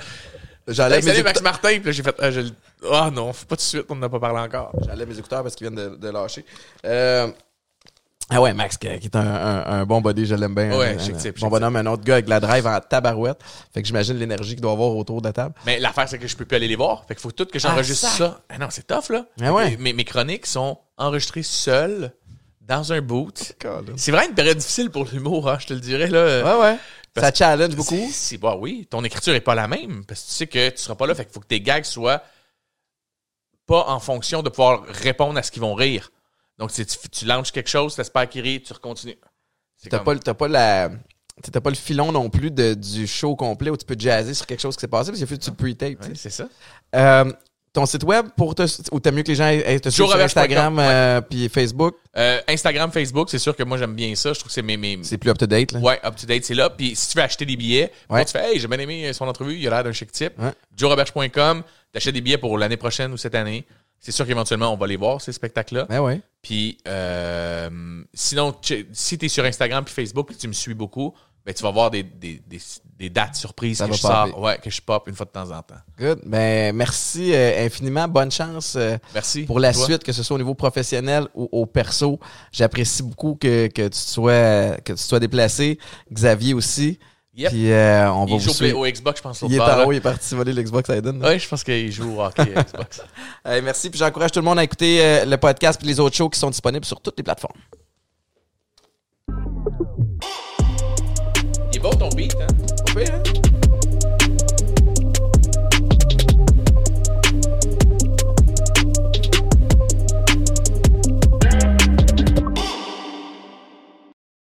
Speaker 2: hey,
Speaker 3: mes,
Speaker 2: salut Max. Martin. Puis j'ai fait. Ah, je Ah, non, pas tout de suite, on n'en a pas parlé encore.
Speaker 3: j'enlève mes écouteurs parce qu'ils viennent de, de lâcher. Euh, Ah ouais, Max, qui est un, un- un bon body, je l'aime bien.
Speaker 2: Ouais,
Speaker 3: Un-
Speaker 2: chic type,
Speaker 3: Bon
Speaker 2: chic
Speaker 3: bonhomme, un autre gars avec la drive en tabarouette. Fait que j'imagine l'énergie qu'il doit avoir autour de la table.
Speaker 2: Mais l'affaire, c'est que je peux plus aller les voir. Fait qu'il faut tout que j'enregistre
Speaker 3: Ah,
Speaker 2: ça. Ah non, c'est tough, là.
Speaker 3: Ah ouais.
Speaker 2: Mes, mes chroniques sont enregistrées seules, dans un boot. C'est vraiment une période difficile pour l'humour, hein, je te le dirais, là.
Speaker 3: Ouais, ouais.
Speaker 2: Parce-
Speaker 3: Ça challenge beaucoup.
Speaker 2: C'est- bah oui, ton écriture est pas la même parce que tu sais que tu seras pas là, fait qu'il faut que tes gags soient pas en fonction de pouvoir répondre à ce qu'ils vont rire. Donc, si tu, tu lances quelque chose, t'espères qu'ils rient, tu recontinues.
Speaker 3: T'as
Speaker 2: comme-
Speaker 3: pas, pas la. T'as pas le filon non plus de, du show complet où tu peux jazzer sur quelque chose qui s'est passé parce qu'il tu le pre-tape.
Speaker 2: C'est ça.
Speaker 3: Euh, ton site web pour te. Ou t'as mieux que les gens aient- te suivre sur Instagram euh, puis Facebook?
Speaker 2: Euh, Instagram, Facebook, c'est sûr que moi j'aime bien ça. Je trouve que c'est mes, mes,
Speaker 3: C'est plus up-to-date. là.
Speaker 2: Ouais, up to date, c'est là. Puis si tu veux acheter des billets,
Speaker 3: Ouais.
Speaker 2: tu fais Hey, j'ai bien aimé son entrevue, il a l'air d'un chic type.
Speaker 3: Ouais.
Speaker 2: JoeRoberge.com, t'achètes des billets pour l'année prochaine ou cette année. C'est sûr qu'éventuellement, on va les voir, ces spectacles-là.
Speaker 3: Ben ouais.
Speaker 2: Puis euh, sinon, tu- si tu es sur Instagram puis Facebook et tu me suis beaucoup, ben, tu vas voir des, des, des, des dates surprises
Speaker 3: Ça
Speaker 2: que je
Speaker 3: popper.
Speaker 2: sors. Ouais, que je pop une fois de temps en temps.
Speaker 3: Good. Ben merci euh, infiniment. Bonne chance. euh,
Speaker 2: Merci.
Speaker 3: pour la
Speaker 2: Toi?
Speaker 3: suite, que ce soit au niveau professionnel ou au perso. J'apprécie beaucoup que, que tu sois que tu sois déplacé. Xavier aussi.
Speaker 2: Yep.
Speaker 3: Puis euh, on va
Speaker 2: Il joue au, Xbox, je pense.
Speaker 3: Il est en haut, il est parti voler l'Xbox Eden.
Speaker 2: Ouais, je pense qu'il joue au hockey Xbox.
Speaker 3: Euh, merci, puis j'encourage tout le monde à écouter euh, le podcast puis les autres shows qui sont disponibles sur toutes les plateformes.
Speaker 2: Il est bon ton beat,
Speaker 3: hein?